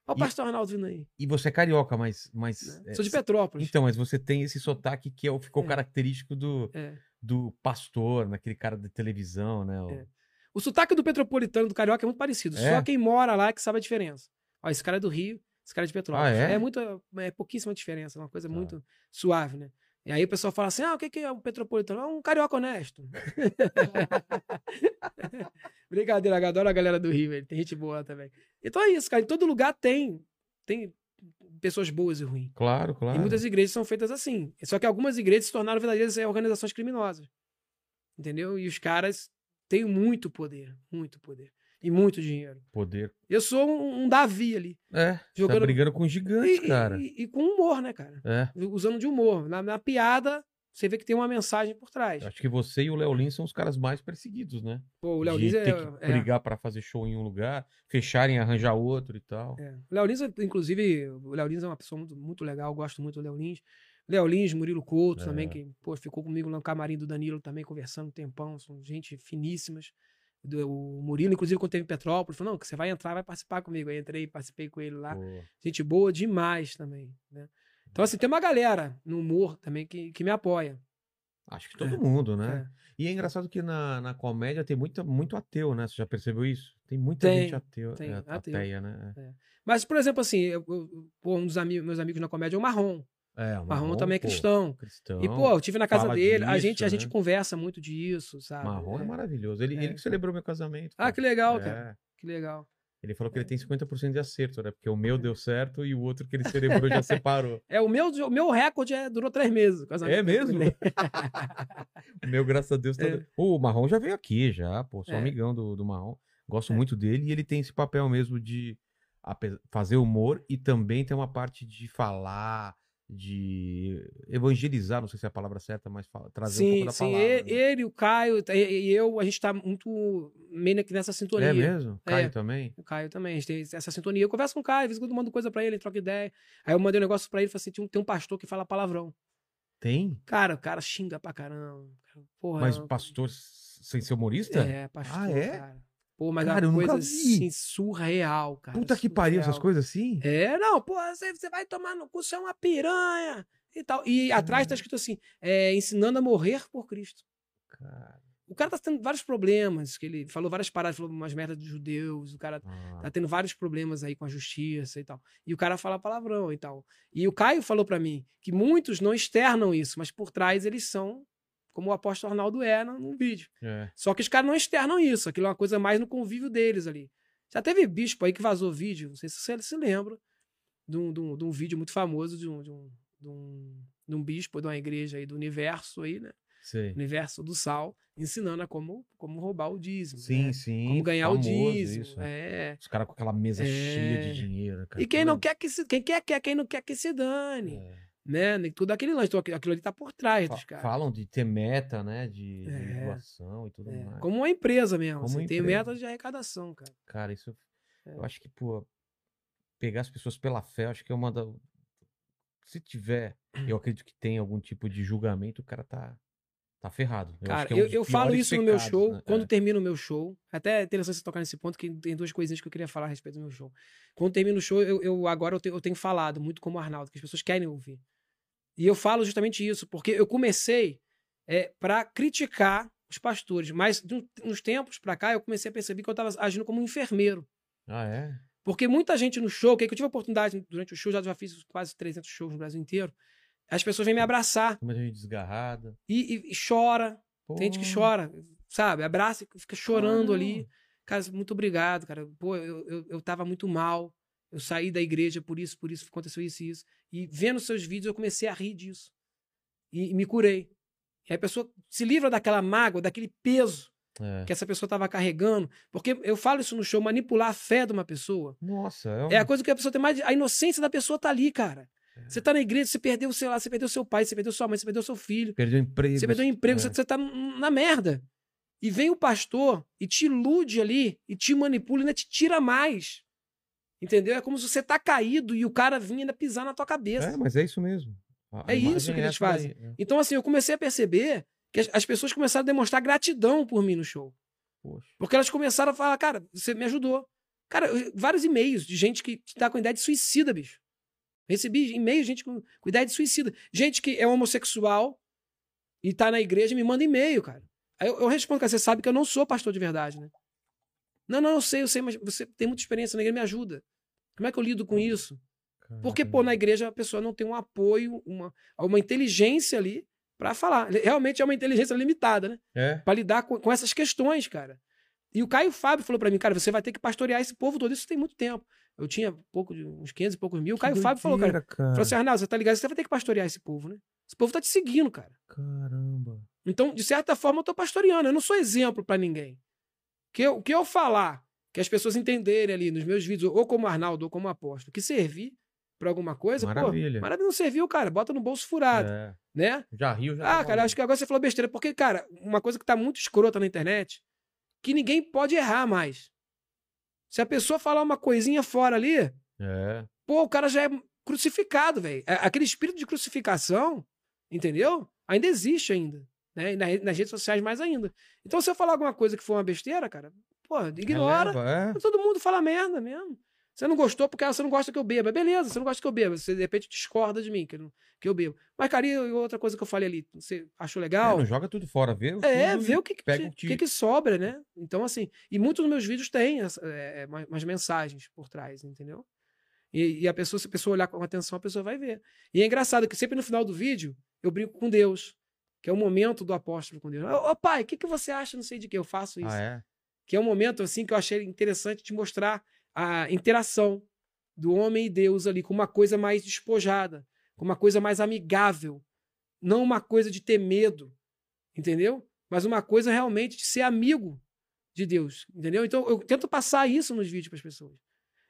Olha o Pastor Arnaldo vindo aí. E você é carioca, mas. mas né? é, Sou de Petrópolis. Então, mas você tem esse sotaque que é ficou É. característico do, É. do pastor, naquele cara de televisão, né? O- É. O sotaque do petropolitano do carioca é muito parecido. É? Só quem mora lá é que sabe a diferença. Ó, esse cara é do Rio, esse cara é de Petrópolis. Ah, é? muito, é pouquíssima diferença, uma coisa Tá. muito suave, né? E aí o pessoal fala assim: ah, o que é um petropolitano? É um carioca honesto. [LAUGHS] Brincadeira, adoro a galera do Rio, velho. tem gente boa também. Então é isso, cara. Em todo lugar tem, tem pessoas boas e ruins. Claro, claro. E muitas igrejas são feitas assim. Só que algumas igrejas se tornaram verdadeiras eh, organizações criminosas. Entendeu? E os caras têm muito poder, muito poder. E muito dinheiro. Poder. Eu sou um, um Davi ali. É. Você Jogando- tá brigando com gigantes, E, cara. e- e com humor, né, cara? É. Usando de humor. Na, na piada, você vê que tem uma mensagem por trás. Eu Acho que você e o Léo Lins são os caras mais perseguidos, né? Pô, o Léo Lins é, ter que é- brigar pra fazer show em um lugar, fecharem, arranjar outro e tal. é. O Léo Lins, inclusive, o Léo Lins é uma pessoa muito, muito legal, gosto muito do Léo Lins. Léo Lins, Murilo Couto É. também, que pô, ficou comigo no camarim do Danilo também, conversando um tempão, são gente finíssimas. O Murilo, inclusive, quando teve em Petrópolis, falou: não, que você vai entrar, vai participar comigo. Aí entrei, participei com ele lá. Pô, Gente boa demais também, né? Então, assim, tem uma galera no humor também que, que me apoia. acho que todo mundo, É. né? E é engraçado que na, na comédia tem muita, muito ateu, né? Você já percebeu isso? Tem muita Tem, gente ateu, tem, é, ateu. ateia, né? Mas, por exemplo, assim, eu, eu- pô, um dos amigos, meus amigos na comédia é o Marrom. É, O o Marrom também é pô, cristão. cristão. E, pô, eu tive na casa fala dele, a disso, gente, a gente né? conversa muito disso, sabe? Marrom é É. maravilhoso. Ele, É. ele que celebrou meu casamento. Ah, pô. que legal, É. cara. Que legal. Ele falou que ele tem 50% de acerto, né? Porque o meu deu certo e o outro que ele celebrou já [LAUGHS] separou. É, o meu, o meu recorde é, durou três meses. É mesmo? [LAUGHS] O meu, graças a Deus, tá... É. O Marrom já veio aqui, já, pô. Sou É. amigão do, do Marrom. Gosto É. muito dele e ele tem esse papel mesmo de fazer humor e também tem uma parte de falar, de evangelizar, não sei se é a palavra certa, mas fala- trazer um pouco Sim, da sim. palavra. e- né? Ele, o Caio e, e eu, a gente tá muito meio que nessa sintonia. É mesmo? Caio É. também? O Caio também, a gente tem essa sintonia. Eu converso com o Caio, às vezes quando mando coisa pra ele, troca ideia. Aí eu mandei um negócio pra ele, falei assim, tem um, tem um pastor que fala palavrão. Tem? Cara, o cara xinga pra caramba. Porra, Mas pastor s- sem ser humorista? É, pastor, Ah, é? cara. Pô, mas Cara, é uma coisa assim, surreal, cara. Puta que pariu, essas surreal. coisas assim? É, não, pô, você, você vai tomar no cu, você é uma piranha e tal. E atrás tá escrito assim, é, ensinando a morrer por Cristo. Cara, O cara tá tendo vários problemas, que ele falou várias paradas, falou umas merdas dos judeus, o cara ah, tá tendo vários problemas aí com a justiça e tal. E o cara fala palavrão e tal. E o Caio falou pra mim que muitos não externam isso, mas por trás eles são como o apóstolo Arnaldo é no, no vídeo. é. Só que os caras não externam isso, aquilo é uma coisa mais no convívio deles ali. Já teve bispo aí que vazou vídeo, não sei se você se lembra, de um, de um, de um vídeo muito famoso de um, de, um, de, um, de um bispo de uma igreja aí do universo aí, né? Sei. Universo do sal, ensinando a como, como roubar o dízimo. Sim, né? sim. Como ganhar o dízimo. isso. É. Os caras com aquela mesa cheia É. de dinheiro. Cara. E quem não quer que se. Quem quer, quer, quem não quer que se dane. É. Né? Tudo aquele lance. Então, aquilo ali tá por trás Fa- dos caras. Falam de ter meta, né? De, de É. doação e tudo É, mais. Como uma empresa mesmo. Como Você tem metas de arrecadação, cara. Cara, isso. É. Eu acho que, pô, pegar as pessoas pela fé, eu acho que é uma da. Se tiver, eu acredito que tem algum tipo de julgamento, o cara tá, tá ferrado. Eu Cara, é um eu, eu falo isso no meu pecados, show, né? quando É. termina o meu show. Até é interessante você tocar nesse ponto, que tem duas coisinhas que eu queria falar a respeito do meu show. Quando termina o show, eu, eu- agora eu, te- eu tenho falado muito como o Arnaldo, que as pessoas querem ouvir. E eu falo justamente isso, porque eu comecei é, para criticar os pastores, mas de um- uns tempos pra cá eu comecei a perceber que eu tava agindo como um enfermeiro. Ah, é? Porque muita gente no show, que eu tive a oportunidade durante o show, já, já fiz quase 300 shows no Brasil inteiro, as pessoas vêm me abraçar Uma gente desgarrada. e, e- e chora, tem gente que Pô, chora, sabe? Abraça e fica chorando ali. caramba. Cara, muito obrigado, cara. Pô, eu, eu, eu tava muito mal. Eu saí da igreja por isso, por isso, aconteceu isso e isso. E vendo seus vídeos, eu comecei a rir disso. E, e me curei. E aí a pessoa se livra daquela mágoa, daquele peso É. que essa pessoa tava carregando. Porque eu falo isso no show, manipular a fé de uma pessoa. Nossa, é, um... É a coisa que a pessoa tem mais. A inocência da pessoa tá ali, cara. É. Você tá na igreja, você perdeu, sei lá, você perdeu seu pai, você perdeu sua mãe, você perdeu seu filho. Perdeu emprego. Você perdeu emprego, é. você, você tá na merda. E vem o pastor e te ilude ali, e te manipula e ainda te tira mais. Entendeu? É como se você tá caído e o cara vinha ainda pisar na tua cabeça. É, mas é isso mesmo. A- É isso que eles essa fazem. daí, é. Então, assim, eu comecei a perceber que as, as pessoas começaram a demonstrar gratidão por mim no show. Poxa. Porque elas começaram a falar, cara, você me ajudou. Cara, vários e-mails de gente que tá com ideia de suicida, bicho. Recebi e-mails de gente com, com ideia de suicida. Gente que é homossexual e tá na igreja me manda e-mail, cara. Aí eu, eu respondo, cara, você sabe que eu não sou pastor de verdade, né? Não, não, eu sei, eu sei, mas você tem muita experiência na igreja, me ajuda. Como é que eu lido com isso? Porque, pô, na igreja a pessoa não tem um apoio, uma, uma inteligência ali pra falar. Realmente é uma inteligência limitada, né? É. Pra lidar com, com essas questões, cara. E o Caio Fábio falou pra mim, cara, você vai ter que pastorear esse povo todo. Isso tem muito tempo. Eu tinha pouco de uns 500 e poucos mil. O Caio Fábio falou, cara, falou assim, Arnaldo, você tá ligado? Você vai ter que pastorear esse povo, né? Esse povo tá te seguindo, cara. Caramba. Então, de certa forma, eu tô pastoreando. Eu não sou exemplo pra ninguém. Que O que eu falar, que as pessoas entenderem ali nos meus vídeos, ou como Arnaldo, ou como apóstolo, que servir pra alguma coisa, Maravilha. pô, maravilha não serviu, cara. Bota no bolso furado, É. né? Já riu, já. Ah, cara, acho que agora você falou besteira. Porque, cara, uma coisa que tá muito escrota na internet, que ninguém pode errar mais. Se a pessoa falar uma coisinha fora ali, É. pô, o cara já é crucificado, velho. É- Aquele espírito de crucificação, entendeu? Ainda existe ainda. Né? E nas redes sociais mais ainda. Então, se eu falar alguma coisa que for uma besteira, cara, pô, ignora. Releva, é. Todo mundo fala merda mesmo. Você não gostou porque ah, você não gosta que eu beba. Beleza, você não gosta que eu beba. Você de repente discorda de mim, que eu, não- que eu bebo. Mas, cara, e outra coisa que eu falei ali? Você achou É, legal? não joga tudo fora, vê? É, tudo ver e o que, que, o que, que- sobra, né? Então, assim, e muitos dos meus vídeos têm é, é, umas mensagens por trás, entendeu? E, e a pessoa, se a pessoa olhar com atenção, a pessoa vai ver. E é engraçado que sempre no final do vídeo eu brinco com Deus, que é o momento do apóstolo com Deus. Ô, ô, pai, o que, que você acha? Não sei de que eu faço isso. Ah, é? Que é um momento assim que eu achei interessante de mostrar a interação do homem e Deus ali com uma coisa mais despojada, com uma coisa mais amigável, não uma coisa de ter medo, entendeu? Mas uma coisa realmente de ser amigo de Deus, entendeu? Então eu tento passar isso nos vídeos para as pessoas.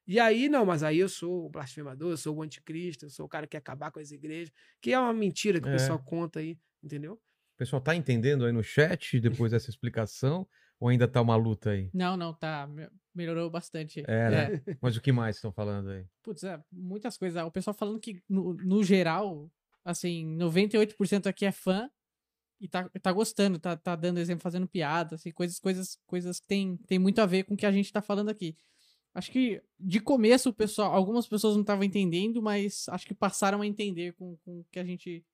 E aí, não, mas aí eu sou o blasfemador, eu sou o anticristo, eu sou o cara que quer acabar com as igrejas, que é uma mentira que o É. pessoal conta aí, entendeu? O pessoal tá entendendo aí no chat depois dessa explicação? Ou ainda tá uma luta aí? Não, não, tá. me- Melhorou bastante. É, né? Mas o que mais estão falando aí? Putz, é, muitas coisas. O pessoal falando que, no, no geral, assim, 98% aqui é fã e tá, tá gostando, tá, tá dando exemplo, fazendo piada, assim, coisas, coisas, coisas que tem, tem muito a ver com o que a gente tá falando aqui. Acho que de começo o pessoal, algumas pessoas não estavam entendendo, mas acho que passaram a entender com, com o que a gente.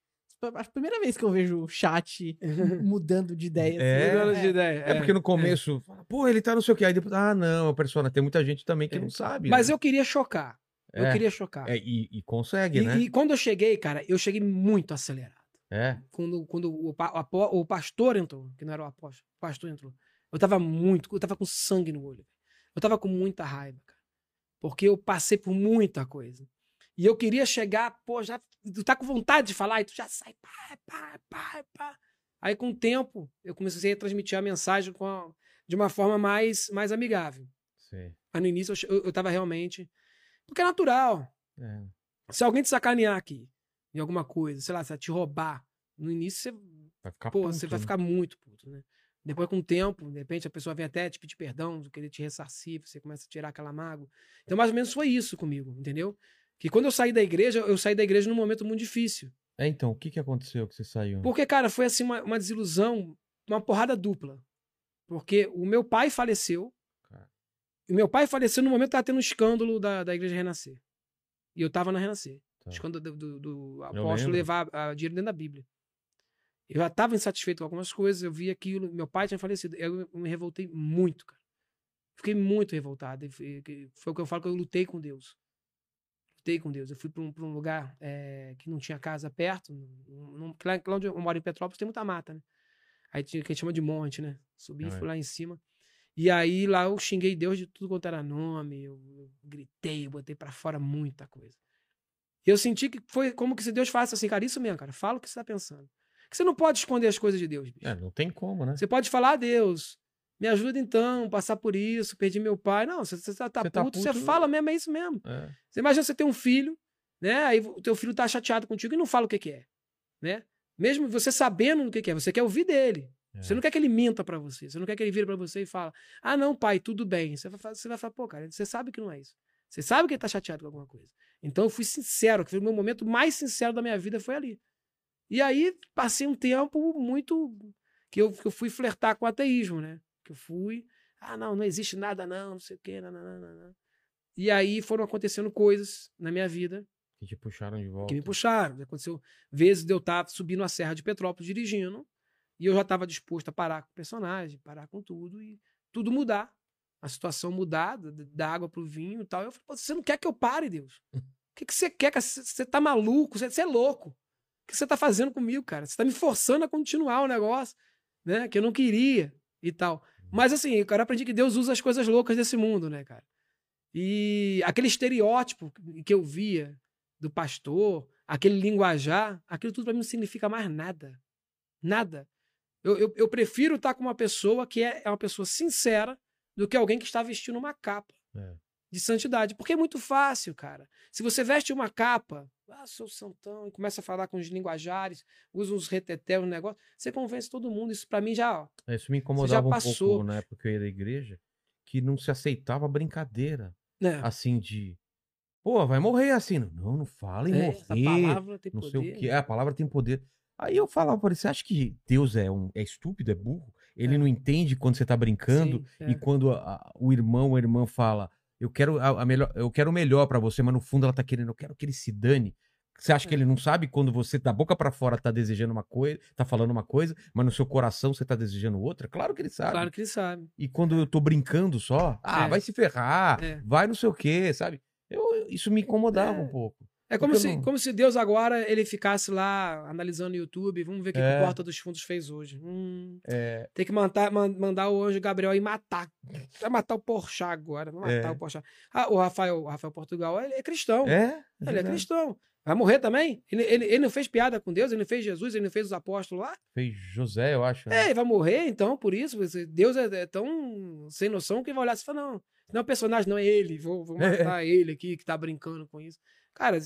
A primeira vez que eu vejo o chat [LAUGHS] mudando de ideia. É, assim, Mudando de ideia. É porque no começo, fala, pô, ele tá não sei o que. Aí depois, ah, não, persona. Tem muita gente também que É. não sabe. Mas né? eu queria chocar. Eu É. queria chocar. É, e, e consegue, E, né? e quando eu cheguei, cara, eu cheguei muito acelerado. É. Quando, quando o, o o pastor entrou, que não era o apóstolo, o pastor entrou. Eu tava muito, eu tava com sangue no olho. Eu tava com muita raiva, cara. Porque eu passei por muita coisa. E eu queria chegar, pô, já. Tu tá com vontade de falar, e tu já sai, pá, pá, pá, pá. Aí, com o tempo, eu comecei a transmitir a mensagem com a- de uma forma mais, mais amigável. Sim. Mas no início eu, eu, tava realmente. Porque é natural. É. Se alguém te sacanear aqui em alguma coisa, sei lá, se te roubar, no início você, Vai ficar pô, puto, você vai né? ficar muito puto, né? Depois, com o tempo, de repente a pessoa vem até te pedir perdão, querer te ressarcir, você começa a tirar aquela mágoa. Então, mais ou menos foi isso comigo, entendeu? Que quando eu saí da igreja, eu saí da igreja num momento muito difícil. É, então, o que que aconteceu que você saiu? Porque, cara, foi assim uma, uma desilusão, uma porrada dupla. Porque o meu pai faleceu. Cara. O meu pai faleceu no momento que tava tendo um escândalo da, da igreja Renascer. E eu tava na Renascer. Tá. Escândalo do, do, do apóstolo levar ah, dinheiro dentro da Bíblia. Eu já estava insatisfeito com algumas coisas, eu vi aquilo, meu pai tinha falecido. Eu, me revoltei muito, cara. Fiquei muito revoltado. e foi o que eu falo que eu lutei com Deus. Lutei com Deus. Eu fui para um, um lugar eh, que não tinha casa perto. Num, lá, onde eu moro em Petrópolis tem muita mata, né? Aí tinha que a gente chama de monte, né? Subi, é. fui lá em cima. E aí lá eu xinguei Deus de tudo quanto era nome. Eu, eu gritei, eu botei pra fora muita coisa. E eu senti que foi como que se Deus falasse assim, cara, isso mesmo, cara, fala o que você tá pensando. Que você não pode esconder as coisas de Deus, bicho. É, não tem como, né? Você pode falar a Deus, me ajuda então, passar por isso, perdi meu pai. Não, você, você tá, tá Você tá puto, você puto, fala mesmo, é isso mesmo. É. Você imagina você ter um filho, né? Aí o teu filho tá chateado contigo e não fala o que, que é, né? Mesmo você sabendo o que, que é, você quer ouvir dele. É. Você não quer que ele minta pra você. Você não quer que ele vire pra você e fala: "Ah, não, pai, tudo bem". Você vai, você vai falar: "Pô, cara, você sabe que não é isso. Você sabe que ele tá chateado com alguma coisa". Então eu fui sincero, que foi o meu momento mais sincero da minha vida foi ali. E aí passei um tempo muito que eu, que eu fui flertar com o ateísmo, né? Que eu fui, ah, não, não existe nada não, não sei o quê, não, não, não, não, não. E aí foram acontecendo coisas na minha vida Que te puxaram de volta. que me puxaram. Aconteceu vezes de eu estar subindo a Serra de Petrópolis dirigindo e eu já estava disposto a parar com o personagem, parar com tudo e tudo mudar. A situação mudar, da, água pro vinho e tal. Eu falei, "Pô, você não quer que eu pare, Deus? O [LAUGHS] que, que você quer? Você, tá maluco? Você, você é louco. O que você tá fazendo comigo, cara? Você tá me forçando a continuar o negócio, né? Que eu não queria e tal. Mas assim, cara, eu aprendi que Deus usa as coisas loucas desse mundo, né, cara? E aquele estereótipo que eu via do pastor, aquele linguajar, aquilo tudo para mim não significa mais nada. Nada. Eu, eu, eu prefiro estar com uma pessoa que é, é uma pessoa sincera do que alguém que está vestindo uma capa É. de santidade. Porque é muito fácil, cara. Se você veste uma capa, ah, sou santão, e começa a falar com os linguajares, usa uns retetel, um negócio, você convence todo mundo. Isso para mim já, ó, É, Isso me incomodava um passou. pouco na época que eu ia da igreja, que não se aceitava brincadeira. né? Assim, de. Pô, vai morrer assim. Não, não fala em É, morrer. palavra tem não poder. sei o que. É, a palavra tem poder. Aí eu falava pra ele, você acha que Deus é, um, é estúpido, é burro? Ele É. não entende quando você tá brincando Sim, é. e quando a- a- o irmão ou a irmã fala, eu quero a, a melhor, eu quero o melhor pra você, mas no fundo ela tá querendo, eu quero que ele se dane. Você acha que É. ele não sabe quando você da boca pra fora tá desejando uma coisa, tá falando uma coisa, mas no seu coração você tá desejando outra? Claro que ele sabe. Claro que ele sabe. E quando eu tô brincando só, ah, É. vai se ferrar, É. vai não sei o quê, sabe? Eu, isso me incomodava É. um pouco. É como Porque se, não- como se Deus agora ele ficasse lá analisando o YouTube. Vamos ver o que, que É. o Porta dos Fundos fez hoje. Hum, É, tem que mandar, man- mandar o anjo Gabriel aí matar. Vai matar o Porchat agora. Vai matar É. o Porchat. Ah, o Rafael, o Rafael Portugal, é cristão. é, Ele é cristão. Vai morrer também? Ele, ele, ele não fez piada com Deus, ele não fez Jesus, ele não fez os apóstolos lá? Fez José, eu acho. É, né? ele vai morrer, então, por isso. Deus é, é tão sem noção que vai olhar e falar: não, não é um personagem, não é ele. Vou, vou [LAUGHS] É. matar ele aqui que tá brincando com isso. Cara,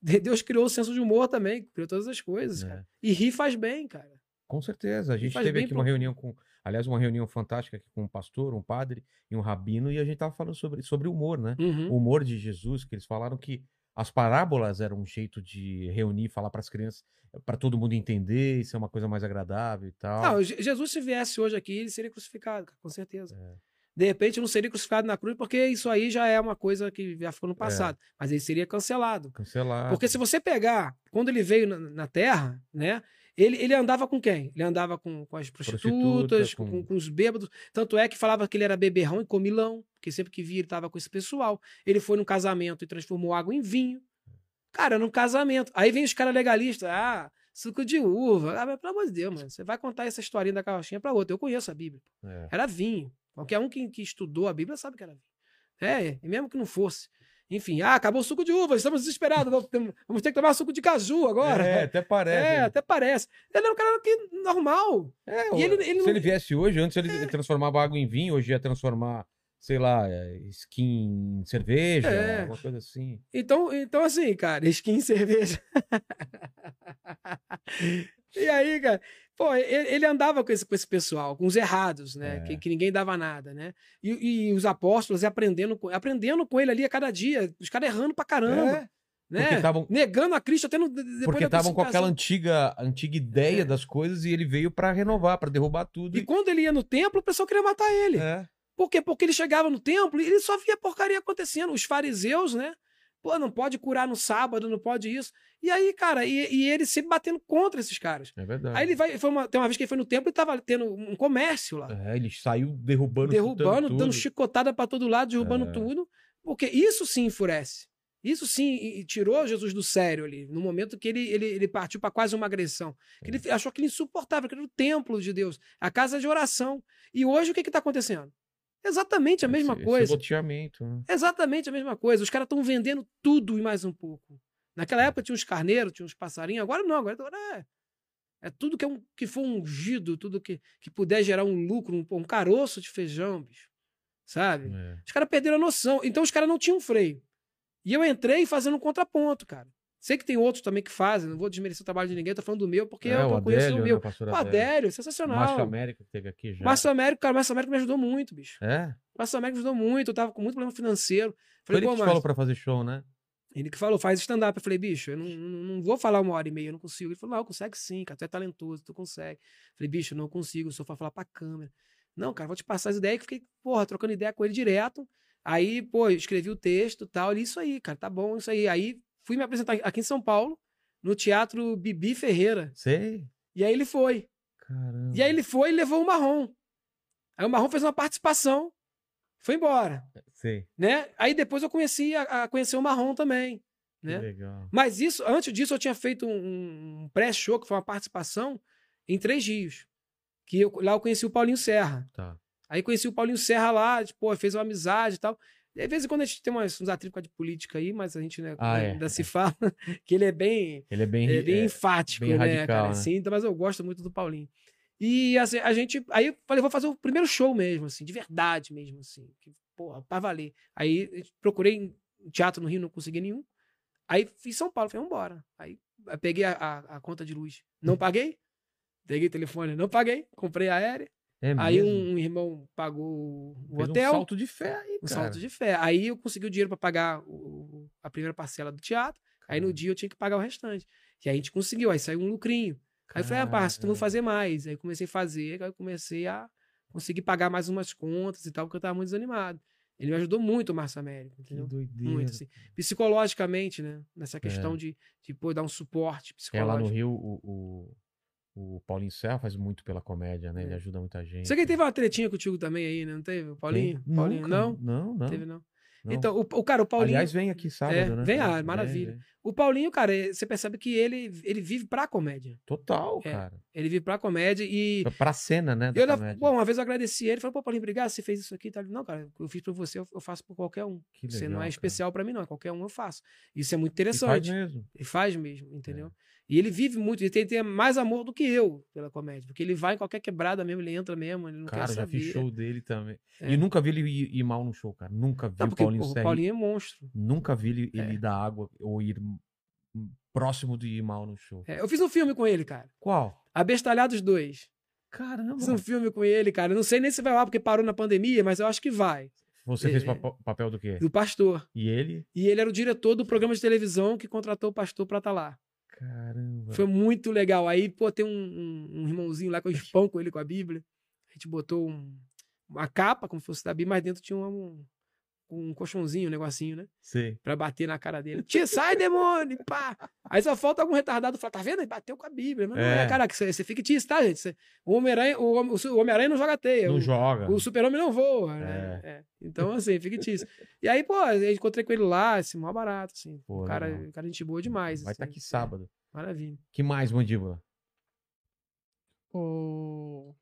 [LAUGHS] Deus criou o senso de humor também, criou todas as coisas, É. cara. E rir faz bem, cara. Com certeza. A gente teve aqui pro- uma reunião com. Aliás, uma reunião fantástica aqui com um pastor, um padre e um rabino, e a gente tava falando sobre, sobre humor, né? Uhum. O humor de Jesus, que eles falaram que as parábolas eram um jeito de reunir, falar para as crianças, para todo mundo entender, isso é uma coisa mais agradável e tal. Não, Je- Jesus, se viesse hoje aqui, ele seria crucificado, com certeza. É. De repente, não seria crucificado na cruz, porque isso aí já é uma coisa que já ficou no É. passado. Mas ele seria cancelado. Cancelar. Porque se você pegar, quando ele veio na, na Terra, né? Ele, ele andava com quem? Ele andava com, com as prostitutas, Prostituta, com... com- com os bêbados. Tanto é que falava que ele era beberrão e comilão, porque sempre que via ele estava com esse pessoal. Ele foi num casamento e transformou água em vinho. Cara, num casamento. Aí vem os caras legalistas. Ah, suco de uva. Ah, mas pelo amor de Deus, mano. Você vai contar essa historinha da carrochinha pra outra. Eu conheço a Bíblia. É. Era vinho. Qualquer um que, que estudou a Bíblia sabe que era vinho. É, e mesmo que não fosse. Enfim, ah, acabou o suco de uva, estamos desesperados. vamos ter- que tomar suco de caju agora. É, até parece. É, até parece. Ele é um cara que, normal. É, E ele- ele se não- ele viesse hoje, antes ele transformava água em vinho, hoje ia transformar, sei lá, é, skin em cerveja, É. alguma coisa assim. Então, então assim, cara, skin cerveja. [LAUGHS] e aí, cara, pô, ele, andava com esse, com esse pessoal, com os errados, né? É. Que, que ninguém dava nada, né? E, e os apóstolos aprendendo com, aprendendo com ele ali a cada dia, os caras errando pra caramba, É, né? tavam- Negando a Cristo até no, porque estavam com aquela antiga, antiga ideia É. das coisas e ele veio pra renovar, pra derrubar tudo. E quando ele ia no templo, o pessoal queria matar ele. É. Por quê? Porque ele chegava no templo e ele só via porcaria acontecendo. Os fariseus, né? Pô, não pode curar no sábado, não pode isso. E aí, cara, e, e ele sempre batendo contra esses caras. É verdade. Aí ele vai. Foi uma, tem uma vez que ele foi no templo e tava tendo um comércio lá. É, ele saiu derrubando, derrubando, dando tudo. chicotada pra todo lado, derrubando É. tudo. Porque isso sim enfurece. Isso sim e- e tirou Jesus do sério ali, no momento que ele, ele, ele partiu para quase uma agressão. Que ele achou aquilo insuportável, que era o templo de Deus, a casa de oração. E hoje o que está acontecendo? Exatamente a mesma Esse- coisa. Esse né? Exatamente a mesma coisa. Os caras estão vendendo tudo e mais um pouco. Naquela época tinha uns carneiros, tinha uns passarinhos, agora não, agora, agora é. É tudo que, é um, que for ungido, tudo que, que puder gerar um lucro, um, um caroço de feijão, bicho. Sabe? É. Os caras perderam a noção. Então os caras não tinham freio. E eu entrei fazendo um contraponto, cara. Sei que tem outros também que fazem, não vou desmerecer o trabalho de ninguém, tô falando do meu, porque É, eu, eu conheço o né, meu. O Adélio. Sensacional. Márcio América que teve aqui já. Márcio Américo, cara, o Márcio Américo me ajudou muito, bicho. É? Márcio Américo me ajudou muito, eu tava com muito problema financeiro. Foi Falei, ele pô, que falou pra fazer show, né? ele que falou, faz stand-up. Eu falei, bicho, eu não, não, vou falar uma hora e meia, eu não consigo. Ele falou, não, consegue sim, cara, tu é talentoso, tu consegue. Eu falei, bicho, eu não consigo, eu só pra falar pra câmera. Não, cara, vou te passar as ideias, que fiquei, porra, trocando ideia com ele direto. Aí, pô, escrevi o texto e tal, ele, isso aí, cara, tá bom, isso aí. Aí fui me apresentar aqui em São Paulo, no Teatro Bibi Ferreira. Sei. E aí ele foi. Caramba. E aí ele foi e levou o Marrom. Aí o Marrom fez uma participação, foi embora, Sei. né? Aí depois eu conheci a, a conhecer o Marrom também, né? legal. Mas isso, antes disso, eu tinha feito um, um pré-show, que foi uma participação, em Três Rios. Que eu, lá eu conheci o Paulinho Serra. Tá. Aí conheci o Paulinho Serra lá, tipo, fez uma amizade e tal. De vez em quando a gente tem umas, uns atritos de política aí, mas a gente né, Ah, é, ainda é. se fala [LAUGHS] que ele é bem, Ele é bem. é bem é, enfático, bem né, radical, cara? né? Assim, então, mas eu gosto muito do Paulinho. E assim, a gente. Aí eu falei, vou fazer o primeiro show mesmo, assim, de verdade mesmo, assim. Que, porra, pra valer. Aí procurei um teatro no Rio, não consegui nenhum. Aí fiz São Paulo, falei, vambora. Aí peguei a, a, a conta de luz. Não [LAUGHS] paguei. Peguei telefone, não paguei. Comprei aérea. É Aí um, um irmão pagou o Fez hotel. Um salto de fé aí, Um cara. salto de fé. Aí eu consegui o dinheiro para pagar o- a primeira parcela do teatro. Aí no Caramba. dia eu tinha que pagar o restante. E aí a gente conseguiu, aí saiu um lucrinho. Aí eu falei, ah, parça, tu vou Caramba. fazer mais. Aí eu comecei a fazer, aí eu comecei a conseguir pagar mais umas contas e tal, porque eu tava muito desanimado. Ele me ajudou muito, o Márcio Américo, Que entendeu? doideira. Muito, assim. Psicologicamente, né? Nessa questão de, de pô, dar um suporte É, lá no psicológico. Rio, o, o, o Paulinho Serra faz muito pela comédia, né? Ele É. ajuda muita gente. Você que teve uma tretinha contigo também aí, né? Não teve? Paulinho? Tem? Paulinho, Nunca. não? Não, não. Teve, não. não. Então, o, o cara, o Paulinho. Aliás, vem aqui sábado, É, né? vem, ah, Vem, maravilha. vem. O Paulinho, cara, eh, você percebe que ele, ele vive pra comédia. Total, É. cara. Ele vive pra comédia e. Pra- Pra cena, né? Da Eu, comédia. pô, uma vez eu agradeci ele, falei, pô, Paulinho, obrigado, você fez isso aqui e. Ele, Não, cara, eu fiz pra você, eu faço por qualquer um. Que você legal, não é cara. especial pra mim, não. é Qualquer um eu faço. Isso é muito E faz interessante. mesmo. Ele faz mesmo, entendeu? É. E ele vive muito, ele tem, tem mais amor do que eu pela comédia. Porque ele vai em qualquer quebrada mesmo, ele entra mesmo, ele não Cara, quer já saber. fiz show dele também. É. E nunca vi ele ir, ir mal no show, cara. Nunca vi Não, o porque Paulinho porra, o Paulinho é monstro. Nunca vi ele, ele É. dar água ou ir próximo de ir mal no show. É, eu fiz um filme com ele, cara. Qual? Abestalhados 2. Caramba. Fiz um filme com ele, cara. Eu não sei nem se vai lá porque parou na pandemia, mas eu acho que vai. Você É, fez é. papo- papel do quê? do pastor. E ele? E ele era o diretor do programa de televisão que contratou o pastor pra estar lá. Caramba. Foi muito legal. Aí, pô, tem um, um- um irmãozinho lá que eu espanco ele com a Bíblia. A gente botou um- uma capa, como se fosse da Bíblia, mas dentro tinha um, um colchãozinho, um negocinho, né? Sei. Pra bater na cara dele. Tia, sai, demônio! Pá! Aí só falta algum retardado falar, tá vendo? Ele bateu com a Bíblia. Mas não É. é, caraca, você, você fica tis, tá, gente? Você- o Homem-Aranha o, Homem- o Homem-Aranha não joga teia. Não o, joga. o super-homem não voa, né? É. Então, assim, fictício. E aí, pô, eu encontrei com ele lá, assim, mó barato, assim. Pô, o cara, o cara gente boa demais. Vai estar assim. aqui sábado. Maravilha. Que mais, mandíbula? O...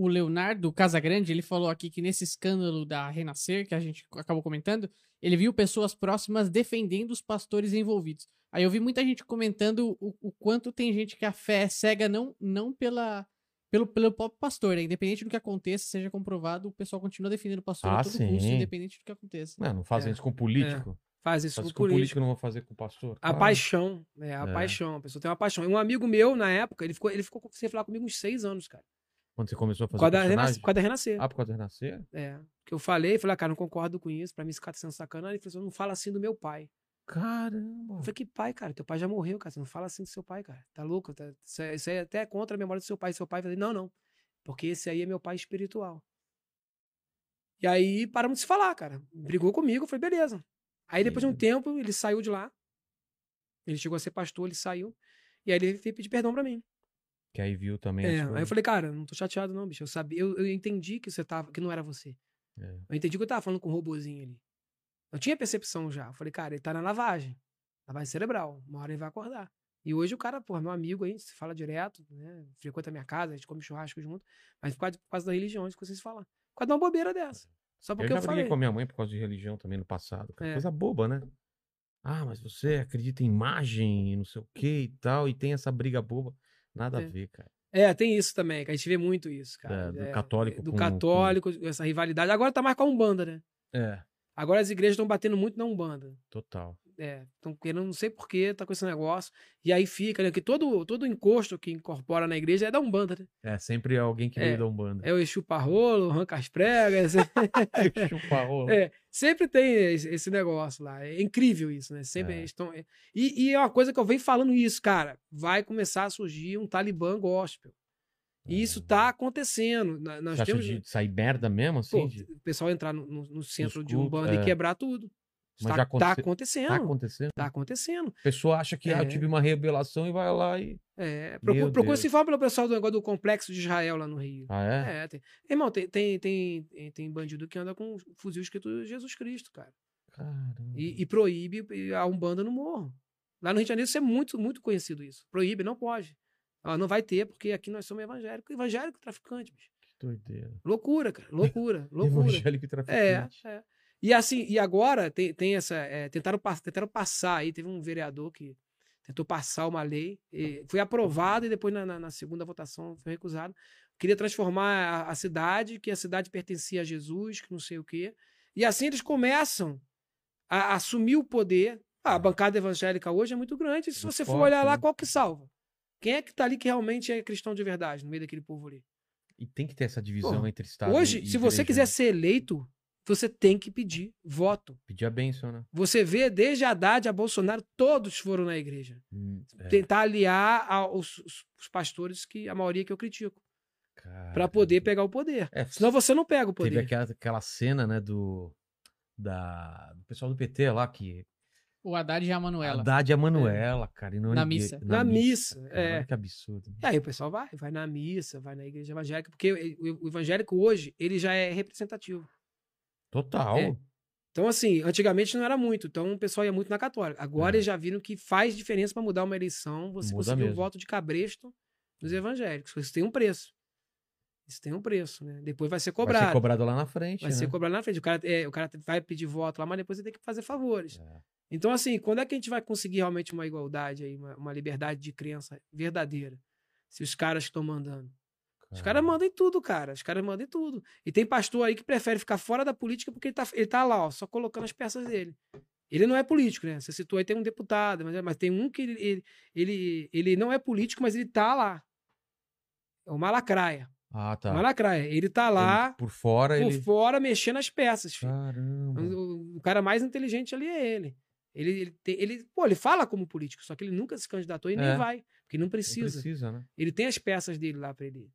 o Leonardo Casagrande, ele falou aqui que nesse escândalo da Renascer, que a gente acabou comentando, ele viu pessoas próximas defendendo os pastores envolvidos. Aí eu vi muita gente comentando o, o quanto tem gente que a fé é cega não, não pela, pelo, pelo próprio pastor, né? Independente do que aconteça, seja comprovado, o pessoal continua defendendo o pastor Ah, a todo sim. custo, independente do que aconteça. Não, não fazem É. isso com político. Faz isso Faz com isso com político, político. não vou fazer com pastor. A Ah, paixão, né? A É. paixão. A pessoa tem uma paixão. E um amigo meu, na época, ele ficou, ele ficou sem falar comigo uns seis anos, cara. Quando você começou a fazer da personagem? Renascer, da Renascer. Ah, por causa do Renascer? É. Que eu falei, falei, ah, cara, não concordo com isso. Pra mim, esse cara tá sendo sacanagem. Ele falou assim, não fala assim do meu pai. Caramba. Eu falei, que pai, cara? Teu pai já morreu, cara. Você não fala assim do seu pai, cara. Tá louco? Tá- Isso, é, isso é até contra a memória do seu pai. Seu pai, eu falei, não, não. Porque esse aí é meu pai espiritual. E aí paramos de se falar, cara. Brigou comigo, eu falei, beleza. Aí depois de um tempo, ele saiu de lá. Ele chegou a ser pastor, ele saiu. E aí ele veio pedir perdão pra mim. Que aí viu também. É, aí eu falei, cara, não tô chateado não, bicho. Eu sabia, eu, eu entendi que você tava, que não era você. É. Eu entendi que eu tava falando com um robozinho ali. Eu tinha percepção já. Eu falei, cara, ele tá na lavagem. Lavagem cerebral. Uma hora ele vai acordar. E hoje o cara, pô, meu amigo aí, se fala direto, né? Frequenta a minha casa, a gente come churrasco junto. Mas por causa, por causa da religião, a gente consegue se falar. Por causa de uma bobeira dessa. Só Eu porque já eu, falei. com a minha mãe por causa de religião também no passado. É. Coisa boba, né? Ah, mas você acredita em imagem, e não sei o que e tal, e tem essa briga boba. Nada É. a ver, cara. É, tem isso também, que a gente vê muito isso, cara. É, do católico Do com- católico, essa rivalidade. Agora tá mais com a Umbanda, né? É, Agora as igrejas estão batendo muito na Umbanda. total. É, estão querendo, não sei porquê, tá com esse negócio. E aí fica, né? Que todo, todo encosto que incorpora na igreja é da Umbanda, né? É sempre alguém que É. veio da Umbanda. É o chupa-rolo, arranca as pregas. Chupa [LAUGHS] rola. [LAUGHS] é, sempre tem esse, esse negócio lá. É incrível isso, né? Sempre É. estão. é. E, e é uma coisa que eu venho falando isso, cara. Vai começar a surgir um Talibã gospel. E isso tá acontecendo. Nós Você acha temos. de sair merda mesmo, assim? Pô, de- o pessoal entrar no, no- no centro de Umbanda é. e quebrar tudo. Mas tá, já tá aconte- acontecendo. Tá acontecendo? Tá acontecendo. A pessoa acha que ah, É. eu tive uma revelação e vai lá e. É, procura, procura se informar pelo pessoal do negócio do complexo de Israel lá no Rio. Ah, é? É, tem. Irmão, tem, tem, tem, tem- tem bandido que anda com um fuzil escrito Jesus Cristo, cara. Caramba. E, e proíbe a Umbanda no morro. Lá no Rio de Janeiro isso é muito, muito conhecido isso. Proíbe, não pode. Não vai ter, porque aqui nós somos evangélicos. Evangélico traficante, bicho. Que doideira. Loucura, cara. Loucura, [LAUGHS] loucura. Evangélico e É, traficante. é. E assim, e agora tem, tem essa. é, tentaram, tentaram passar aí, teve um vereador que tentou passar uma lei, e foi aprovado e depois na, na- na segunda votação foi recusado. Queria transformar a, a cidade, que a cidade pertencia a Jesus, que não sei o quê. E assim eles começam a assumir o poder. Ah, a bancada evangélica hoje é muito grande. Se Muito você for forte, olhar lá, né? qual que salva? Quem é que tá ali que realmente é cristão de verdade, no meio daquele povo ali? E tem que ter essa divisão Pô, entre Estado Hoje, e se você quiser né? ser eleito, você tem que pedir voto. Pedir a bênção, né? Você vê desde Haddad a Bolsonaro, todos foram na igreja. Hum, é, Tentar aliar aos os, pastores, que a maioria que eu critico, para poder pegar o poder. É, Senão você não pega o Teve poder. aquela, aquela cena, né, do. Da, do pessoal do PT lá, que. O Haddad e a Manuela. Haddad e a Manuela, cara. E não Na ninguém- missa. Na missa, cara, é. Que absurdo. E aí o pessoal vai, vai na missa, vai na igreja evangélica, porque o, o evangélico hoje, ele já é representativo. Total. É. Então, assim, antigamente não era muito, então o pessoal ia muito na católica. Agora É. eles já viram que faz diferença para mudar uma eleição, você Muda conseguir o mesmo. voto de cabresto dos evangélicos. Isso tem um preço. Isso tem um preço, né? Depois vai ser Vai cobrado. ser cobrado lá na frente. Vai né? ser cobrado na frente. O cara, é, o cara vai pedir voto lá, mas depois ele tem que fazer favores. É. Então, assim, quando é que a gente vai conseguir realmente uma igualdade aí, uma, uma liberdade de crença verdadeira? Se os caras estão mandando. Os caras mandam em tudo, cara. Os caras mandam em tudo. E tem pastor aí que prefere ficar fora da política porque ele tá, ele tá lá, ó, só colocando as peças dele. Ele não é político, né? Você citou aí, tem um deputado, mas, mas tem um que ele, ele, ele, ele não é político, mas ele tá lá. É uma lacraia. Ah, tá. uma lacraia. Ele tá Ele, lá, por fora, por ele. fora, mexendo as peças, filho. Caramba. O, o cara mais inteligente ali é ele. Ele, ele, tem- ele, pô, ele fala como político, só que ele nunca se candidatou e nem É. vai, porque não Não precisa. precisa, né? Ele tem as peças dele lá pra ele,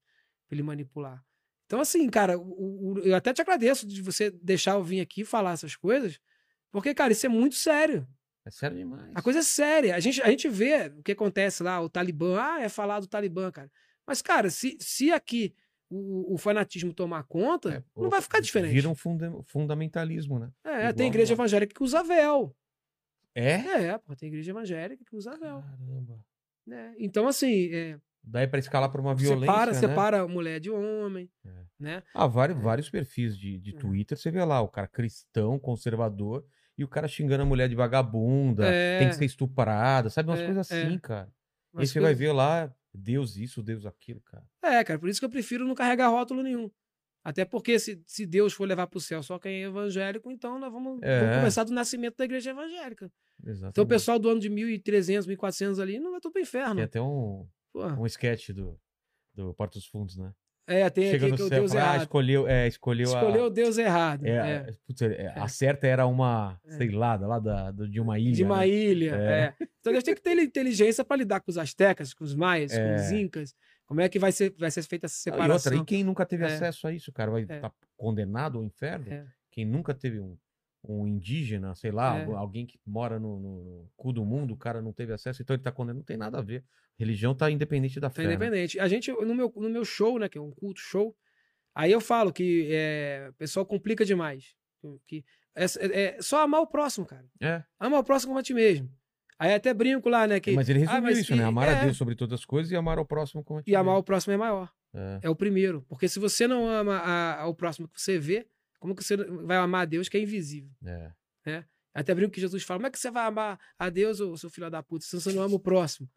pra ele manipular. Então, assim, cara, o- o- eu até te agradeço de você deixar eu vir aqui falar essas coisas, porque, cara, isso é muito sério. É sério demais. A coisa é séria. A gente, a gente vê o que acontece lá, o Talibã. Ah, é falar do Talibã, cara. Mas, cara, se, se aqui o, o fanatismo tomar conta, É, não vai ficar diferente. Vira um funda- fundamentalismo, né? É, igual tem igreja evangélica que usa véu. É? É, pô, tem igreja evangélica que usa véu. Caramba. né? Então, assim, é, Daí pra escalar pra uma violência, separa, né? separa mulher de homem, É. né? Ah, vários, vários perfis de, de É. Twitter, você vê lá, o cara cristão, conservador, e o cara xingando a mulher de vagabunda, É. tem que ser estuprada, sabe? Umas É, coisas é. assim, cara. E Mas você vai coisa- ver lá, Deus isso, Deus aquilo, cara. É, cara, por isso que eu prefiro não carregar rótulo nenhum. Até porque se, se Deus for levar pro céu só quem é evangélico, então nós vamos, É. vamos começar do nascimento da igreja evangélica. Exatamente. Então o pessoal do ano de 1300, 1400 ali não vai tudo pro inferno. Tem até um, Porra. um sketch do, do Porto dos Fundos, né? É, tem Chega aqui que o céu, Deus fala, ah, errado. escolheu, é, escolheu, Escolheu a... o Deus errado. É, é. putz, é, A certa era uma, É. sei lá, lá da, de uma ilha. De uma né? ilha. É. é. Então Deus tem que ter inteligência para lidar com os astecas, com os maias, com É. os incas. Como é que vai ser, vai ser feita essa Não, E, outra, separação? e quem nunca teve É. acesso a isso, cara, vai É. estar condenado ao inferno? É. Quem nunca teve um, um indígena, sei lá, É. alguém que mora no, no- cu do mundo, o cara não teve acesso, então ele tá condenado. Não tem nada a ver. Religião tá independente da Tá fé. né? independente. A gente, no meu, no meu show, né, que é um culto show, aí eu falo que é, o pessoal complica demais. Que é, é- é só amar o próximo, cara. É, Amar o próximo como a ti mesmo. Aí até brinco lá, né? Que, mas ele ah, resumiu mas isso, né? Amar a é, Deus sobre todas as coisas e amar ao próximo como a ti E amar mesmo. o próximo é maior. É. É o primeiro. Porque se você não ama a- ao próximo que você vê, como que você vai amar a Deus que é invisível? É. Até brinco que Jesus fala, como é que você vai amar a Deus, ô seu filho da puta, se você não ama o próximo?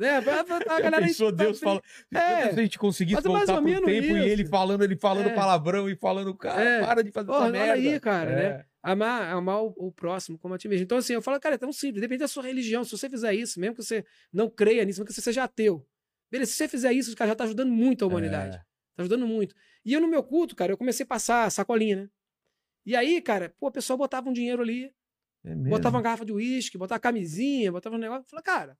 Né? Já galera [LAUGHS] pensou tá Deus fala. É. Se a gente conseguisse Mas é mais voltar ou pro menos tempo e ele isso. falando, ele falando É. palavrão e falando, cara, É. para de fazer Porra, essa olha merda. aí, cara, É. né? Amar, amar o, o próximo como a ti mesmo. Então, assim, eu falo, cara, é tão simples, depende da sua religião. Se você fizer isso, mesmo que você não creia nisso, mesmo que você seja ateu. Beleza, se você fizer isso, cara, já tá ajudando muito a humanidade. É. Tá ajudando muito. E eu, no meu culto, cara, eu comecei a passar sacolinha, né? E aí, cara, pô, o pessoal botava um dinheiro ali, É botava uma garrafa de uísque, botava camisinha, botava um negócio. Eu falei, cara.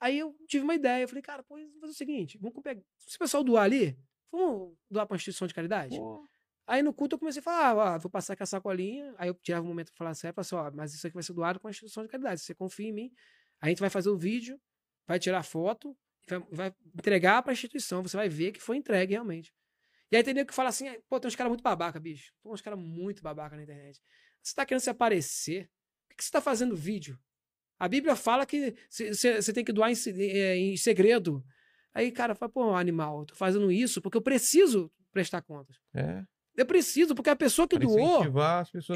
Aí eu tive uma ideia. Eu falei, cara, pô, vamos fazer o seguinte: vamos pegar. Se o pessoal doar ali, vamos doar pra uma instituição de caridade? Pô, Aí no culto eu comecei a falar, ah, ó, vou passar aqui a sacolinha. Aí eu tirava um momento pra falar sério, assim, ó, mas isso aqui vai ser doado com a instituição de caridade. Você confia em mim, a gente vai fazer o vídeo, vai tirar foto, vai, vai entregar pra instituição. Você vai ver que foi entregue realmente. E aí tem nego que fala assim, pô, tem uns caras muito babaca, bicho. Tem uns caras muito babaca na internet. Você tá querendo se aparecer? Por que que você tá fazendo vídeo? A Bíblia fala que você tem que doar em, eh, em segredo. Aí, cara, fala, pô, animal, eu tô fazendo isso porque eu preciso prestar contas. É. Eu preciso, porque a pessoa que Pra doou,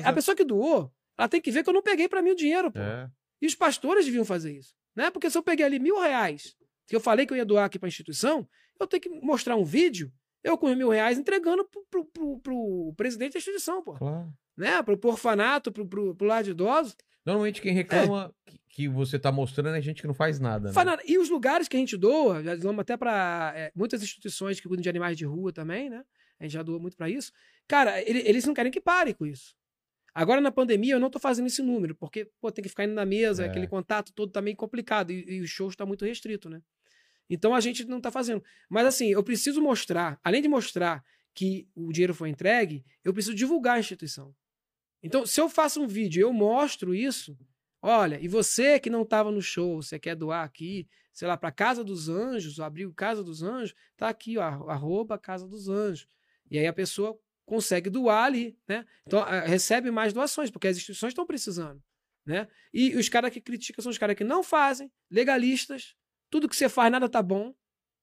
a pessoa que doou, ela tem que ver que eu não peguei pra mim o dinheiro, pô. É. E os pastores deviam fazer isso, né? Porque se eu peguei ali mil reais, que eu falei que eu ia doar aqui pra instituição, eu tenho que mostrar um vídeo, eu com mil reais entregando pro, pro, pro- pro presidente da instituição, pô. Claro. Né? Pro, pro orfanato, pro, pro, pro lar de idosos. Normalmente quem reclama que, você tá mostrando é gente que não faz nada. Né? Faz nada. E os lugares que a gente doa, já doamos até para muitas instituições que cuidam de animais de rua também, né? A gente já doa muito para isso. Cara, ele- eles não querem que pare com isso. Agora, na pandemia, eu não tô fazendo esse número, porque, pô, tem que ficar indo na mesa, É. aquele contato todo tá meio complicado, e, e o show está muito restrito, né? Então a gente não tá fazendo. Mas assim, eu preciso mostrar, além de mostrar que o dinheiro foi entregue, eu preciso divulgar a instituição. Então, se eu faço um vídeo e eu mostro isso, olha, e você que não estava no show, você quer doar aqui, sei lá, para Casa dos Anjos, o abrigo Casa dos Anjos, tá aqui, ó, arroba Casa dos Anjos. E aí a pessoa consegue doar ali, né? Então, recebe mais doações, porque as instituições estão precisando, né? E os caras que criticam são os caras que não fazem, legalistas, tudo que você faz, nada tá bom,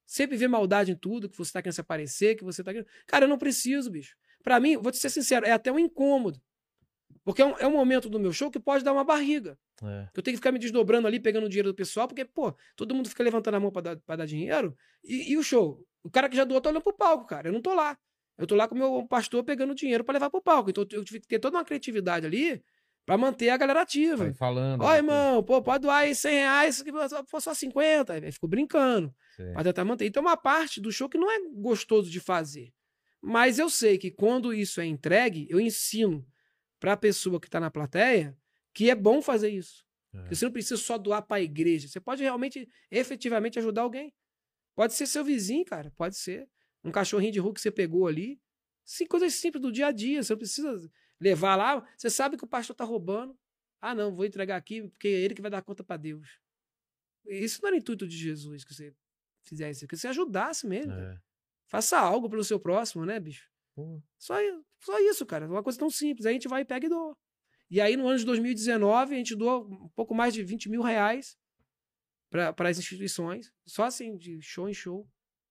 sempre vê maldade em tudo, que você tá querendo se aparecer, que você tá querendo... Cara, eu não preciso, bicho. Pra mim, vou te ser sincero, é até um incômodo. Porque é um, é um momento do meu show que pode dar uma barriga. É. Eu tenho que ficar me desdobrando ali, pegando o dinheiro do pessoal, porque, pô, todo mundo fica levantando a mão pra dar, pra dar dinheiro. E, e o show? O cara que já doou tá olhando pro palco, cara. Eu não tô lá. Eu tô lá com o meu pastor pegando dinheiro pra levar pro palco. Então eu tive que ter toda uma criatividade ali pra manter a galera ativa. Vai falando. Ó, né? irmão, pô, pode doar aí 100 reais, se for só 50. Aí ficou brincando. Certo. Pra tentar manter. Então, uma parte do show que não é gostoso de fazer. Mas eu sei que quando isso é entregue, eu ensino pra pessoa que tá na plateia que é bom fazer isso. É. Você não precisa só doar pra igreja. Você pode realmente, efetivamente, ajudar alguém. Pode ser seu vizinho, cara. Pode ser. Um cachorrinho de rua que você pegou ali. Sim, coisas simples do dia a dia. Você não precisa levar lá. Você sabe que o pastor tá roubando. Ah, não, vou entregar aqui porque é ele que vai dar conta pra Deus. Isso não era intuito de Jesus que você fizesse, que você ajudasse mesmo. É. Faça algo pelo seu próximo, né, bicho? Pô, Só, i- só isso, cara. Uma coisa tão simples. Aí a gente vai e pega e doa. E aí, no ano de 2019, a gente doou um pouco mais de 20 mil reais para as instituições. Só assim, de show em show.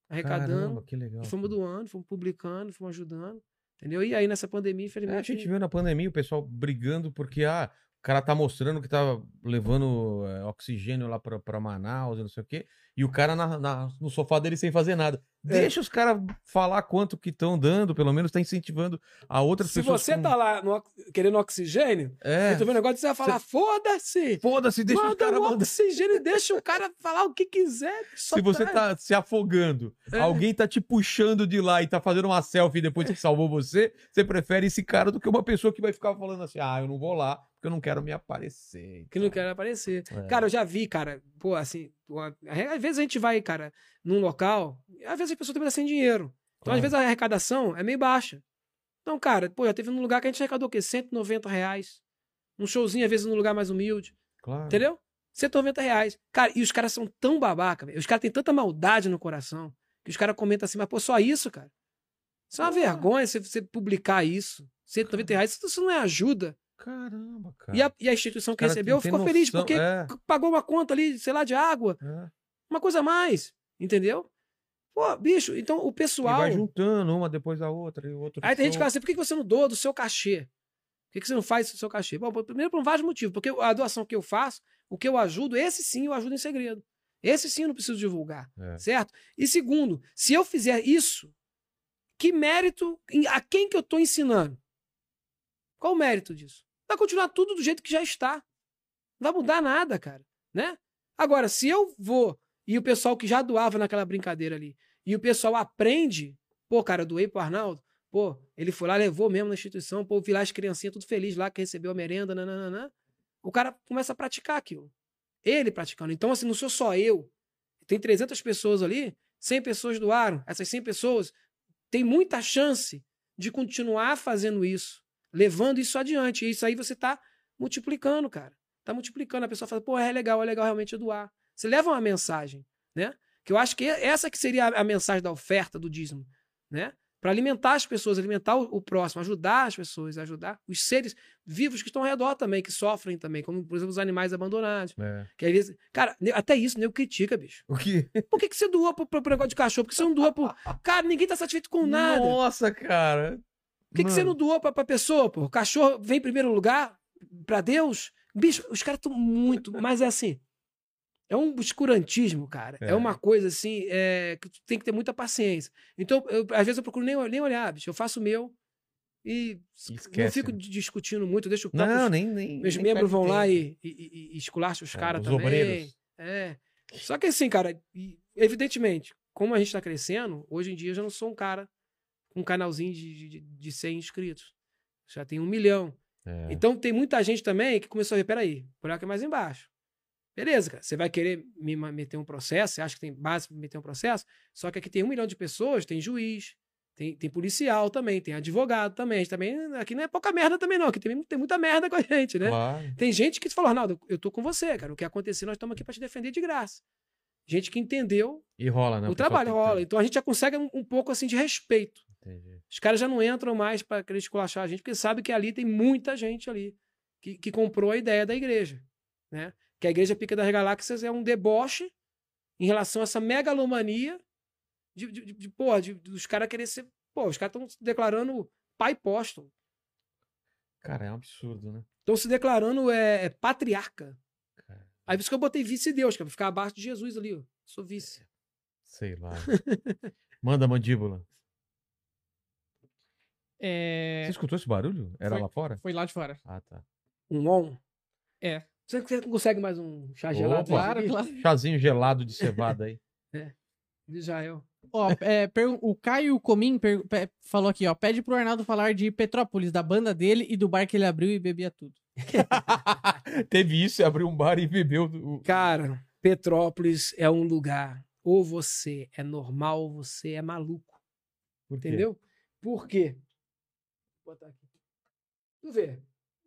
Arrecadando. Caramba, que legal. E fomos doando, fomos publicando, fomos ajudando. Entendeu? E aí, nessa pandemia, É, a infelizmente. gente viu na pandemia o pessoal brigando porque ah, cara tá mostrando que tá levando é, oxigênio lá pra, pra Manaus e não sei o quê, e o cara na- na- no sofá dele sem fazer nada. É. Deixa os caras falar quanto que estão dando, pelo menos tá incentivando a outras Se pessoas. você com- tá lá no querendo oxigênio, É, eu tô vendo um negócio, você vai falar: foda-se! foda-se, deixa Manda caras no mandar. oxigênio e deixa o cara falar o que quiser. Se você tá- tá se afogando, É. alguém tá te puxando de lá e tá fazendo uma selfie depois que salvou você, você prefere esse cara do que uma pessoa que vai ficar falando assim: ah, eu não vou lá porque eu não quero me aparecer. Que não Então, quer aparecer. É. Cara, eu já vi, cara, pô, assim, uma- às vezes a gente vai, cara, num local, às vezes a pessoa também tá sem dinheiro. Então, às vezes a arrecadação é meio baixa. Então, cara, pô, já teve num lugar que a gente arrecadou o quê? 190 reais. Um showzinho, às vezes, num lugar mais humilde. Claro. Entendeu? 190 reais. Cara, e os caras são tão babaca, velho. Os caras têm tanta maldade no coração que os caras comentam assim, mas pô, só isso, cara. Isso é uma Porra. vergonha você, você publicar isso. 190 reais, isso não é ajuda. Caramba, cara. E a, e a instituição que Cara, recebeu ficou feliz, noção, porque é. pagou uma conta ali, sei lá, de água, É. uma coisa a mais, entendeu? Pô, bicho, então o E pessoal. vai juntando uma depois da outra e outro. Aí tem gente que fala assim: por que você não doa do seu cachê? Por que você não faz do seu cachê? Bom, primeiro por vários motivos. Porque a doação que eu faço, o que eu ajudo, esse sim eu ajudo em segredo. Esse sim eu não preciso divulgar. É. Certo? E segundo, se eu fizer isso, que mérito. A quem que eu estou ensinando? Qual o mérito disso? Vai continuar tudo do jeito que já está. Não vai mudar nada, cara. Né? Agora, se eu vou e o pessoal que já doava naquela brincadeira ali, e o pessoal aprende, pô, cara, eu doei pro Arnaldo, pô, ele foi lá, levou mesmo na instituição, pô, eu vi lá as criancinhas tudo feliz lá que recebeu a merenda, nananana. O cara começa a praticar aquilo. Ele praticando. Então, assim, não sou só eu. Tem 300 pessoas ali, 100 pessoas doaram. Essas 100 pessoas têm muita chance de continuar fazendo isso, levando isso adiante. E isso aí você tá multiplicando, cara. Tá multiplicando. A pessoa fala, pô, é legal, é legal realmente doar. Você leva uma mensagem, né? Que eu acho que essa que seria a mensagem da oferta do dízimo, né? Para alimentar as pessoas, alimentar o, próximo, ajudar as pessoas, ajudar os seres vivos que estão ao redor também, que sofrem também, como, por exemplo, os animais abandonados. É. Que às vezes, cara, até isso, nego critica, bicho. O que? [LAUGHS] Por que, que você doa pro, pro, pro negócio de cachorro? Por que você não doa pro. Cara, ninguém tá satisfeito com nada. Nossa, cara. Por que, que você não doou pra, pra pessoa, pô? O cachorro vem em primeiro lugar pra Deus? Bicho, os caras estão muito. Mas é assim. É um obscurantismo, cara. É, É. uma coisa assim é, que tu tem que ter muita paciência. Então, eu- às vezes eu procuro nem, nem olhar, bicho. Eu faço o meu e não Esquece, fico né? di- discutindo muito. Eu deixo o Não, nem. nem meus nem membros vão lá tempo. e, e, e, e esculacham os É, caras os também. obreiros. É. Só que assim, cara, evidentemente, como a gente tá crescendo, hoje em dia eu já não sou um cara um canalzinho de, de, de 100 inscritos. Já tem um milhão. É. Então tem muita gente também que começou a ver, peraí, o buraco é mais embaixo. Beleza, cara. Você vai querer me meter um processo, você acha que tem base para meter um processo? Só que aqui tem um milhão de pessoas, tem juiz, tem, tem policial também, tem advogado também. A gente também. Aqui não é pouca merda também, não. Aqui tem, tem muita merda com a gente, né? Claro. Tem gente que falou, Arnaldo, eu tô com você, cara. O que acontecer, nós estamos aqui para te defender de graça. Gente que entendeu E rola, né? o trabalho, rola. Então a gente já consegue um, um pouco assim de respeito. Entendi. Os caras já não entram mais para querer esculachar a gente, porque sabe que ali tem muita gente ali que, que comprou a ideia da igreja, né? Que a igreja Pica das Galáxias é um deboche em relação a essa megalomania de, de, de, de, porra, de- dos caras querer ser... Pô, os caras estão se declarando pai apóstolo. Cara, é um absurdo, né? Estão se declarando é, patriarca. Cara, Aí por isso que eu botei vice-deus, que é pra ficar abaixo de Jesus ali, ó. Sou vice. sei lá. [LAUGHS] Manda mandíbula. É, Você escutou esse barulho? Era Foi. lá fora? Foi lá de fora. Ah, tá. Um on. É. Você você consegue mais um chá gelado? Opa. Claro, claro. Chazinho gelado de cevada aí. De Israel. Ó, é, per- o Caio Comim falou aqui, ó. Pede pro Arnaldo falar de Petrópolis, da banda dele e do bar que ele abriu e bebia tudo. [LAUGHS] Teve isso, abriu um bar e bebeu. o- Cara, Petrópolis é um lugar. Ou você é normal ou você é maluco. Por quê? Entendeu? Por quê? Vou botar aqui. Tu vê.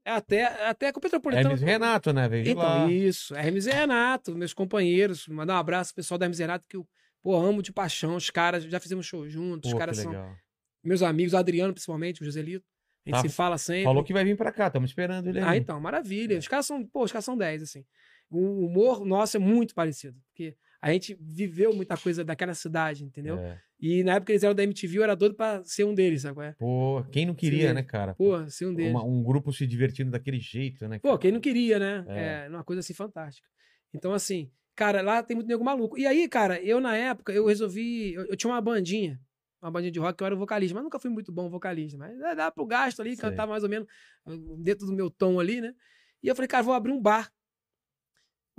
É até, até com o Petropolitano. Hermes Renato, né? Veio Então, lá. isso. Hermes e Renato, meus companheiros. Mandar um abraço pro pessoal da Hermes e Renato, que eu pô, amo de paixão. Os caras, já fizemos show juntos. Pô, os caras são legal. meus amigos, o Adriano, principalmente, o Joselito. A gente Tá. se fala sempre. Falou que vai vir pra cá, estamos esperando ele aí. Ah, então, maravilha. Os caras são, pô, os caras são 10, assim. O humor nosso é muito parecido. Porque a gente viveu muita coisa daquela cidade, entendeu? É. E na época eles eram da MTV, eu era doido pra ser um deles, sabe? é? Pô, quem não queria, né, cara? Pô, ser um deles. Uma- um grupo se divertindo daquele jeito, né? Pô, cara? quem não queria, né? É. É, uma coisa assim fantástica. Então, assim, cara, lá tem muito nego maluco. E aí, cara, eu na época, eu resolvi. Eu, eu tinha uma bandinha, uma bandinha de rock, que eu era vocalista, mas nunca fui muito bom vocalista. Mas dá, dá pro gasto ali, Sei. cantar mais ou menos uh, dentro do meu tom ali, né? E eu falei, cara, vou abrir um bar.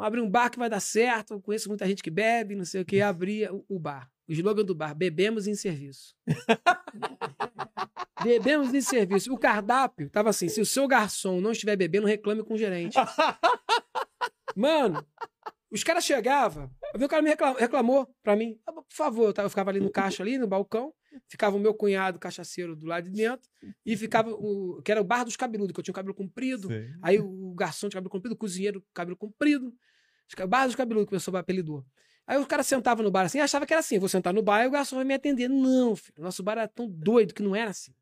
Vou abrir um bar que vai dar certo. Eu conheço muita gente que bebe, não sei o que. [LAUGHS] Abri o, o bar. O slogan do bar: bebemos em serviço. [LAUGHS] bebemos em serviço. O cardápio tava assim: se o seu garçom não estiver bebendo, reclame com o gerente. [LAUGHS] Mano, os caras chegavam, eu vi o cara me reclamou, reclamou pra mim. "Ah, Por favor, eu, ficava ali no caixa, ali no balcão, ficava o meu cunhado cachaceiro do lado de dentro, e ficava o. que era o bar dos cabeludos, que eu tinha o cabelo comprido. Sei. Aí o garçom de cabelo comprido, o cozinheiro cabelo comprido. Ca- Bar dos cabeludos que o pessoal apelidou. Aí o cara sentava no bar assim, achava que era assim, eu vou sentar no bar e o garçom vai me atender. Não, filho, nosso bar era tão doido que não era assim.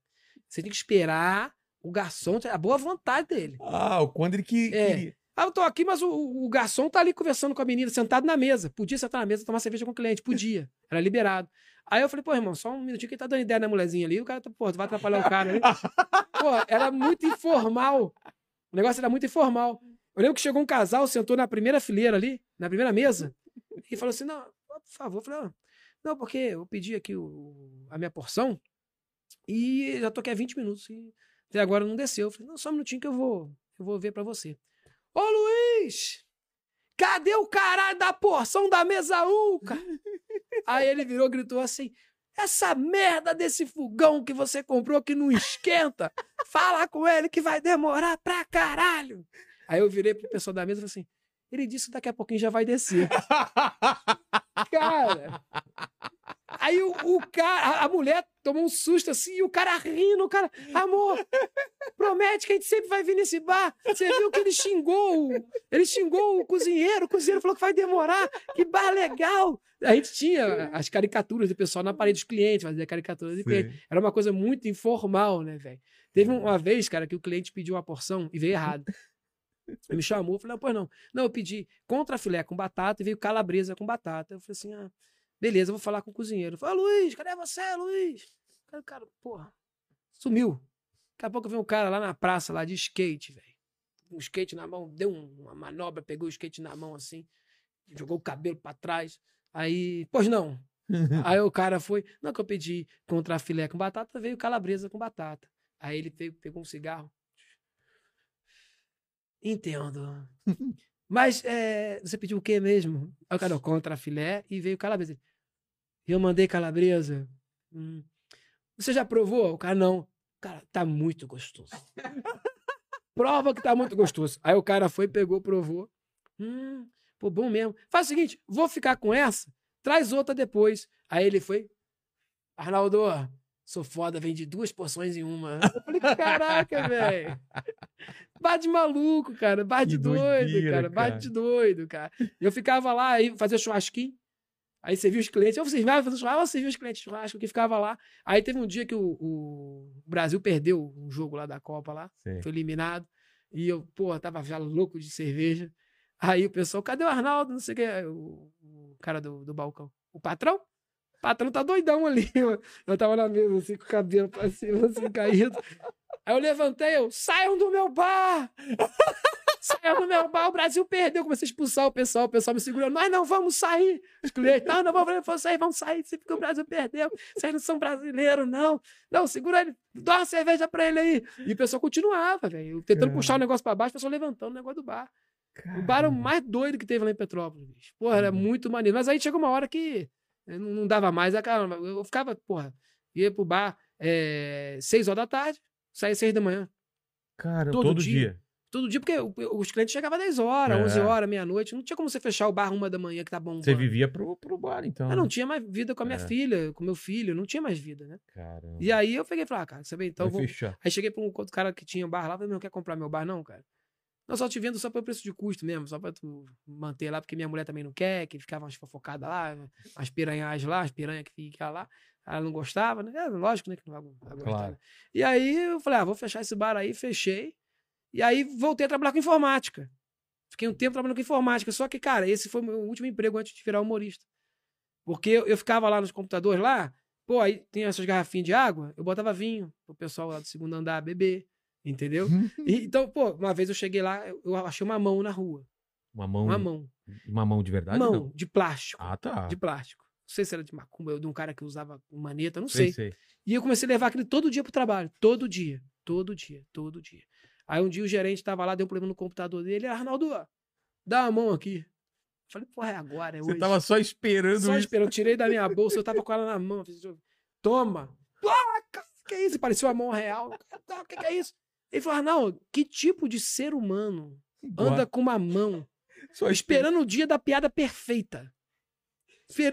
Você tem que esperar o garçom, a boa vontade dele. Ah, o quando ele que É. queria. Ah, eu tô aqui, mas o, o garçom tá ali conversando com a menina, sentado na mesa. Podia sentar na mesa tomar cerveja com o cliente, podia. Era liberado. Aí eu falei, pô, irmão, só um minutinho que ele tá dando ideia na mulherzinha ali. O cara tá, pô, tu vai atrapalhar o cara ali. [LAUGHS] Pô, era muito informal. O negócio era muito informal. Eu lembro que chegou um casal, sentou na primeira fileira ali, na primeira mesa, e falou assim: não, por favor. Eu falei, "Ah, não, porque eu pedi aqui o- a minha porção e já tô aqui há 20 minutos e até agora não desceu. Eu falei, não, só um minutinho que eu vou, eu vou ver pra você. Ô Luiz! Cadê o caralho da porção da mesa 1, cara? [LAUGHS] Aí ele virou e gritou assim: essa merda desse fogão que você comprou que não esquenta, fala com ele que vai demorar pra caralho. Aí eu virei pro pessoal da mesa e falei assim: ele disse que daqui a pouquinho já vai descer. [LAUGHS] Cara. Aí o, o cara, a- a mulher tomou um susto assim, e o cara rindo, o cara, amor, promete que a gente sempre vai vir nesse bar. Você viu que ele xingou, ele xingou o cozinheiro, o cozinheiro falou que vai demorar, que bar legal. A gente tinha as caricaturas do pessoal na parede dos clientes, fazia caricaturas de clientes. Sei. Era uma coisa muito informal, né, velho? Teve uma vez, cara, que o cliente pediu uma porção e veio errado. Ele me chamou, eu falei, não, pois não. Não, eu pedi contra filé com batata e veio calabresa com batata. Eu falei assim, ah, beleza, eu vou falar com o cozinheiro. Falei, ah, Luiz, cadê você, Luiz? Cara, cara, porra, sumiu. Daqui a pouco vem um cara lá na praça, lá de skate, velho. Um skate na mão, deu um- uma manobra, pegou o skate na mão assim, jogou o cabelo pra trás. Aí, pois não. [LAUGHS] Aí o cara foi, não, que eu pedi contra filé com batata, veio calabresa com batata. Aí ele veio, pegou um cigarro. Entendo. [LAUGHS] Mas é, você pediu o quê mesmo? Aí o cara, "Não, contra filé e veio calabresa. E eu mandei calabresa. Hum. Você já provou? O cara, não. Cara, tá muito gostoso. [LAUGHS] Prova que tá muito gostoso. Aí o cara foi, pegou, provou. Hum, pô, bom mesmo. Faz o seguinte, vou ficar com essa, traz outra depois. Aí ele foi, Arnaldo, sou foda, vendi duas porções em uma. Eu falei, caraca, [LAUGHS] velho. Bar de maluco, cara. Bar de doido, cara. Bar de doido, cara. Eu ficava lá, aí fazia churrasquinho. Aí servia os clientes. Eu, vai fazer churrasco? Eu servia os clientes churrasco, que ficava lá. Aí teve um dia que o, o Brasil perdeu um jogo lá da Copa lá Sei. foi eliminado. E eu, pô, tava já louco de cerveja. Aí o pessoal, cadê o Arnaldo? Não sei o que. O, o cara do, do balcão. O patrão? O patrão tá doidão ali. [LAUGHS] Eu, eu tava na mesa, assim, com o cabelo pra cima, assim, caído. Aí eu levantei, eu, saiam do meu bar! [LAUGHS] Do meu bar, o Brasil perdeu. Comecei a expulsar o pessoal, o pessoal me segurando. Nós não vamos sair. Os clientes, não, não vamos, sair, vamos sair, porque o Brasil perdeu. Vocês não são brasileiros, não. Não, segura ele, dá uma cerveja pra ele aí. E o pessoal continuava, velho. Tentando Cara. puxar o negócio pra baixo, o pessoal levantando o negócio do bar. O bar era o mais doido que teve lá em Petrópolis, bicho. Porra, era muito maneiro. Mas aí chegou uma hora que Eu não, dava mais. Caramba, eu ficava, porra, ia pro bar é, seis horas da tarde, saía seis da manhã. Cara, Todo todo, dia. dia. Todo dia, porque os clientes chegavam 10 horas, É. 11 horas, meia-noite. Não tinha como você fechar o bar uma da manhã que tá bom. Você vivia pro, pro bar, então. Eu não tinha mais vida com a minha É. filha, com meu filho, não tinha mais vida, né? Caramba. E aí eu peguei e falei, ah, cara, sabe, então vou. Aí cheguei pra um outro cara que tinha bar lá, falei, não quer comprar meu bar, não, cara. Não, só te vendo só pelo preço de custo mesmo, só pra tu manter lá, porque minha mulher também não quer, que ficava umas fofocadas lá, as piranhas lá, as piranhas que ficavam lá. Ela não gostava, né? É, lógico, né? Que não vai, vai gostar. Claro. né? E aí eu falei, ah, vou fechar esse bar aí, fechei. E aí voltei a trabalhar com informática. Fiquei um tempo trabalhando com informática. Só que, cara, esse foi o meu último emprego antes de virar humorista. Porque eu, eu ficava lá nos computadores lá, pô, aí tem essas garrafinhas de água, eu botava vinho pro pessoal lá do segundo andar beber, entendeu? E, [LAUGHS] então, pô, uma vez eu cheguei lá, eu, achei uma mão na rua. Uma mão. Uma mão. Uma mão de verdade? mão não? de plástico. Ah, tá. De plástico. Não sei se era de macumba ou de um cara que usava maneta, não sei, sei. sei. E eu comecei a levar aquele todo dia pro trabalho. Todo dia. Todo dia. Todo dia. Aí um dia o gerente tava lá, deu um problema no computador dele. Arnaldo, dá a mão aqui. Eu falei, porra, é agora, é Você hoje. tava só esperando Só isso. esperando. Eu tirei da minha [LAUGHS] bolsa, eu tava com ela na mão. Fiz, Toma. Ah, cara, que é isso? Parecia uma mão real. O que, que é isso? Ele falou, Arnaldo, que tipo de ser humano anda com uma mão Só esperando o dia da piada perfeita?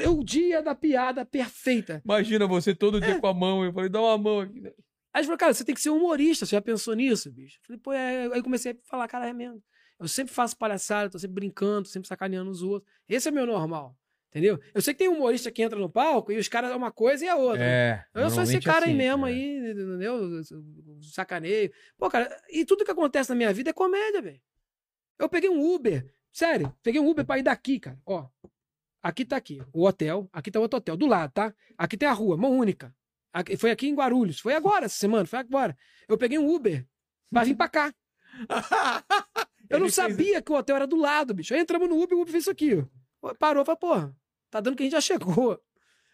O dia da piada perfeita. Imagina você todo É. dia com a mão. Eu falei, dá uma mão aqui. Aí ele falou, cara, você tem que ser humorista, você já pensou nisso, bicho? Eu falei, pô, é... aí comecei a falar, cara, é mesmo. Eu sempre faço palhaçada, tô sempre brincando, tô sempre sacaneando os outros. Esse é meu normal, entendeu? Eu sei que tem humorista que entra no palco e os caras é uma coisa e a outra. É. Eu sou esse normalmente cara aí assim, mesmo é. aí, entendeu? Sacaneio. Pô, cara, e tudo que acontece na minha vida é comédia, velho. Eu peguei um Uber, sério, peguei um Uber pra ir daqui, cara. Ó, aqui tá aqui, o hotel, aqui tá outro hotel, do lado, tá? Aqui tem a rua, mão única. Foi aqui em Guarulhos, foi agora essa semana, foi agora. Eu peguei um Uber pra vir pra cá. [LAUGHS] Eu não sabia que o hotel era do lado, bicho. Aí entramos no Uber, o Uber fez isso aqui, ó. Parou, falou, porra, tá dando que a gente já chegou.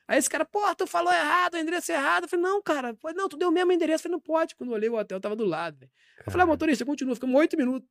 Aí esse cara, porra, tu falou errado, o endereço é errado. Eu falei, não, cara, não, tu deu o mesmo endereço. Eu falei, não pode. Quando eu olhei o hotel, tava do lado, velho. Eu falei, ah, motorista, continua, ficamos oito minutos.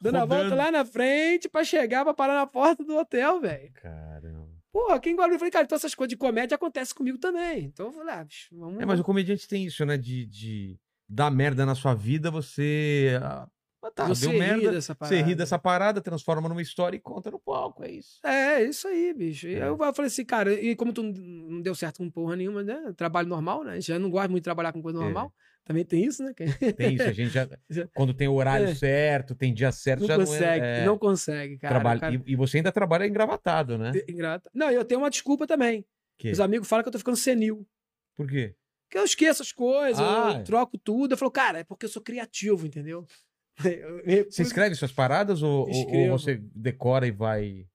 Dando a volta Rodando. lá na frente pra chegar, pra parar na porta do hotel, velho. Caramba. Porra, quem Guarulhos? Eu falei, cara, então essas coisas de comédia acontecem comigo também. Então eu falei, ah, bicho, vamos. É, mas o comediante tem isso, né? De, de dar merda na sua vida, você. ah, tá, Você deu ri merda. dessa Você ri parada. dessa parada, transforma numa história e conta no palco. É isso. É, isso aí, bicho. E É. eu falei assim, cara, e como tu não deu certo com porra nenhuma, né? Trabalho normal, né? Já não gosto muito de trabalhar com coisa É. normal. Também tem isso, né? Tem isso. A [LAUGHS] gente já. Quando tem o horário É. certo, tem dia certo, não já consegue, não é. é, não consegue, cara. trabalho. cara E, e você ainda trabalha engravatado, né? é ingrato. Não, eu tenho uma desculpa também. Que? Os amigos falam que eu tô ficando senil. Por quê? Que eu esqueço as coisas, Ah, eu é. troco tudo. Eu falo, cara, é porque eu sou criativo, entendeu? [LAUGHS] Eu- eu- Você escreve suas paradas ou, ou- você decora e vai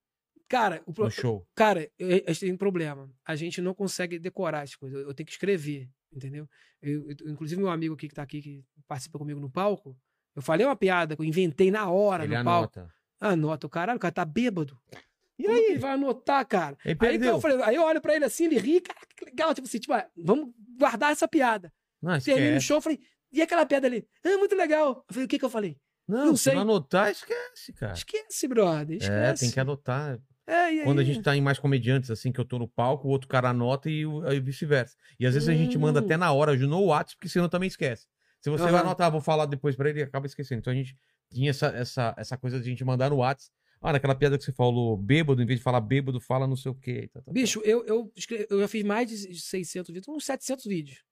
Cara, o pro- show? Cara, a gente tem um problema. A gente não consegue decorar as coisas. Eu tenho que escrever, entendeu? Eu- eu- inclusive, meu amigo aqui que tá aqui, que participa comigo no palco, eu falei uma piada que eu inventei na hora Ele no palco. anota. Anota o caralho, o cara tá bêbado. E Como aí? ele vai anotar, cara? Ele Aí, então, eu falei, aí eu olho pra ele assim, ele ri, cara, que legal. Tipo assim, tipo, ah, vamos guardar essa piada. Não, Termina o show, eu falei, e aquela piada ali? Ah, muito legal. Eu falei, o que que eu falei? Não, não se sei. não anotar, esquece, cara. Esquece, brother, É, esquece. tem que anotar. É, e Quando a aí? gente tá em mais comediantes, assim, que eu tô no palco, o outro cara anota e, aí vice-versa. E às vezes a gente manda Hum. até na hora no WhatsApp, porque senão também esquece. Se você vai Aham. anotar, vou falar depois pra ele, acaba esquecendo. Então a gente tinha essa, essa, essa coisa de a gente mandar no WhatsApp. Ah, naquela piada que você falou bêbado, em vez de falar bêbado, fala não sei o quê. Tá, tá, tá. Bicho, eu, eu, eu já fiz mais de 600 vídeos, uns 700 vídeos.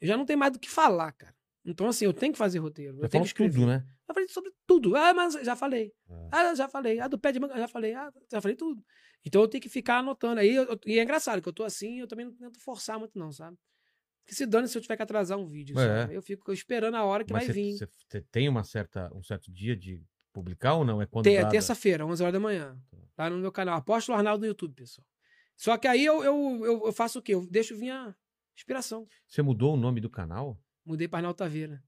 Eu já não tenho mais do que falar, cara. Então, assim, eu tenho que fazer roteiro. Já Eu tenho que escrever. tudo, né? Eu falei sobre tudo. Ah, mas já falei. É. Ah, já falei. Ah, do pé de manga, já falei. Ah, já falei tudo. Então eu tenho que ficar anotando. Aí, eu- eu- e é engraçado que eu tô assim, eu também não tento forçar muito, não, sabe? Porque se dane se eu tiver que atrasar um vídeo. É. Eu fico esperando a hora que Mas vai você, vir. você- tem uma certa, um certo dia de publicar ou não? É quando Tem, é terça-feira, 11 horas da manhã. Lá no meu canal. Apóstolo Arnaldo no YouTube, pessoal. Só que aí eu, eu, eu, eu faço o quê? Eu deixo vir a inspiração. Você mudou o nome do canal? Mudei para Arnaldo Taveira.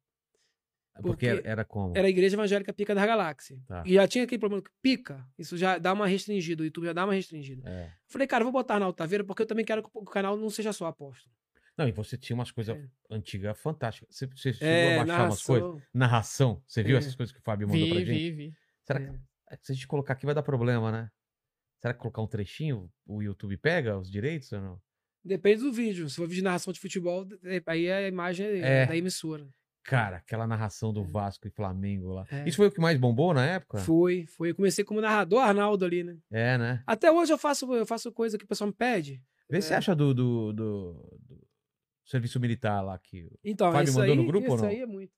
Porque, Porque era, como? Era a Igreja Evangélica Pica da Galáxia. Tá. E já tinha aquele problema que pica, isso já dá uma restringida, o YouTube já dá uma restringida. É. Falei, cara, vou botar Arnaldo Taveira porque eu também quero que o canal não seja só apóstolo. Não, e você tinha umas coisas É. antigas fantásticas. Você, você chegou É, a baixar umas coisas? narração. Narração. Você viu É. essas coisas que o Fábio mandou pra Vi, gente? vi, vi. Será que se a gente colocar aqui vai dar problema, né? Será que colocar um trechinho, o YouTube pega os direitos ou não? Depende do vídeo. Se for vídeo de narração de futebol, aí a imagem é, É. da emissora. Cara, aquela narração do Vasco e Flamengo lá. É. Isso foi o que mais bombou na época? Foi, foi. Eu comecei como narrador Arnaldo ali, né? É, né? Até hoje eu faço, eu faço coisa que o pessoal me pede. Vê se É. acha do, do, do- do serviço militar lá que Então, Fábio isso mandou aí, no grupo ou isso não? aí é muito.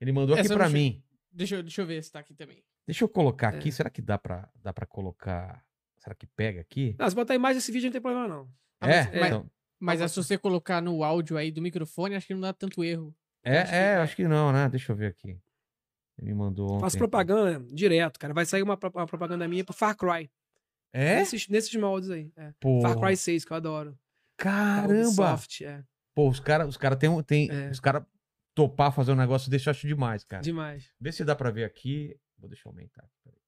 ele mandou aqui Essa eu pra não mim. Deixa eu, deixa eu ver se tá aqui também. Deixa eu colocar aqui. É. Será que dá pra, dá pra colocar? Será que pega aqui? Não, se botar a imagem desse vídeo não tem problema, não. Ah, é, mas- mas- então- Mas é se você colocar no áudio aí do microfone, acho que não dá tanto erro. É, acho que é, vai. acho que não, né? Deixa eu ver aqui. Ele me mandou ontem. Faço propaganda direto, cara. Vai sair uma, uma propaganda minha pro Far Cry. É? Nesses, nesses moldes aí. É. Far Cry 6, que eu adoro. caramba! Ubisoft, é. Pô, os caras os cara tem, tem É. os cara topar fazer um negócio desse eu acho demais, cara. Demais. Vê se dá pra ver aqui. Vou deixar eu aumentar. peraí.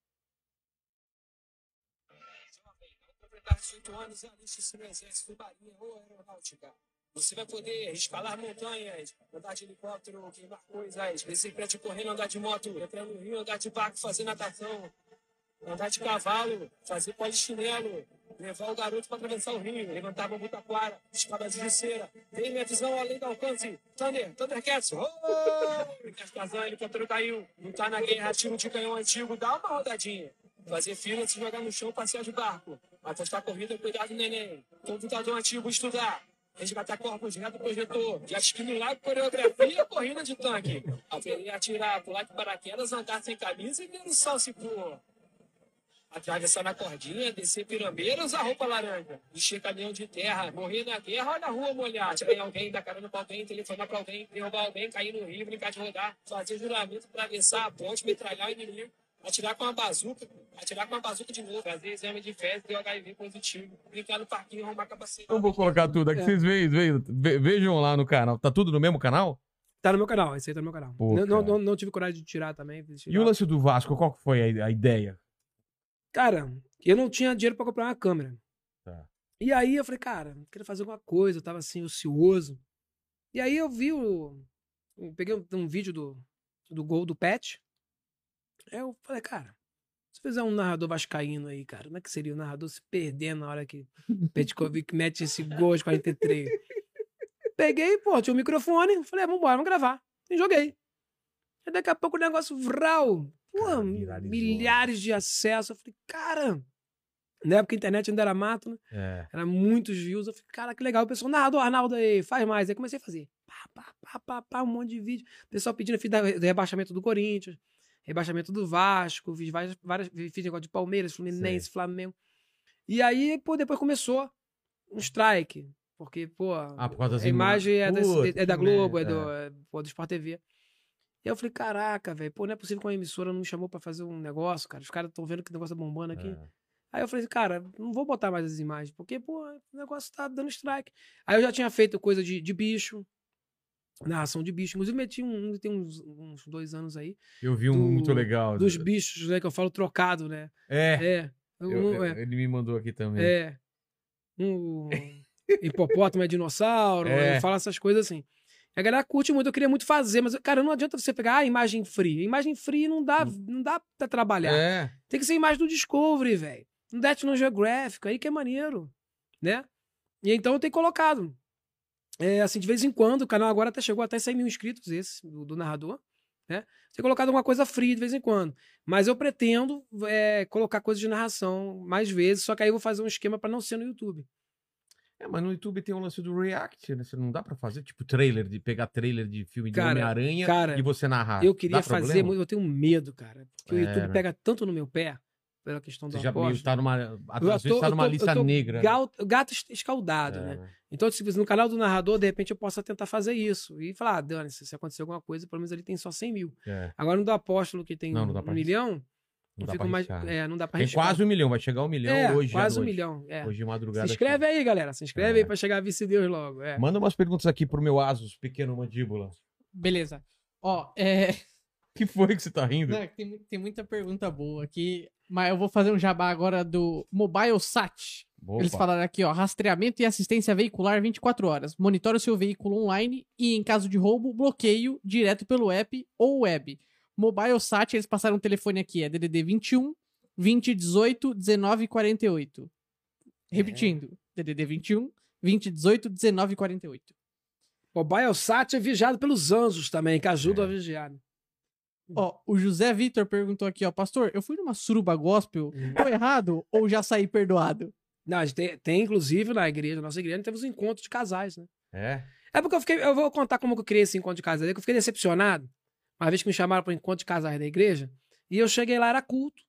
completar 18 anos aliste-se no Exército, Marinha ou Aeronáutica. Você vai poder escalar montanhas, andar de helicóptero, queimar coisas, descer prédio correndo, andar de moto, entrar no rio, andar de barco, fazer natação, andar de cavalo, fazer polichinelo, levar o garoto para atravessar o rio, levantar bambu taquara, espada de cera, tem minha visão além do alcance, Thunder, Thundercats, oh! Cascazão, helicóptero caiu, tá na guerra, tiro de canhão antigo, dá uma rodadinha. Fazer fila, se jogar no chão, passear de barco. Apostar corrida, cuidado, neném. Computador antigo, estudar. Resgatar corpos reto projetor. No lago, coreografia, corrida de tanque. Atirar, pular de paraquedas, andar sem camisa e ver o sol se pôr. Atravessar na cordinha, descer pirambeira, usar roupa laranja. Encher caminhão de terra, morrer na guerra, olha a rua molhar. Atirar em alguém, dar carona pra alguém, telefonar pra alguém, derrubar alguém, cair no rio, brincar de rodar. Fazer juramento, atravessar a ponte, metralhar o inimigo. Atirar com uma bazuca, atirar com uma bazuca de novo, fazer exame de fezes e HIV positivo, brincar no parquinho, arrumar capacete. Eu vou colocar tudo aqui. É. Vocês veem, veem- ve- vejam lá no canal. Tá tudo no mesmo canal? Tá no meu canal, esse aí tá no meu canal. Pô, não, não, não, não tive coragem de tirar também. fiz E o tirar. lance do Vasco, qual que foi a, a ideia? Cara, eu não tinha dinheiro pra comprar uma câmera. Tá. E aí eu falei, cara, eu queria fazer alguma coisa, eu tava assim, ocioso. E aí eu vi o. eu peguei um, um vídeo do, do gol do Pet. Aí eu falei, cara, se fizer um narrador vascaíno aí, cara, como é que seria o narrador se perder na hora que o Petkovic [LAUGHS] mete esse gol aos 43? Peguei, pô, tinha um microfone, falei, ah, vambora, vamos gravar. E joguei. E daqui a pouco o negócio vral. Pô, milhares de acessos. Eu falei, cara. Na época a internet ainda era mato, né? É. Era muitos views. Eu falei, cara, que legal. O pessoal, narrador Arnaldo aí, faz mais. Aí comecei a fazer. Pá, pá, pá, pá, pá, um monte de vídeo. O pessoal pedindo, fiz do rebaixamento do Corinthians, rebaixamento do Vasco, fiz várias, várias fiz negócio de Palmeiras, Fluminense, Sei. Flamengo. E aí, pô, depois começou um strike. Porque, pô, Ah, por a imagem é, é da Globo, é do, é, pô, do Sport TV. E eu falei, caraca, velho, pô, não é possível que uma emissora não me chamou pra fazer um negócio, cara. Os caras estão vendo que o negócio tá bombando aqui. É. Aí eu falei, cara, não vou botar mais as imagens, porque, pô, o negócio tá dando strike. Aí eu já tinha feito coisa de, de bicho, narração de bicho. Inclusive, meti um, tem uns, uns dois anos aí, Eu vi um Do- muito legal. dos bichos, né, que eu falo trocado, né? É. É. eu- Um, eu- é, Ele me mandou aqui também. é. Um hipopótamo é dinossauro, É. eu falo essas coisas assim. A galera curte muito, eu queria muito fazer, mas, cara, não adianta você pegar a imagem free. Imagem free não dá, não dá pra trabalhar. É. Tem que ser imagem do Discovery, velho. No National Geographic, aí que é maneiro, né? E então eu tenho colocado. É, assim, de vez em quando, o canal agora até chegou até 100 mil inscritos, esse, do, do narrador, né? Tenho colocado alguma coisa free de vez em quando. Mas eu pretendo é, colocar coisas de narração mais vezes, só que aí eu vou fazer um esquema pra não ser no YouTube. É, mas no YouTube tem o lance do React, né? Você não dá pra fazer, tipo, trailer, de pegar trailer de filme de Homem-Aranha e você narrar. eu queria Dá fazer, problema? muito, eu tenho medo, cara. Porque o É, YouTube né? pega tanto no meu pé, pela questão do Você já meio tá numa. Às vezes tá numa tô- lista negra. né? gal- Gato escaldado, É, né? né? Então, se no canal do narrador, de repente, eu possa tentar fazer isso. E falar, ah, dane-se, se acontecer alguma coisa, pelo menos ele tem só 100 mil. É, Agora no do apóstolo, que tem Não, não um, milhão, não dá mais. É, não dá pra Tem quase um milhão, vai chegar um milhão é, hoje. à quase um milhão. é. Hoje de Se madrugada. inscreve aí, galera. Se inscreve É. aí pra chegar a vice-deus logo. É. Manda umas perguntas aqui pro meu Asus, pequeno mandíbula. Beleza. Ó, é. Que foi que você tá rindo? Não, tem, mu- tem muita pergunta boa aqui. Mas eu vou fazer um jabá agora do Mobile Sat. Opa. Eles falaram aqui, ó, rastreamento e assistência veicular 24 horas. Monitore o seu veículo online e, em caso de roubo, bloqueio direto pelo app ou web. Mobile Sat, eles passaram o telefone aqui, é DDD 21 2018 19 48. Repetindo. DDD 21 2018 19 48. O Biosat é vigiado pelos anjos também, que ajudam É. a vigiar. Ó, o José Vitor perguntou aqui, ó, pastor, eu fui numa suruba gospel, Uhum. tô errado ou já saí perdoado? Não, a gente tem, tem, inclusive, na igreja, na nossa igreja, temos encontros de casais, né? É. É porque eu fiquei. Eu vou contar como eu criei esse encontro de casais. É que eu fiquei decepcionado. Uma vez que me chamaram para o encontro de casais da igreja, e eu cheguei lá, era culto.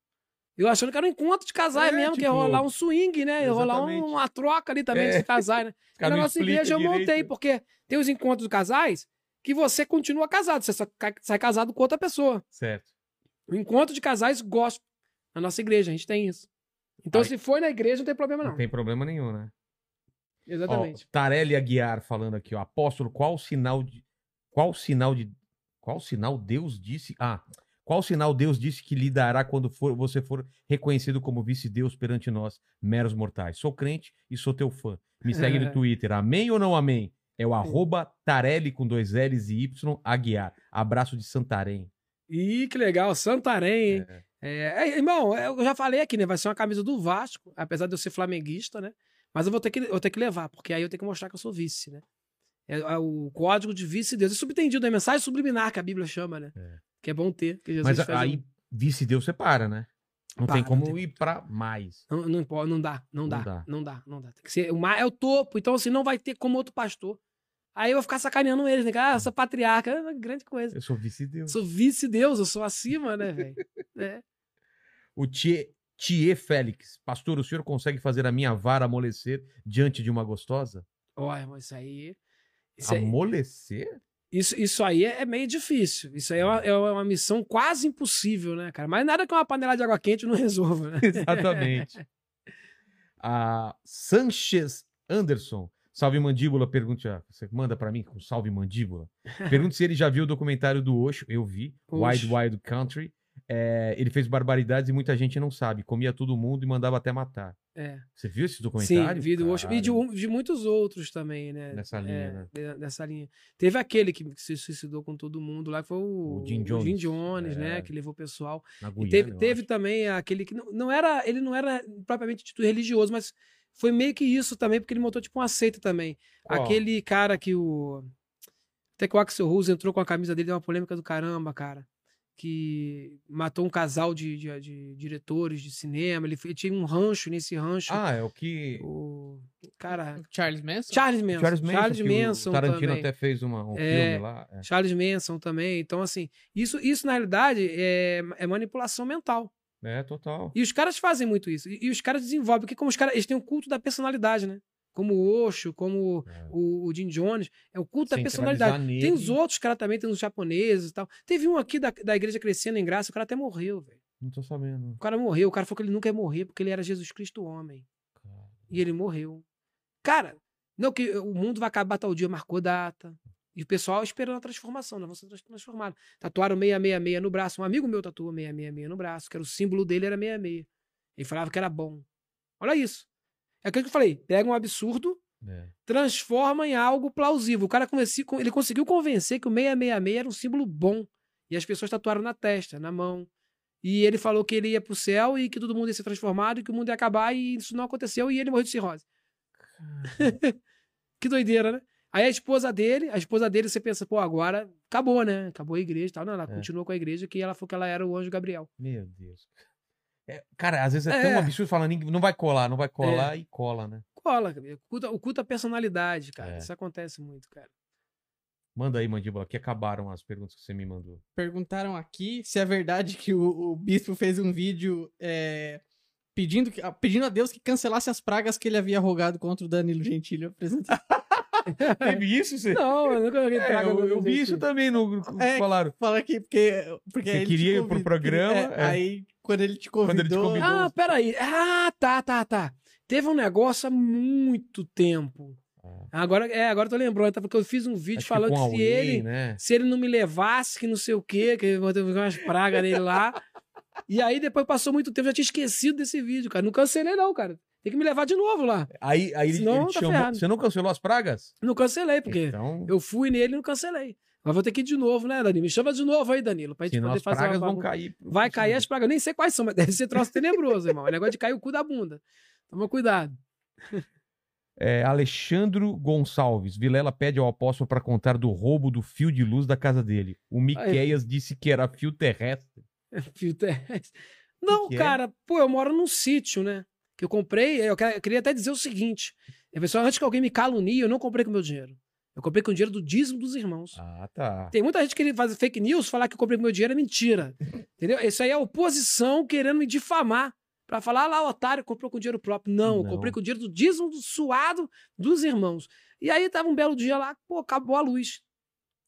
Eu achando que era um encontro de casais É, mesmo, que ia tipo, rolar um swing, né? Ia rolar um- uma troca ali também É. de casais, né? [LAUGHS] Os na nossa igreja eu montei, porque tem os encontros de casais que você continua casado, você só sai casado com outra pessoa. Certo. O encontro de casais gospel. Na nossa igreja, a gente tem isso. Então, se for na igreja, não tem problema, Não. não. tem problema nenhum, né? Exatamente. Ó, Tarelli Aguiar falando aqui, ó. Apóstolo, qual sinal de. Qual sinal de. Qual sinal Deus disse. Ah. Qual sinal Deus disse que lhe dará quando for, você for reconhecido como vice-deus perante nós, meros mortais? Sou crente e sou teu fã. Me segue no [LAUGHS] Twitter. Amém ou não amém? É o arroba Tarelli com dois L's e Y Aguiar. Abraço de Santarém. Ih, que legal. Santarém, hein? É. É, é, irmão, eu já falei aqui, né? Vai ser uma camisa do Vasco, apesar de eu ser flamenguista, né? Mas eu vou ter que, eu ter que levar, porque aí eu tenho que mostrar que eu sou vice, né? É, é o código de vice-deus. É subentendido, é mensagem subliminar que a Bíblia chama, né? É. Que é bom ter. Mas aí, um- vice-deus separa, né? Não Para, tem como não tem- ir pra mais. Não, não, não dá, não, Não dá, dá. não dá, não dá. Tem que ser, o mar é o topo, então assim, não vai ter como outro pastor. Aí eu vou ficar sacaneando eles, né? Ah, eu sou patriarca, é uma grande coisa. Eu sou vice-deus. Sou vice-deus, eu sou acima, né, velho? [LAUGHS] É. O Tie Félix. Pastor, o senhor consegue fazer a minha vara amolecer diante de uma gostosa? Ó, irmão, isso aí. Isso, aí- Amolecer? isso, isso aí é é meio difícil. Isso aí é uma, é uma missão quase impossível, né, cara? Mas nada que uma panela de água quente não [LAUGHS] resolva, né? Exatamente. [LAUGHS] a Sanchez Anderson. Salve Mandíbula, pergunta. Você manda pra mim com salve Mandíbula. [LAUGHS] Pergunta se ele já viu o documentário do Osho. Eu vi. Wild Osho. Wild Country. É, ele fez barbaridades e muita gente não sabe. Comia todo mundo e mandava até matar. É. Você viu esse Sim, documentário? vi do Osho. E de, de muitos outros também, né? Nessa linha, É, né? Nessa linha. Teve aquele que se suicidou com todo mundo lá, que foi o, O Jim Jones. Jones, É. né? Que levou o pessoal. Na E Guiana, teve, teve também aquele que não, não era, ele não era propriamente título religioso, mas foi meio que isso também, porque ele montou tipo uma seita também. Qual? Aquele cara que o até que o Axel Rose entrou com a camisa dele, deu uma polêmica do caramba, cara. Que matou um casal de, de- de diretores de cinema. Ele, fe- tinha um rancho nesse rancho. Ah, é o que. O cara. Charles Manson? Charles Manson. Charles Manson, Charles que o Manson Tarantino também. até fez uma, um É. filme lá. é. Charles Manson também. Então, assim, isso, isso na realidade é, é manipulação mental. É, total. E os caras fazem muito isso. E, e os caras desenvolvem, porque como os caras, eles têm um culto da personalidade, né? Como o Osho, como É. o, o Jim Jones, é o culto da personalidade. nele. Tem os outros caras também, tem os japoneses e tal. Teve um aqui da, da igreja crescendo em graça, o cara até morreu, velho. Não tô sabendo. O cara morreu, o cara falou que ele nunca ia morrer porque ele era Jesus Cristo homem. E ele morreu. Cara, não que o mundo vai acabar tal dia, marcou data. E o pessoal esperando a transformação, nós vamos ser trans- transformados. Tatuaram 666 no braço. Um amigo meu tatuou 666 no braço, que era o símbolo dele, era 66. Ele falava que era bom. Olha isso. É aquilo que eu falei. Pega um absurdo, É. transforma em algo plausível. O cara ele conseguiu convencer que o 666 era um símbolo bom. E as pessoas tatuaram na testa, na mão. E ele falou que ele ia pro céu e que todo mundo ia ser transformado e que o mundo ia acabar e isso não aconteceu e ele morreu de cirrose. [LAUGHS] que doideira, né? Aí a esposa dele, a esposa dele, você pensa, pô, agora acabou, né? Acabou a igreja e tal. Não, ela É. continuou com a igreja que ela falou que ela era o anjo Gabriel. Meu Deus. É, cara, às vezes é, tão É. absurdo falar, ninguém- não vai colar, não vai colar e cola, né? Cola, o culto, o culto à personalidade, cara. É. Isso acontece muito, cara. Manda aí, Mandíbula, que acabaram as perguntas que você me mandou. Perguntaram aqui se é verdade que o, o bispo fez um vídeo é, pedindo, que- ah, pedindo a Deus que cancelasse as pragas que ele havia rogado contra o Danilo Gentili apresentando. [LAUGHS] Teve isso? Você... Não, eu nunca vi É, eu, eu vi isso também no, É, falaram. Fala aqui, porque. porque Você queria ir pro programa, é, é. Aí, quando ele te convidou. Quando ele te convidou. Ah, peraí. Ah, tá, tá, tá. Teve um negócio há muito tempo. Agora, é, agora eu tô lembrando, tá? Porque eu fiz um vídeo Acho que falando com que se alguém, ele, né? se ele não me levasse, que não sei o quê, que eu vou ter umas pragas nele lá. [LAUGHS] E aí depois passou muito tempo, eu já tinha esquecido desse vídeo, cara. Não cancelei, não, cara. Tem que me levar de novo lá. Aí, aí ele, Senão ele te tá chamou. ferrado. Você não cancelou as pragas? Não cancelei, porque Então, eu fui nele e não cancelei. Mas vou ter que ir de novo, né, Danilo? Me chama de novo aí, Danilo, pra gente senão poder as fazer pragas uma vão cair. Vai cair as pragas. Eu nem sei quais são, mas [LAUGHS] deve ser troço tenebroso, irmão. É negócio de cair o cu da bunda. Toma cuidado. [LAUGHS] É, Alexandro Gonçalves. Vilela pede ao apóstolo para contar do roubo do fio de luz da casa dele. O Miqueias disse que era fio terrestre. [LAUGHS] Fio terrestre. Não, que é? cara, pô, eu moro num sítio, né? Que eu comprei. Eu, que- eu queria até dizer o seguinte: é, pessoal, antes que alguém me calunie, eu não comprei com meu dinheiro. Eu comprei com o dinheiro do dízimo dos irmãos. Ah, tá. Tem muita gente querendo fazer fake news, falar que eu comprei com meu dinheiro é mentira. Entendeu? Isso aí é oposição querendo me difamar. Pra falar "Ah lá, o otário comprou com dinheiro próprio. Não, eu Não. comprei com o dinheiro do dízimo do suado dos irmãos. E aí tava um belo dia lá, pô, acabou a luz.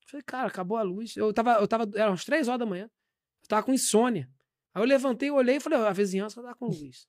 Falei, cara, acabou a luz. Eu tava, eu tava, eram umas três horas da manhã. Eu tava com insônia. Aí eu levantei, olhei e falei, a vizinhança tá com luz.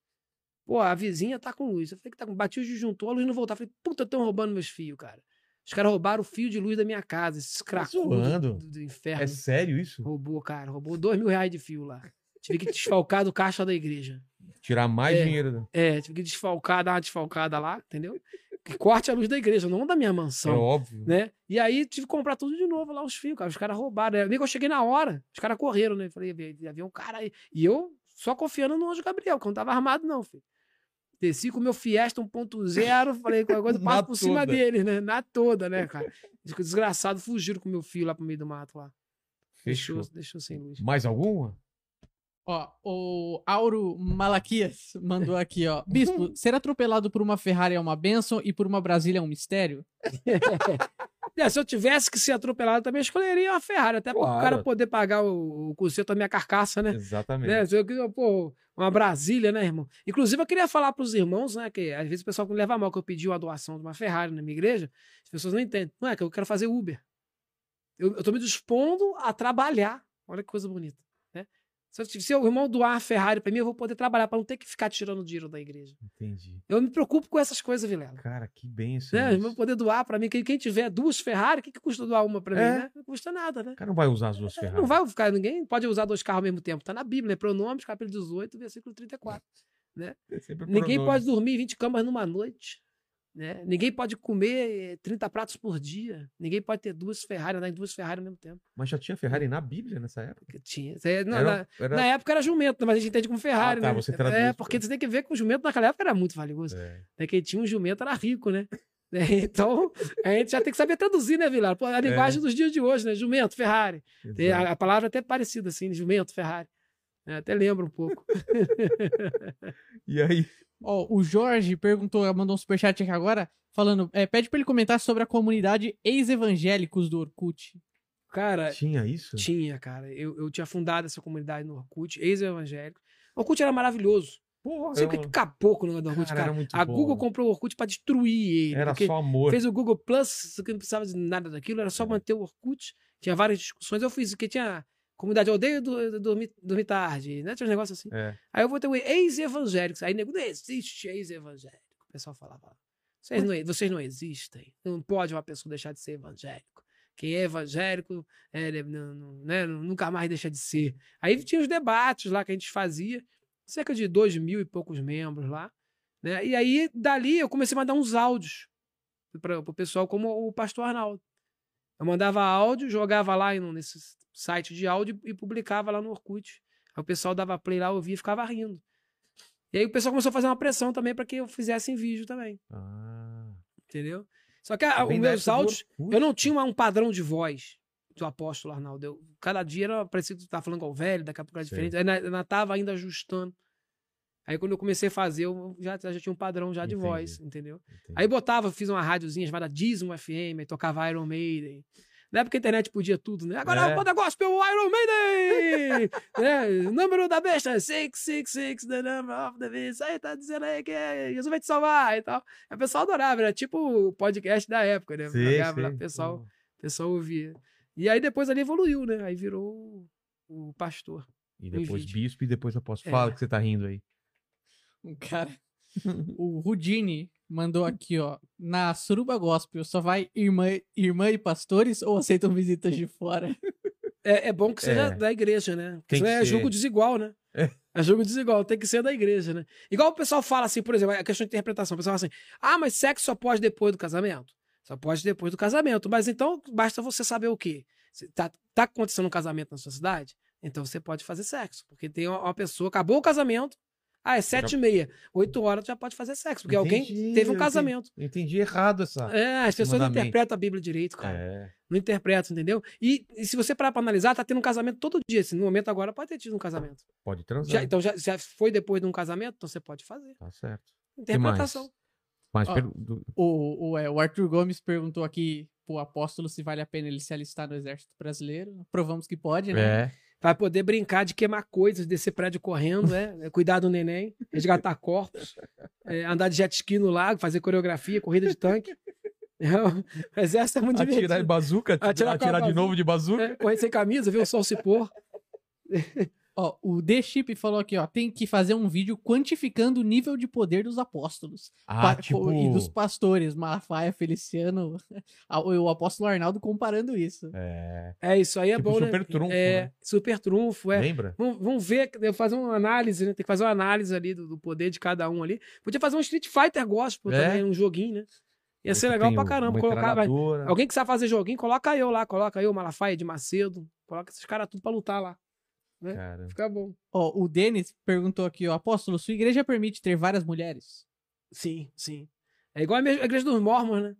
Pô, a vizinha tá com luz. Eu falei que tá com. Bati o disjuntor, a luz não voltava. Falei, puta, estão roubando meus fios, cara. Os caras roubaram o fio de luz da minha casa, esses cracudos zoando. do, do inferno. É sério isso? Roubou, cara. Roubou dois mil reais de fio lá. Tive que desfalcar do caixa da igreja. Tirar mais É. dinheiro. É, tive que desfalcar, dar uma desfalcada lá, entendeu? Que corte a luz da igreja, não da minha É mansão. óbvio. né? E aí tive que comprar tudo de novo lá, os fios, cara. Os caras roubaram. Nem que eu cheguei na hora, os caras correram, né? Falei, havia havia um cara aí. E eu só confiando no anjo Gabriel, que eu não tava armado, não, filho. Desci com o meu Fiesta 1.0, falei, qualquer coisa, [LAUGHS] Na passo por cima deles, né? Na toda, né, [LAUGHS] cara? Desgraçados fugiram com o meu fio lá pro meio do mato lá. Deixou, Fechou. deixou sem luz. Mais alguma? Ó, o Auro Malaquias mandou aqui, ó. Bispo, [LAUGHS] ser atropelado por uma Ferrari é uma bênção e por uma Brasília é um mistério? [LAUGHS] É, se eu tivesse que ser atropelado, também escolheria uma Ferrari, até para o Claro. cara poder pagar o, o conserto da minha carcaça, né? Exatamente. né? Se eu queria, pô, uma Brasília, né, irmão? Inclusive, eu queria falar pros irmãos, né? Que às vezes o pessoal leva a mal que eu pedi uma doação de uma Ferrari na minha igreja, as pessoas não entendem. Não é que eu quero fazer Uber. Eu, eu tô me dispondo a trabalhar. Olha que coisa bonita? Se, eu- se o irmão doar uma Ferrari pra mim, eu vou poder trabalhar para não ter que ficar tirando dinheiro da igreja. Entendi. Eu me preocupo com essas coisas, Vilela. Cara, que benção. Né? isso. Eu vou poder doar pra mim. Quem, quem tiver duas Ferrari, o que, que custa doar uma pra mim, É. né? Não custa nada, né? O cara não vai usar as duas Ferrari. Não vai ficar, ninguém pode usar dois carros ao mesmo tempo. Tá na Bíblia, né? Pronomes, capítulo 18, versículo 34. É sempre Ninguém pronome. pode dormir em 20 camas numa noite. Né? Ninguém pode comer eh, 30 pratos por dia. Ninguém pode ter duas Ferrari, andar em duas Ferrari ao mesmo tempo. Mas já tinha Ferrari na Bíblia nessa época? Tinha. Na, Era- na- era- na época era jumento, mas a gente entende como Ferrari, Ah, tá, né? você traduz, é, porque você tem que ver que o jumento naquela época era muito valioso. É. Né? Quem tinha um jumento era rico, né? [LAUGHS] É, Então, a gente já tem que saber traduzir, né, Vilar? A linguagem dos dias de hoje, né? Jumento, Ferrari. A, a palavra é até parecida, assim, jumento, Ferrari. É, até lembra um pouco. [LAUGHS] E aí? Ó, o Jorge perguntou, mandou um superchat aqui agora, falando, é, pede pra ele comentar sobre a comunidade ex-evangélicos do Orkut. Cara, Tinha isso? tinha, cara. Eu, eu tinha fundado essa comunidade no Orkut, ex-evangélico. O Orkut era maravilhoso. Porra, Não sei o que eu- que acabou com o negócio do Orkut, Cara, cara. era muito A bom. Google comprou o Orkut pra destruir ele. Era porque só amor. fez o Google Plus, que não precisava de nada daquilo, era só É. manter o Orkut. Tinha várias discussões. Eu fiz, que tinha comunidade odeio do, dormir, dormir tarde, né? Tinha uns negócios assim. É. Aí eu vou ter o ex-evangélicos. Aí nego, não existe ex-evangélico. O pessoal falava, vocês não, vocês não existem. Não pode uma pessoa deixar de ser evangélico. Quem é evangélico é, ele não- não- né, nunca mais deixa de ser. Aí tinha os debates lá que a gente fazia, cerca de dois mil e poucos membros lá. Né? E aí, dali, eu comecei a mandar uns áudios para o pessoal, como o pastor Arnaldo. Eu mandava áudio, jogava lá nesse site de áudio e publicava lá no Orkut. Aí o pessoal dava play lá, ouvia e ficava rindo. E aí o pessoal começou a fazer uma pressão também para que eu fizesse em vídeo também, Ah. entendeu? Só que a- os Bem da meus áudios, eu não tinha um padrão de voz do apóstolo Arnaldo. Eu, cada dia era parecido que tu tava falando com o velho, daqui a pouco era Sei. diferente. Eu ainda tava ainda ajustando. Aí quando eu comecei a fazer, eu já, já tinha um padrão já de Entendi. voz, entendeu? Entendi. Aí botava, fiz uma rádiozinha chamada Dismo FM, aí tocava Iron Maiden. Na época a internet podia tudo, né? Agora É. bota gospel Iron Maiden! [LAUGHS] né? O número da besta, 666, the number of the beast. Aí tá dizendo aí que é, Jesus vai te salvar e tal. Aí o pessoal adorava, era tipo o podcast da época, né? Jogava lá, o pessoal, o pessoal ouvia. E aí depois ali evoluiu, né? Aí virou o, pastor. E depois bispo e depois apóstolo. É. Fala que você tá rindo aí. Um cara. [LAUGHS] o Rudini mandou aqui, ó. Na Suruba Gospel, só vai irmã, irmã e pastores ou aceitam visitas de fora? É, é bom que seja É. da igreja, né? Porque Tem senão que é ser. julgo desigual, né? É. É jogo desigual, tem que ser da igreja, né? Igual o pessoal fala assim, por exemplo, a questão de interpretação. O pessoal fala assim: ah, mas sexo só pode depois do casamento? Só pode depois do casamento. Mas então basta você saber o quê? Tá, tá acontecendo um casamento na sua cidade? Então você pode fazer sexo. Porque tem uma, uma pessoa, acabou o casamento. Ah, é sete e meia. Oito horas tu já pode fazer sexo. Porque alguém Entendi, teve um casamento. Eu entendi errado essa. É, as pessoas não interpretam a Bíblia direito, cara. É. Não interpretam, entendeu? E, e se você parar pra analisar, tá tendo um casamento todo dia. Assim, no momento agora pode ter tido um casamento. Pode transar. Já- então já, já foi depois de um casamento, então você pode fazer. Tá certo. Interpretação. Mas per- O, o, é, o Arthur Gomes perguntou aqui pro apóstolo se vale a pena ele se alistar no exército brasileiro. Provamos que pode, né? é. Vai poder brincar de queimar coisas, descer prédio correndo, né? Cuidar do neném, resgatar corpos, é, andar de jet ski no lago, fazer coreografia, corrida de tanque. O exército é muito Atirar de divertido. bazuca, Atirar atirar, de novo de bazuca. É, correr sem camisa, ver o sol se pôr. Ó, o The Chip falou aqui, ó, tem que fazer um vídeo quantificando o nível de poder dos apóstolos. Ah, Pa- tipo. E dos pastores, Malafaia, Feliciano, [LAUGHS] o apóstolo Arnaldo comparando isso. É. É, isso aí é Tipo bom, super né? trunfo, É, né? super trunfo, é. Lembra? Vamos, vamos ver, eu fazer uma análise, né? Tem que fazer uma análise ali do, do poder de cada um ali. Podia fazer um Street Fighter Gospel É. também, um joguinho, né? Ia ser legal pra o- caramba. Colocar, vai- alguém que sabe fazer joguinho, coloca eu lá, coloca eu, Malafaia de Macedo. Coloca esses caras tudo pra lutar lá. Cara. Fica bom. Ó, o Denis perguntou aqui, ó, apóstolo, sua igreja permite ter várias mulheres? Sim, sim. É igual a mesma- a igreja dos mormons, né?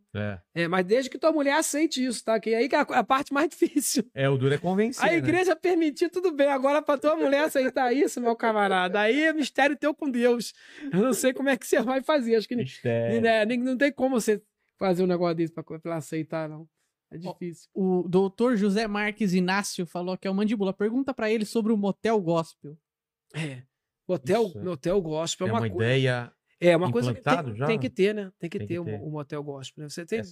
É. É, mas desde que tua mulher aceite isso, tá? Que aí que é a, a parte mais [LAUGHS] difícil. É, o duro é convencer. A né? igreja permitir, tudo bem. Agora, pra tua mulher aceitar isso, meu camarada, aí é mistério teu com Deus. Eu não sei como é que você vai fazer. Acho que Mistério. né, nem- não tem como você fazer um negócio desse pra, pra aceitar, não. É difícil. O doutor José Marques Inácio falou que é o Mandíbula. Pergunta pra ele sobre o motel gospel. É. Hotel, Isso é- hotel gospel É é uma uma, coisa. ideia. É uma coisa que tem, já? tem que ter, né? Tem que Tem ter que o ter. o motel gospel. Né? Você tem É.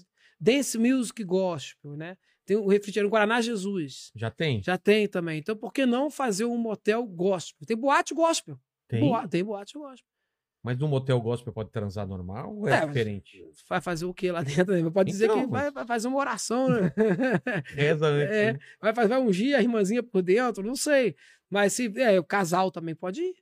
dance music gospel, né? Tem o refrigerante Guaraná Jesus. Já tem? Já tem também. Então, por que não fazer um motel gospel? Tem boate gospel. Tem. Boa- tem boate gospel. Mas no motel gospel pode transar normal ou é, É, diferente? Vai fazer o que lá dentro? né? Pode dizer Então, que vai, vai fazer uma oração, né? [LAUGHS] Reza antes. É. né? vai, fazer- vai ungir a irmãzinha por dentro, não sei. Mas se é, o casal também pode ir.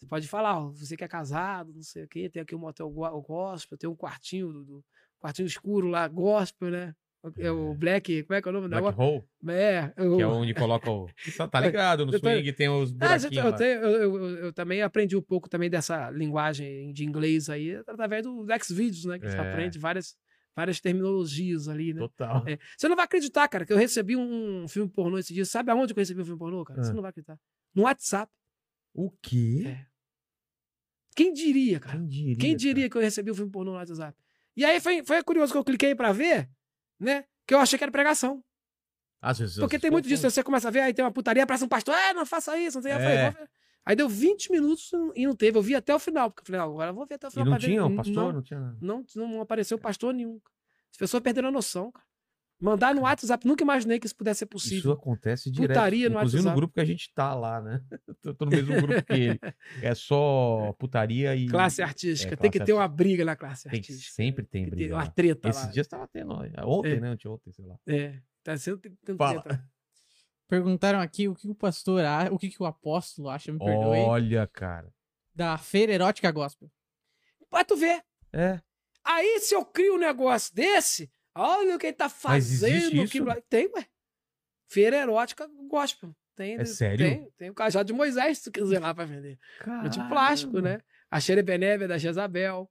Você pode falar, ó, você que é casado, não sei o quê, tem aqui o motel gospel, tem um quartinho do, do- quartinho escuro lá, gospel, né? É o É. Black, como é que é o nome Black negócio? hole, É, o- que é onde coloca o. [LAUGHS] Tá- Tá ligado? No Eu tô- swing tem os Ah, buraquinhos. eu, tenho- eu- eu- eu- eu também aprendi um pouco também dessa linguagem de inglês aí, através do Xvideos, né? Que você É. aprende várias, várias terminologias ali, né? Total. É. Você não vai acreditar, cara, que eu recebi um filme pornô esse dia. Sabe aonde que eu recebi um filme pornô, cara? Você Ah. não vai acreditar. No WhatsApp. O quê? É. Quem diria, cara? Quem diria? Quem diria que eu recebi um filme pornô no WhatsApp? E aí foi, foi curioso que eu cliquei pra ver, né? Que eu achei que era pregação. Às vezes. Porque tem muito disso. Você começa a ver, aí tem uma putaria, parece um pastor. É, não faça isso, não sei. que. Eu falei, É. ver. Aí deu 20 minutos e não teve. Eu vi até o final. Porque eu falei, ah, agora eu vou ver até o E final. não pra ver. tinha um N- pastor? Não, Não tinha não, não apareceu pastor nenhum. As pessoas perderam a noção, cara. Mandar no WhatsApp, nunca imaginei que isso pudesse ser Isso possível. acontece direto. Putaria no Inclusive no WhatsApp. grupo que a gente tá lá, né? [LAUGHS] Eu tô no mesmo grupo que ele. É só putaria e. Classe artística. É, tem que ter uma briga na classe Tem que, artística. sempre tem Tem briga. uma lá. treta Esses lá. dias tava tendo. Ontem, É. né? Anteontem, sei lá. É. Tá sendo tendo Fala. treta. Perguntaram aqui o que o pastor acha, o que, que o apóstolo acha, me perdoe, Olha, cara. da feira erótica gospel. Pra tu ver. É. Aí, se eu crio um negócio desse, olha o que ele tá Mas fazendo. que... isso? Tem, ué. Feira erótica gospel. Tem, É sério? Tem, tem o cajado de Moisés, se tu quiser lá pra vender. É de plástico, né? A xerebenévia da Jezabel.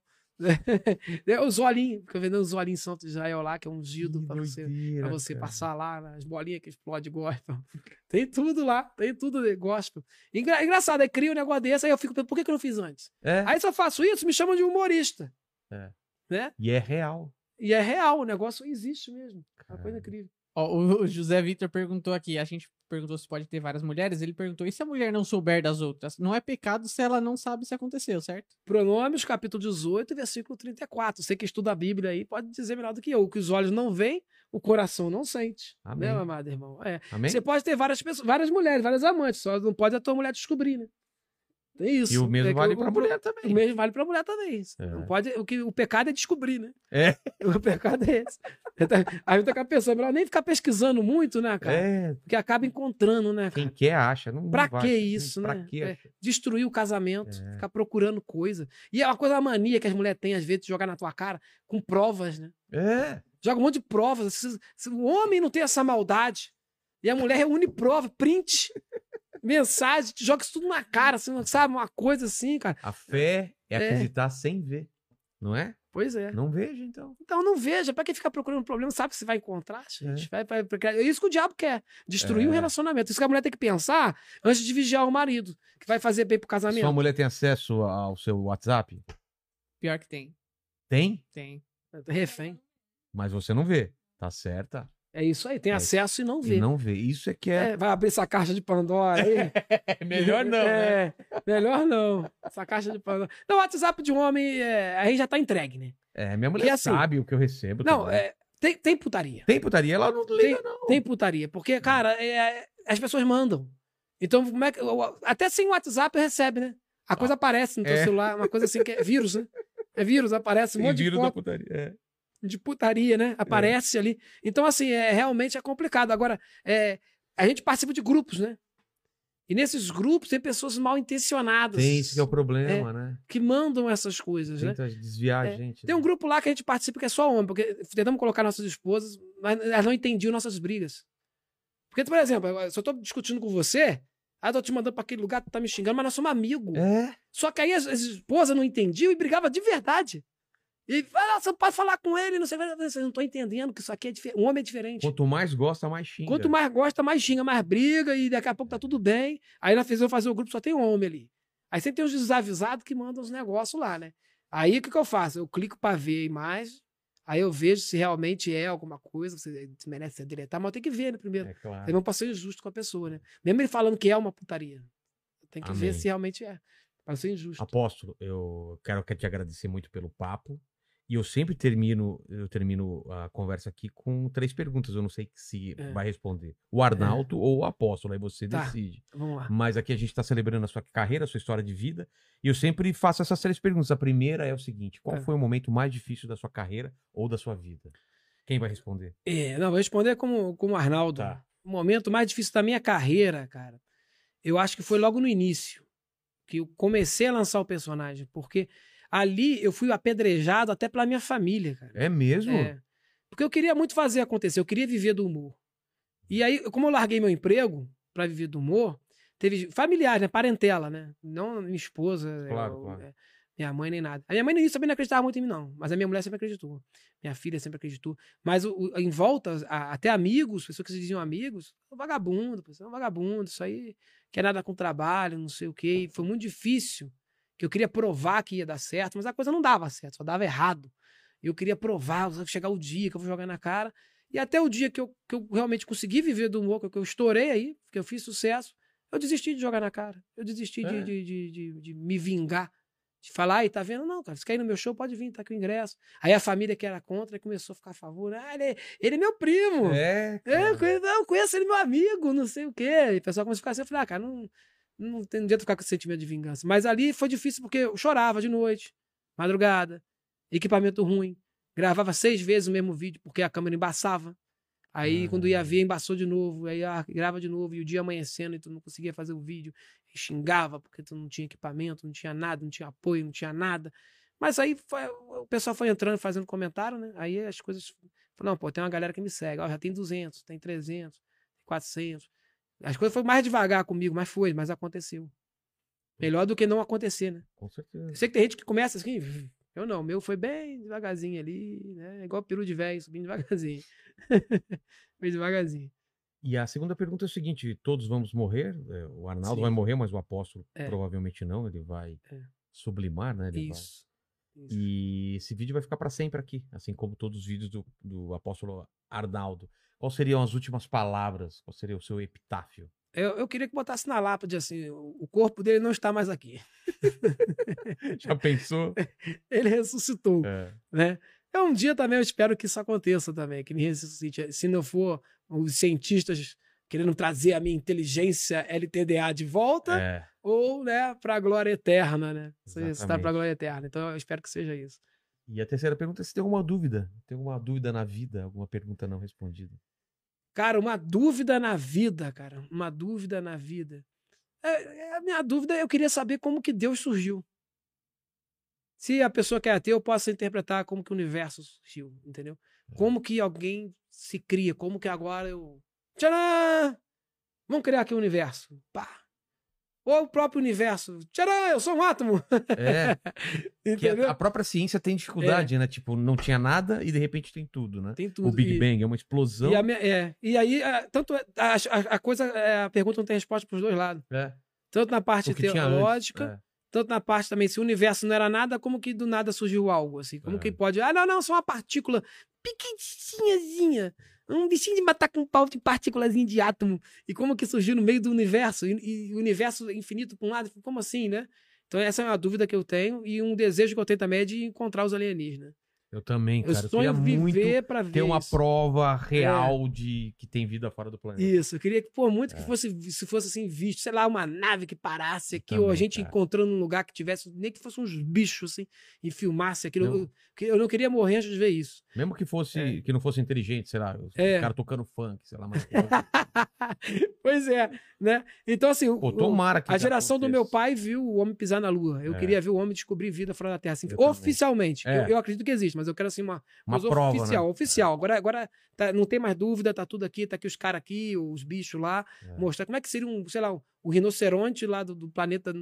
É, [LAUGHS] os olhinhos, fica vendendo os olhinhos Santo Israel lá, que é ungido Que pra você, pra você cara. passar lá, né? as bolinhas que explode gospel. [LAUGHS] Tem tudo lá, tem tudo de gospel. Engra- engraçado, aí cria um negócio desse, aí eu fico pensando, por que, que eu não fiz antes? É. Aí se eu faço isso, me chamam de humorista. É. Né? E é real. E é real, o negócio existe mesmo. É uma coisa incrível. Ó, o, José Vitor perguntou aqui, a gente perguntou se pode ter várias mulheres, ele perguntou, e se a mulher não souber das outras? Não é pecado se ela não sabe se aconteceu, certo? Pronomes, capítulo 18, versículo 34. Você que estuda a Bíblia aí pode dizer melhor do que eu. O que os olhos não veem, o coração não sente. Amém. Né, meu amado irmão? É. Amém? Você pode ter várias pessoas, várias mulheres, várias amantes, só não pode a tua mulher descobrir, né? Tem isso. E o mesmo É vale o- o- mulher O também. mesmo vale pra mulher também. É. Não pode, o, que, o pecado é descobrir, né? É. [LAUGHS] O pecado é esse. Aí eu tô com a pessoa, melhor nem ficar pesquisando muito, né, cara? É, Porque acaba encontrando, né, cara? quem quer acha. Não, Pra não vai. que isso, pra né? que É. Destruir o casamento, É. ficar procurando coisa. E é uma coisa, uma mania que as mulheres têm, às vezes, de jogar na tua cara com provas, né? É. Joga um monte de provas. Se, se o homem não tem essa maldade, e a mulher reúne prova, print, mensagem, te joga isso tudo na cara, assim, sabe? Uma coisa assim, cara. A fé é É. acreditar sem ver. Não é? Pois é. Não veja, então. Então não veja, pra que ficar procurando problema? Sabe que você vai encontrar, gente? É. Vai, vai, é isso que o diabo quer. Destruir o É. relacionamento. Isso que a mulher tem que pensar antes de vigiar o marido, que vai fazer bem pro casamento. Sua mulher tem acesso ao seu WhatsApp? Pior que tem. Tem, Tem. Refém. mas você não vê. Tá certa. É isso aí, tem É. acesso e não E vê. não vê. Isso é que é. É, vai abrir essa caixa de Pandora aí. [LAUGHS] melhor não, né? É, melhor não. Essa caixa de Pandora. Não, o WhatsApp de um homem, é, aí já tá entregue, né? É, minha mulher E assim- sabe o que eu recebo. Não, também. é, tem, tem putaria. Tem putaria, ela não liga, não. Tem putaria. Porque, cara, é, as pessoas mandam. Então, como é que. Até sem WhatsApp recebe, né? A coisa aparece no teu é. celular, uma coisa assim que é vírus, né? É vírus, aparece um Tem monte de vírus da putaria. É. de putaria, né? Aparece ali. Então, assim, é, realmente é complicado. Agora, é, a gente participa de grupos, né? E nesses grupos tem pessoas mal intencionadas Tem esse que é o problema, né? que mandam essas coisas, né? Tenta desviar É. a gente. Tem um né? grupo lá que a gente participa que é só homem, porque tentamos colocar nossas esposas, mas elas não entendiam nossas brigas. Porque, por exemplo, se eu tô discutindo com você, aí eu tô te mandando pra aquele lugar, tu tá me xingando, mas nós somos amigos. É. Só que aí as, as esposas não entendiam e brigavam de verdade. E ah, você pode falar com ele, não sei, vocês não estão entendendo que isso aqui é diferente. Um homem é diferente. Quanto mais gosta, mais xinga. Quanto mais gosta, mais xinga, mais briga, e daqui a pouco tá tudo bem. Aí nós fizemos fazer o grupo, só tem um homem ali. Aí sempre tem uns desavisados que mandam os negócios lá, né? Aí o que, que eu faço? Eu clico pra ver a imagem, aí eu vejo se realmente é alguma coisa, se merece ser deletar, mas eu tenho que ver, né, primeiro. É claro. Eu não posso ser injusto com a pessoa, né? Mesmo ele falando que é uma putaria. Tem que ver Amém. se realmente é. Pra ser injusto. Apóstolo, eu quero te agradecer muito pelo papo. E eu sempre termino, eu termino a conversa aqui com três perguntas. Eu não sei se É. vai responder. O Arnaldo ou o apóstolo, aí você Tá. decide. Vamos lá. Mas aqui a gente está celebrando a sua carreira, a sua história de vida. E eu sempre faço essas três perguntas. A primeira é o seguinte: qual É. foi o momento mais difícil da sua carreira ou da sua vida? Quem vai responder? É, não, vou responder como, como Arnaldo. Tá. O momento mais difícil da minha carreira, cara, eu acho que foi logo no início. Que eu comecei a lançar o personagem. Porque ali eu fui apedrejado até pela minha família, cara. É mesmo? É. Porque eu queria muito fazer acontecer, eu queria viver do humor. E aí, como eu larguei meu emprego pra viver do humor, teve familiares, né? Parentela, né? Não minha esposa, Claro, eu- claro. é, minha mãe nem nada. A minha mãe no início também não acreditava muito em mim, não. Mas a minha mulher sempre acreditou. Minha filha sempre acreditou. Mas o- o- em volta, a- até amigos, pessoas que se diziam amigos, "Ô, vagabundo, você é vagabundo, isso aí quer nada com trabalho, não sei o quê. Foi muito difícil, que eu queria provar que ia dar certo, mas a coisa não dava certo, só dava errado. Eu queria provar, vai chegar o dia que eu vou jogar na cara. E até o dia que eu, que eu realmente consegui viver do humor, que eu estourei aí, que eu fiz sucesso, eu desisti de jogar na cara. Eu desisti de, É. de, de, de- de me vingar. De falar, aí tá vendo? Não, cara, se quer ir no meu show, pode vir, tá aqui o ingresso. Aí a família que era contra começou a ficar a favor. Ah, ele, ele é meu primo. É. É, eu cara. conheço, não, eu conheço ele, meu amigo, não sei o quê. E o pessoal começou a ficar assim, eu falei, ah, cara, não, não tem jeito de ficar com esse sentimento de vingança. Mas ali foi difícil porque eu chorava de noite, madrugada, equipamento ruim. Gravava seis vezes o mesmo vídeo porque a câmera embaçava. Aí, Ah. quando ia ver, embaçou de novo. Aí ah, grava de novo. E o dia amanhecendo e tu não conseguia fazer o vídeo. E xingava porque tu não tinha equipamento, não tinha nada, não tinha apoio, não tinha nada. Mas aí foi- o pessoal foi entrando, fazendo comentário, né? Aí as coisas. Não, pô, tem uma galera que me segue. Ó, já tem 200, tem 300, tem 400. As coisas foram mais devagar comigo, mas foi, mas aconteceu. Melhor do que não acontecer, né? Com certeza. Eu sei que tem gente que começa assim, [LAUGHS] eu não, o meu foi bem devagarzinho ali, né? Igual peru de velho, subindo devagarzinho. [LAUGHS] bem devagarzinho. E a segunda pergunta é o seguinte: todos vamos morrer? É, O Arnaldo Sim. vai morrer, mas o apóstolo É. provavelmente não. Ele vai É. sublimar, né? Ele vai- Isso. Isso. E esse vídeo vai ficar para sempre aqui, assim como todos os vídeos do, do apóstolo Arnaldo. Quais seriam as últimas palavras? Qual seria o seu epitáfio? Eu, eu queria que botasse na lápide assim: o corpo dele não está mais aqui. [LAUGHS] Já pensou? [LAUGHS] Ele ressuscitou. É. né? Eu, um dia também eu espero que isso aconteça também, que me ressuscite. Se não for os cientistas querendo trazer a minha inteligência LTDA de volta, É. ou, né, pra glória eterna, né? Está Exatamente. pra glória eterna. Então eu espero que seja isso. E a terceira pergunta é se tem alguma dúvida. Tem alguma dúvida na vida? Alguma pergunta não respondida? Cara, uma dúvida na vida, cara. Uma dúvida na vida. É, é, a minha dúvida, eu queria saber como que Deus surgiu. Se a pessoa que é ateu possa interpretar como que o universo surgiu, entendeu? Como que alguém se cria, como que agora eu... Tcharam! Vamos criar aqui o universo. Pá! Ou o próprio universo. Tcharam! Eu sou um átomo! É, [LAUGHS] entendeu? a, a própria ciência tem dificuldade, né? Tipo, não tinha nada e de repente tem tudo, né? Tem tudo. O Big E- Bang é uma explosão. E, a minha- é, e aí, é, tanto é- a, a, a coisa, é, a pergunta não tem resposta para os dois lados. É, Tanto na parte teológica, é. tanto na parte também, se o universo não era nada, como que do nada surgiu algo, assim? Como É. que pode... Ah, não, não, só uma partícula pequenininhazinha, um bichinho de matar com um pau de partículazinha de átomo. E como que surgiu no meio do universo? E, e o universo infinito para um lado, como assim, né? Então essa é uma dúvida que eu tenho e um desejo que eu tenho também é de encontrar os alienígenas. Eu também, Eu cara. Eu, sonho muito viver para ver ter uma isso. É. prova real de que tem vida fora do planeta. Isso, eu queria que, pô, muito que É. fosse, se fosse assim, visto, sei lá, uma nave que parasse aqui, ou a também, gente cara. encontrando um lugar que tivesse, nem que fosse uns bichos, assim, e filmasse aquilo. Não. Eu, que eu não queria morrer antes de ver isso. Mesmo que fosse, É. que não fosse inteligente, sei lá, o É. cara tocando funk, sei lá, mas [LAUGHS] pois é, né? Então, assim, pô, tomara que a geração do meu aconteça. pai viu o homem pisar na lua. Eu É. queria ver o homem descobrir vida fora da Terra, assim, Eu também. oficialmente. É. Eu, eu acredito que existe, mas eu quero, assim, uma, uma prova, oficial, né? oficial. Agora, agora tá- não tem mais dúvida, tá tudo aqui, tá aqui os caras aqui, os bichos lá. É. Mostrar como é que seria um, sei lá, o rinoceronte lá do, do planeta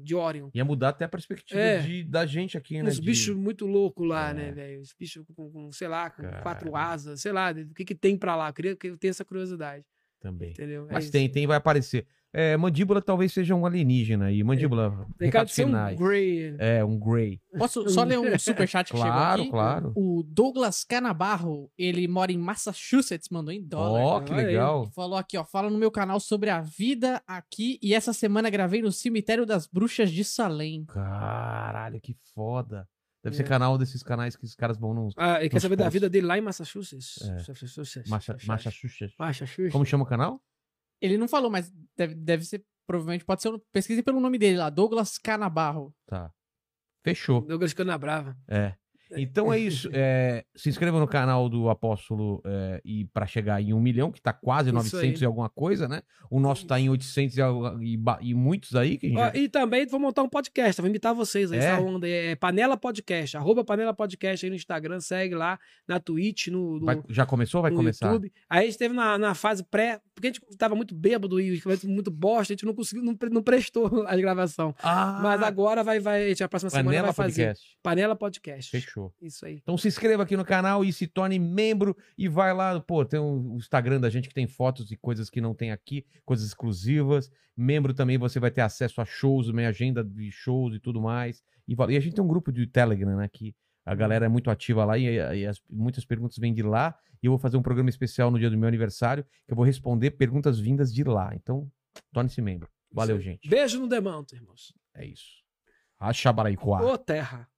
de Orion. Ia mudar até a perspectiva É. de, da gente aqui, né? Uns de- bichos muito loucos lá, É. né, velho? Os bichos com, com, sei lá, com quatro asas, sei lá, o que que tem pra lá? Eu queria que eu tenha essa curiosidade, Também. entendeu? É Mas isso. tem, tem, vai aparecer. É, mandíbula talvez seja um alienígena aí. Mandíbula, Tem cara recados de ser um. Grey. É, um Grey. Posso só ler um superchat que Claro, chegou aqui? claro. O Douglas Canabarro, ele mora em Massachusetts, mandou em dólar. Ó, que Olha aí. legal. Falou aqui, ó, fala no meu canal sobre a vida aqui e essa semana gravei no cemitério das bruxas de Salem. Caralho, que foda. Deve ser É. canal desses canais que os caras vão nos. Ah, ele quer saber da posts. vida dele lá em Massachusetts. É. Massachusetts. Massachusetts. Massachusetts. Como chama o canal? Ele não falou, mas deve, deve ser, provavelmente pode ser, pesquise pelo nome dele lá, Douglas Canabarro. Tá. Fechou. Douglas Canabrava. É. Então é isso. É, [LAUGHS] se inscreva no canal do Apóstolo é, e para chegar em um milhão, que tá quase Isso 900 aí. e alguma coisa, né? O nosso tá em 800 e, e, muitos aí que a gente Ó, já- e também vou montar um podcast, vou invitar vocês aí, É? essa onda. É Panela Podcast, arroba Panela Podcast aí no Instagram, segue lá, na Twitch, no, no- Vai- já começou ou vai no começar? YouTube. Aí a gente teve na, na fase pré, porque a gente tava muito bêbado e muito bosta, a gente não conseguiu, não, não prestou [LAUGHS] a gravação. Ah, Mas agora vai, vai, a gente, a próxima semana Panela vai fazer. Podcast. Panela Podcast. Fechou. Isso aí. Então se inscreva aqui no canal e se torne membro e vai lá, pô, tem o Instagram da gente que tem fotos e coisas que não tem aqui, coisas exclusivas. Membro também você vai ter acesso a shows, minha agenda de shows e tudo mais. E, e a gente tem um grupo de Telegram, né, que a galera é muito ativa lá e, e as- muitas perguntas vêm de lá. E eu vou fazer um programa especial no dia do meu aniversário que eu vou responder perguntas vindas de lá. Então, torne-se membro. Valeu, gente. Beijo no demanto, irmãos. É isso. Acha Baraicoá. Ô, terra.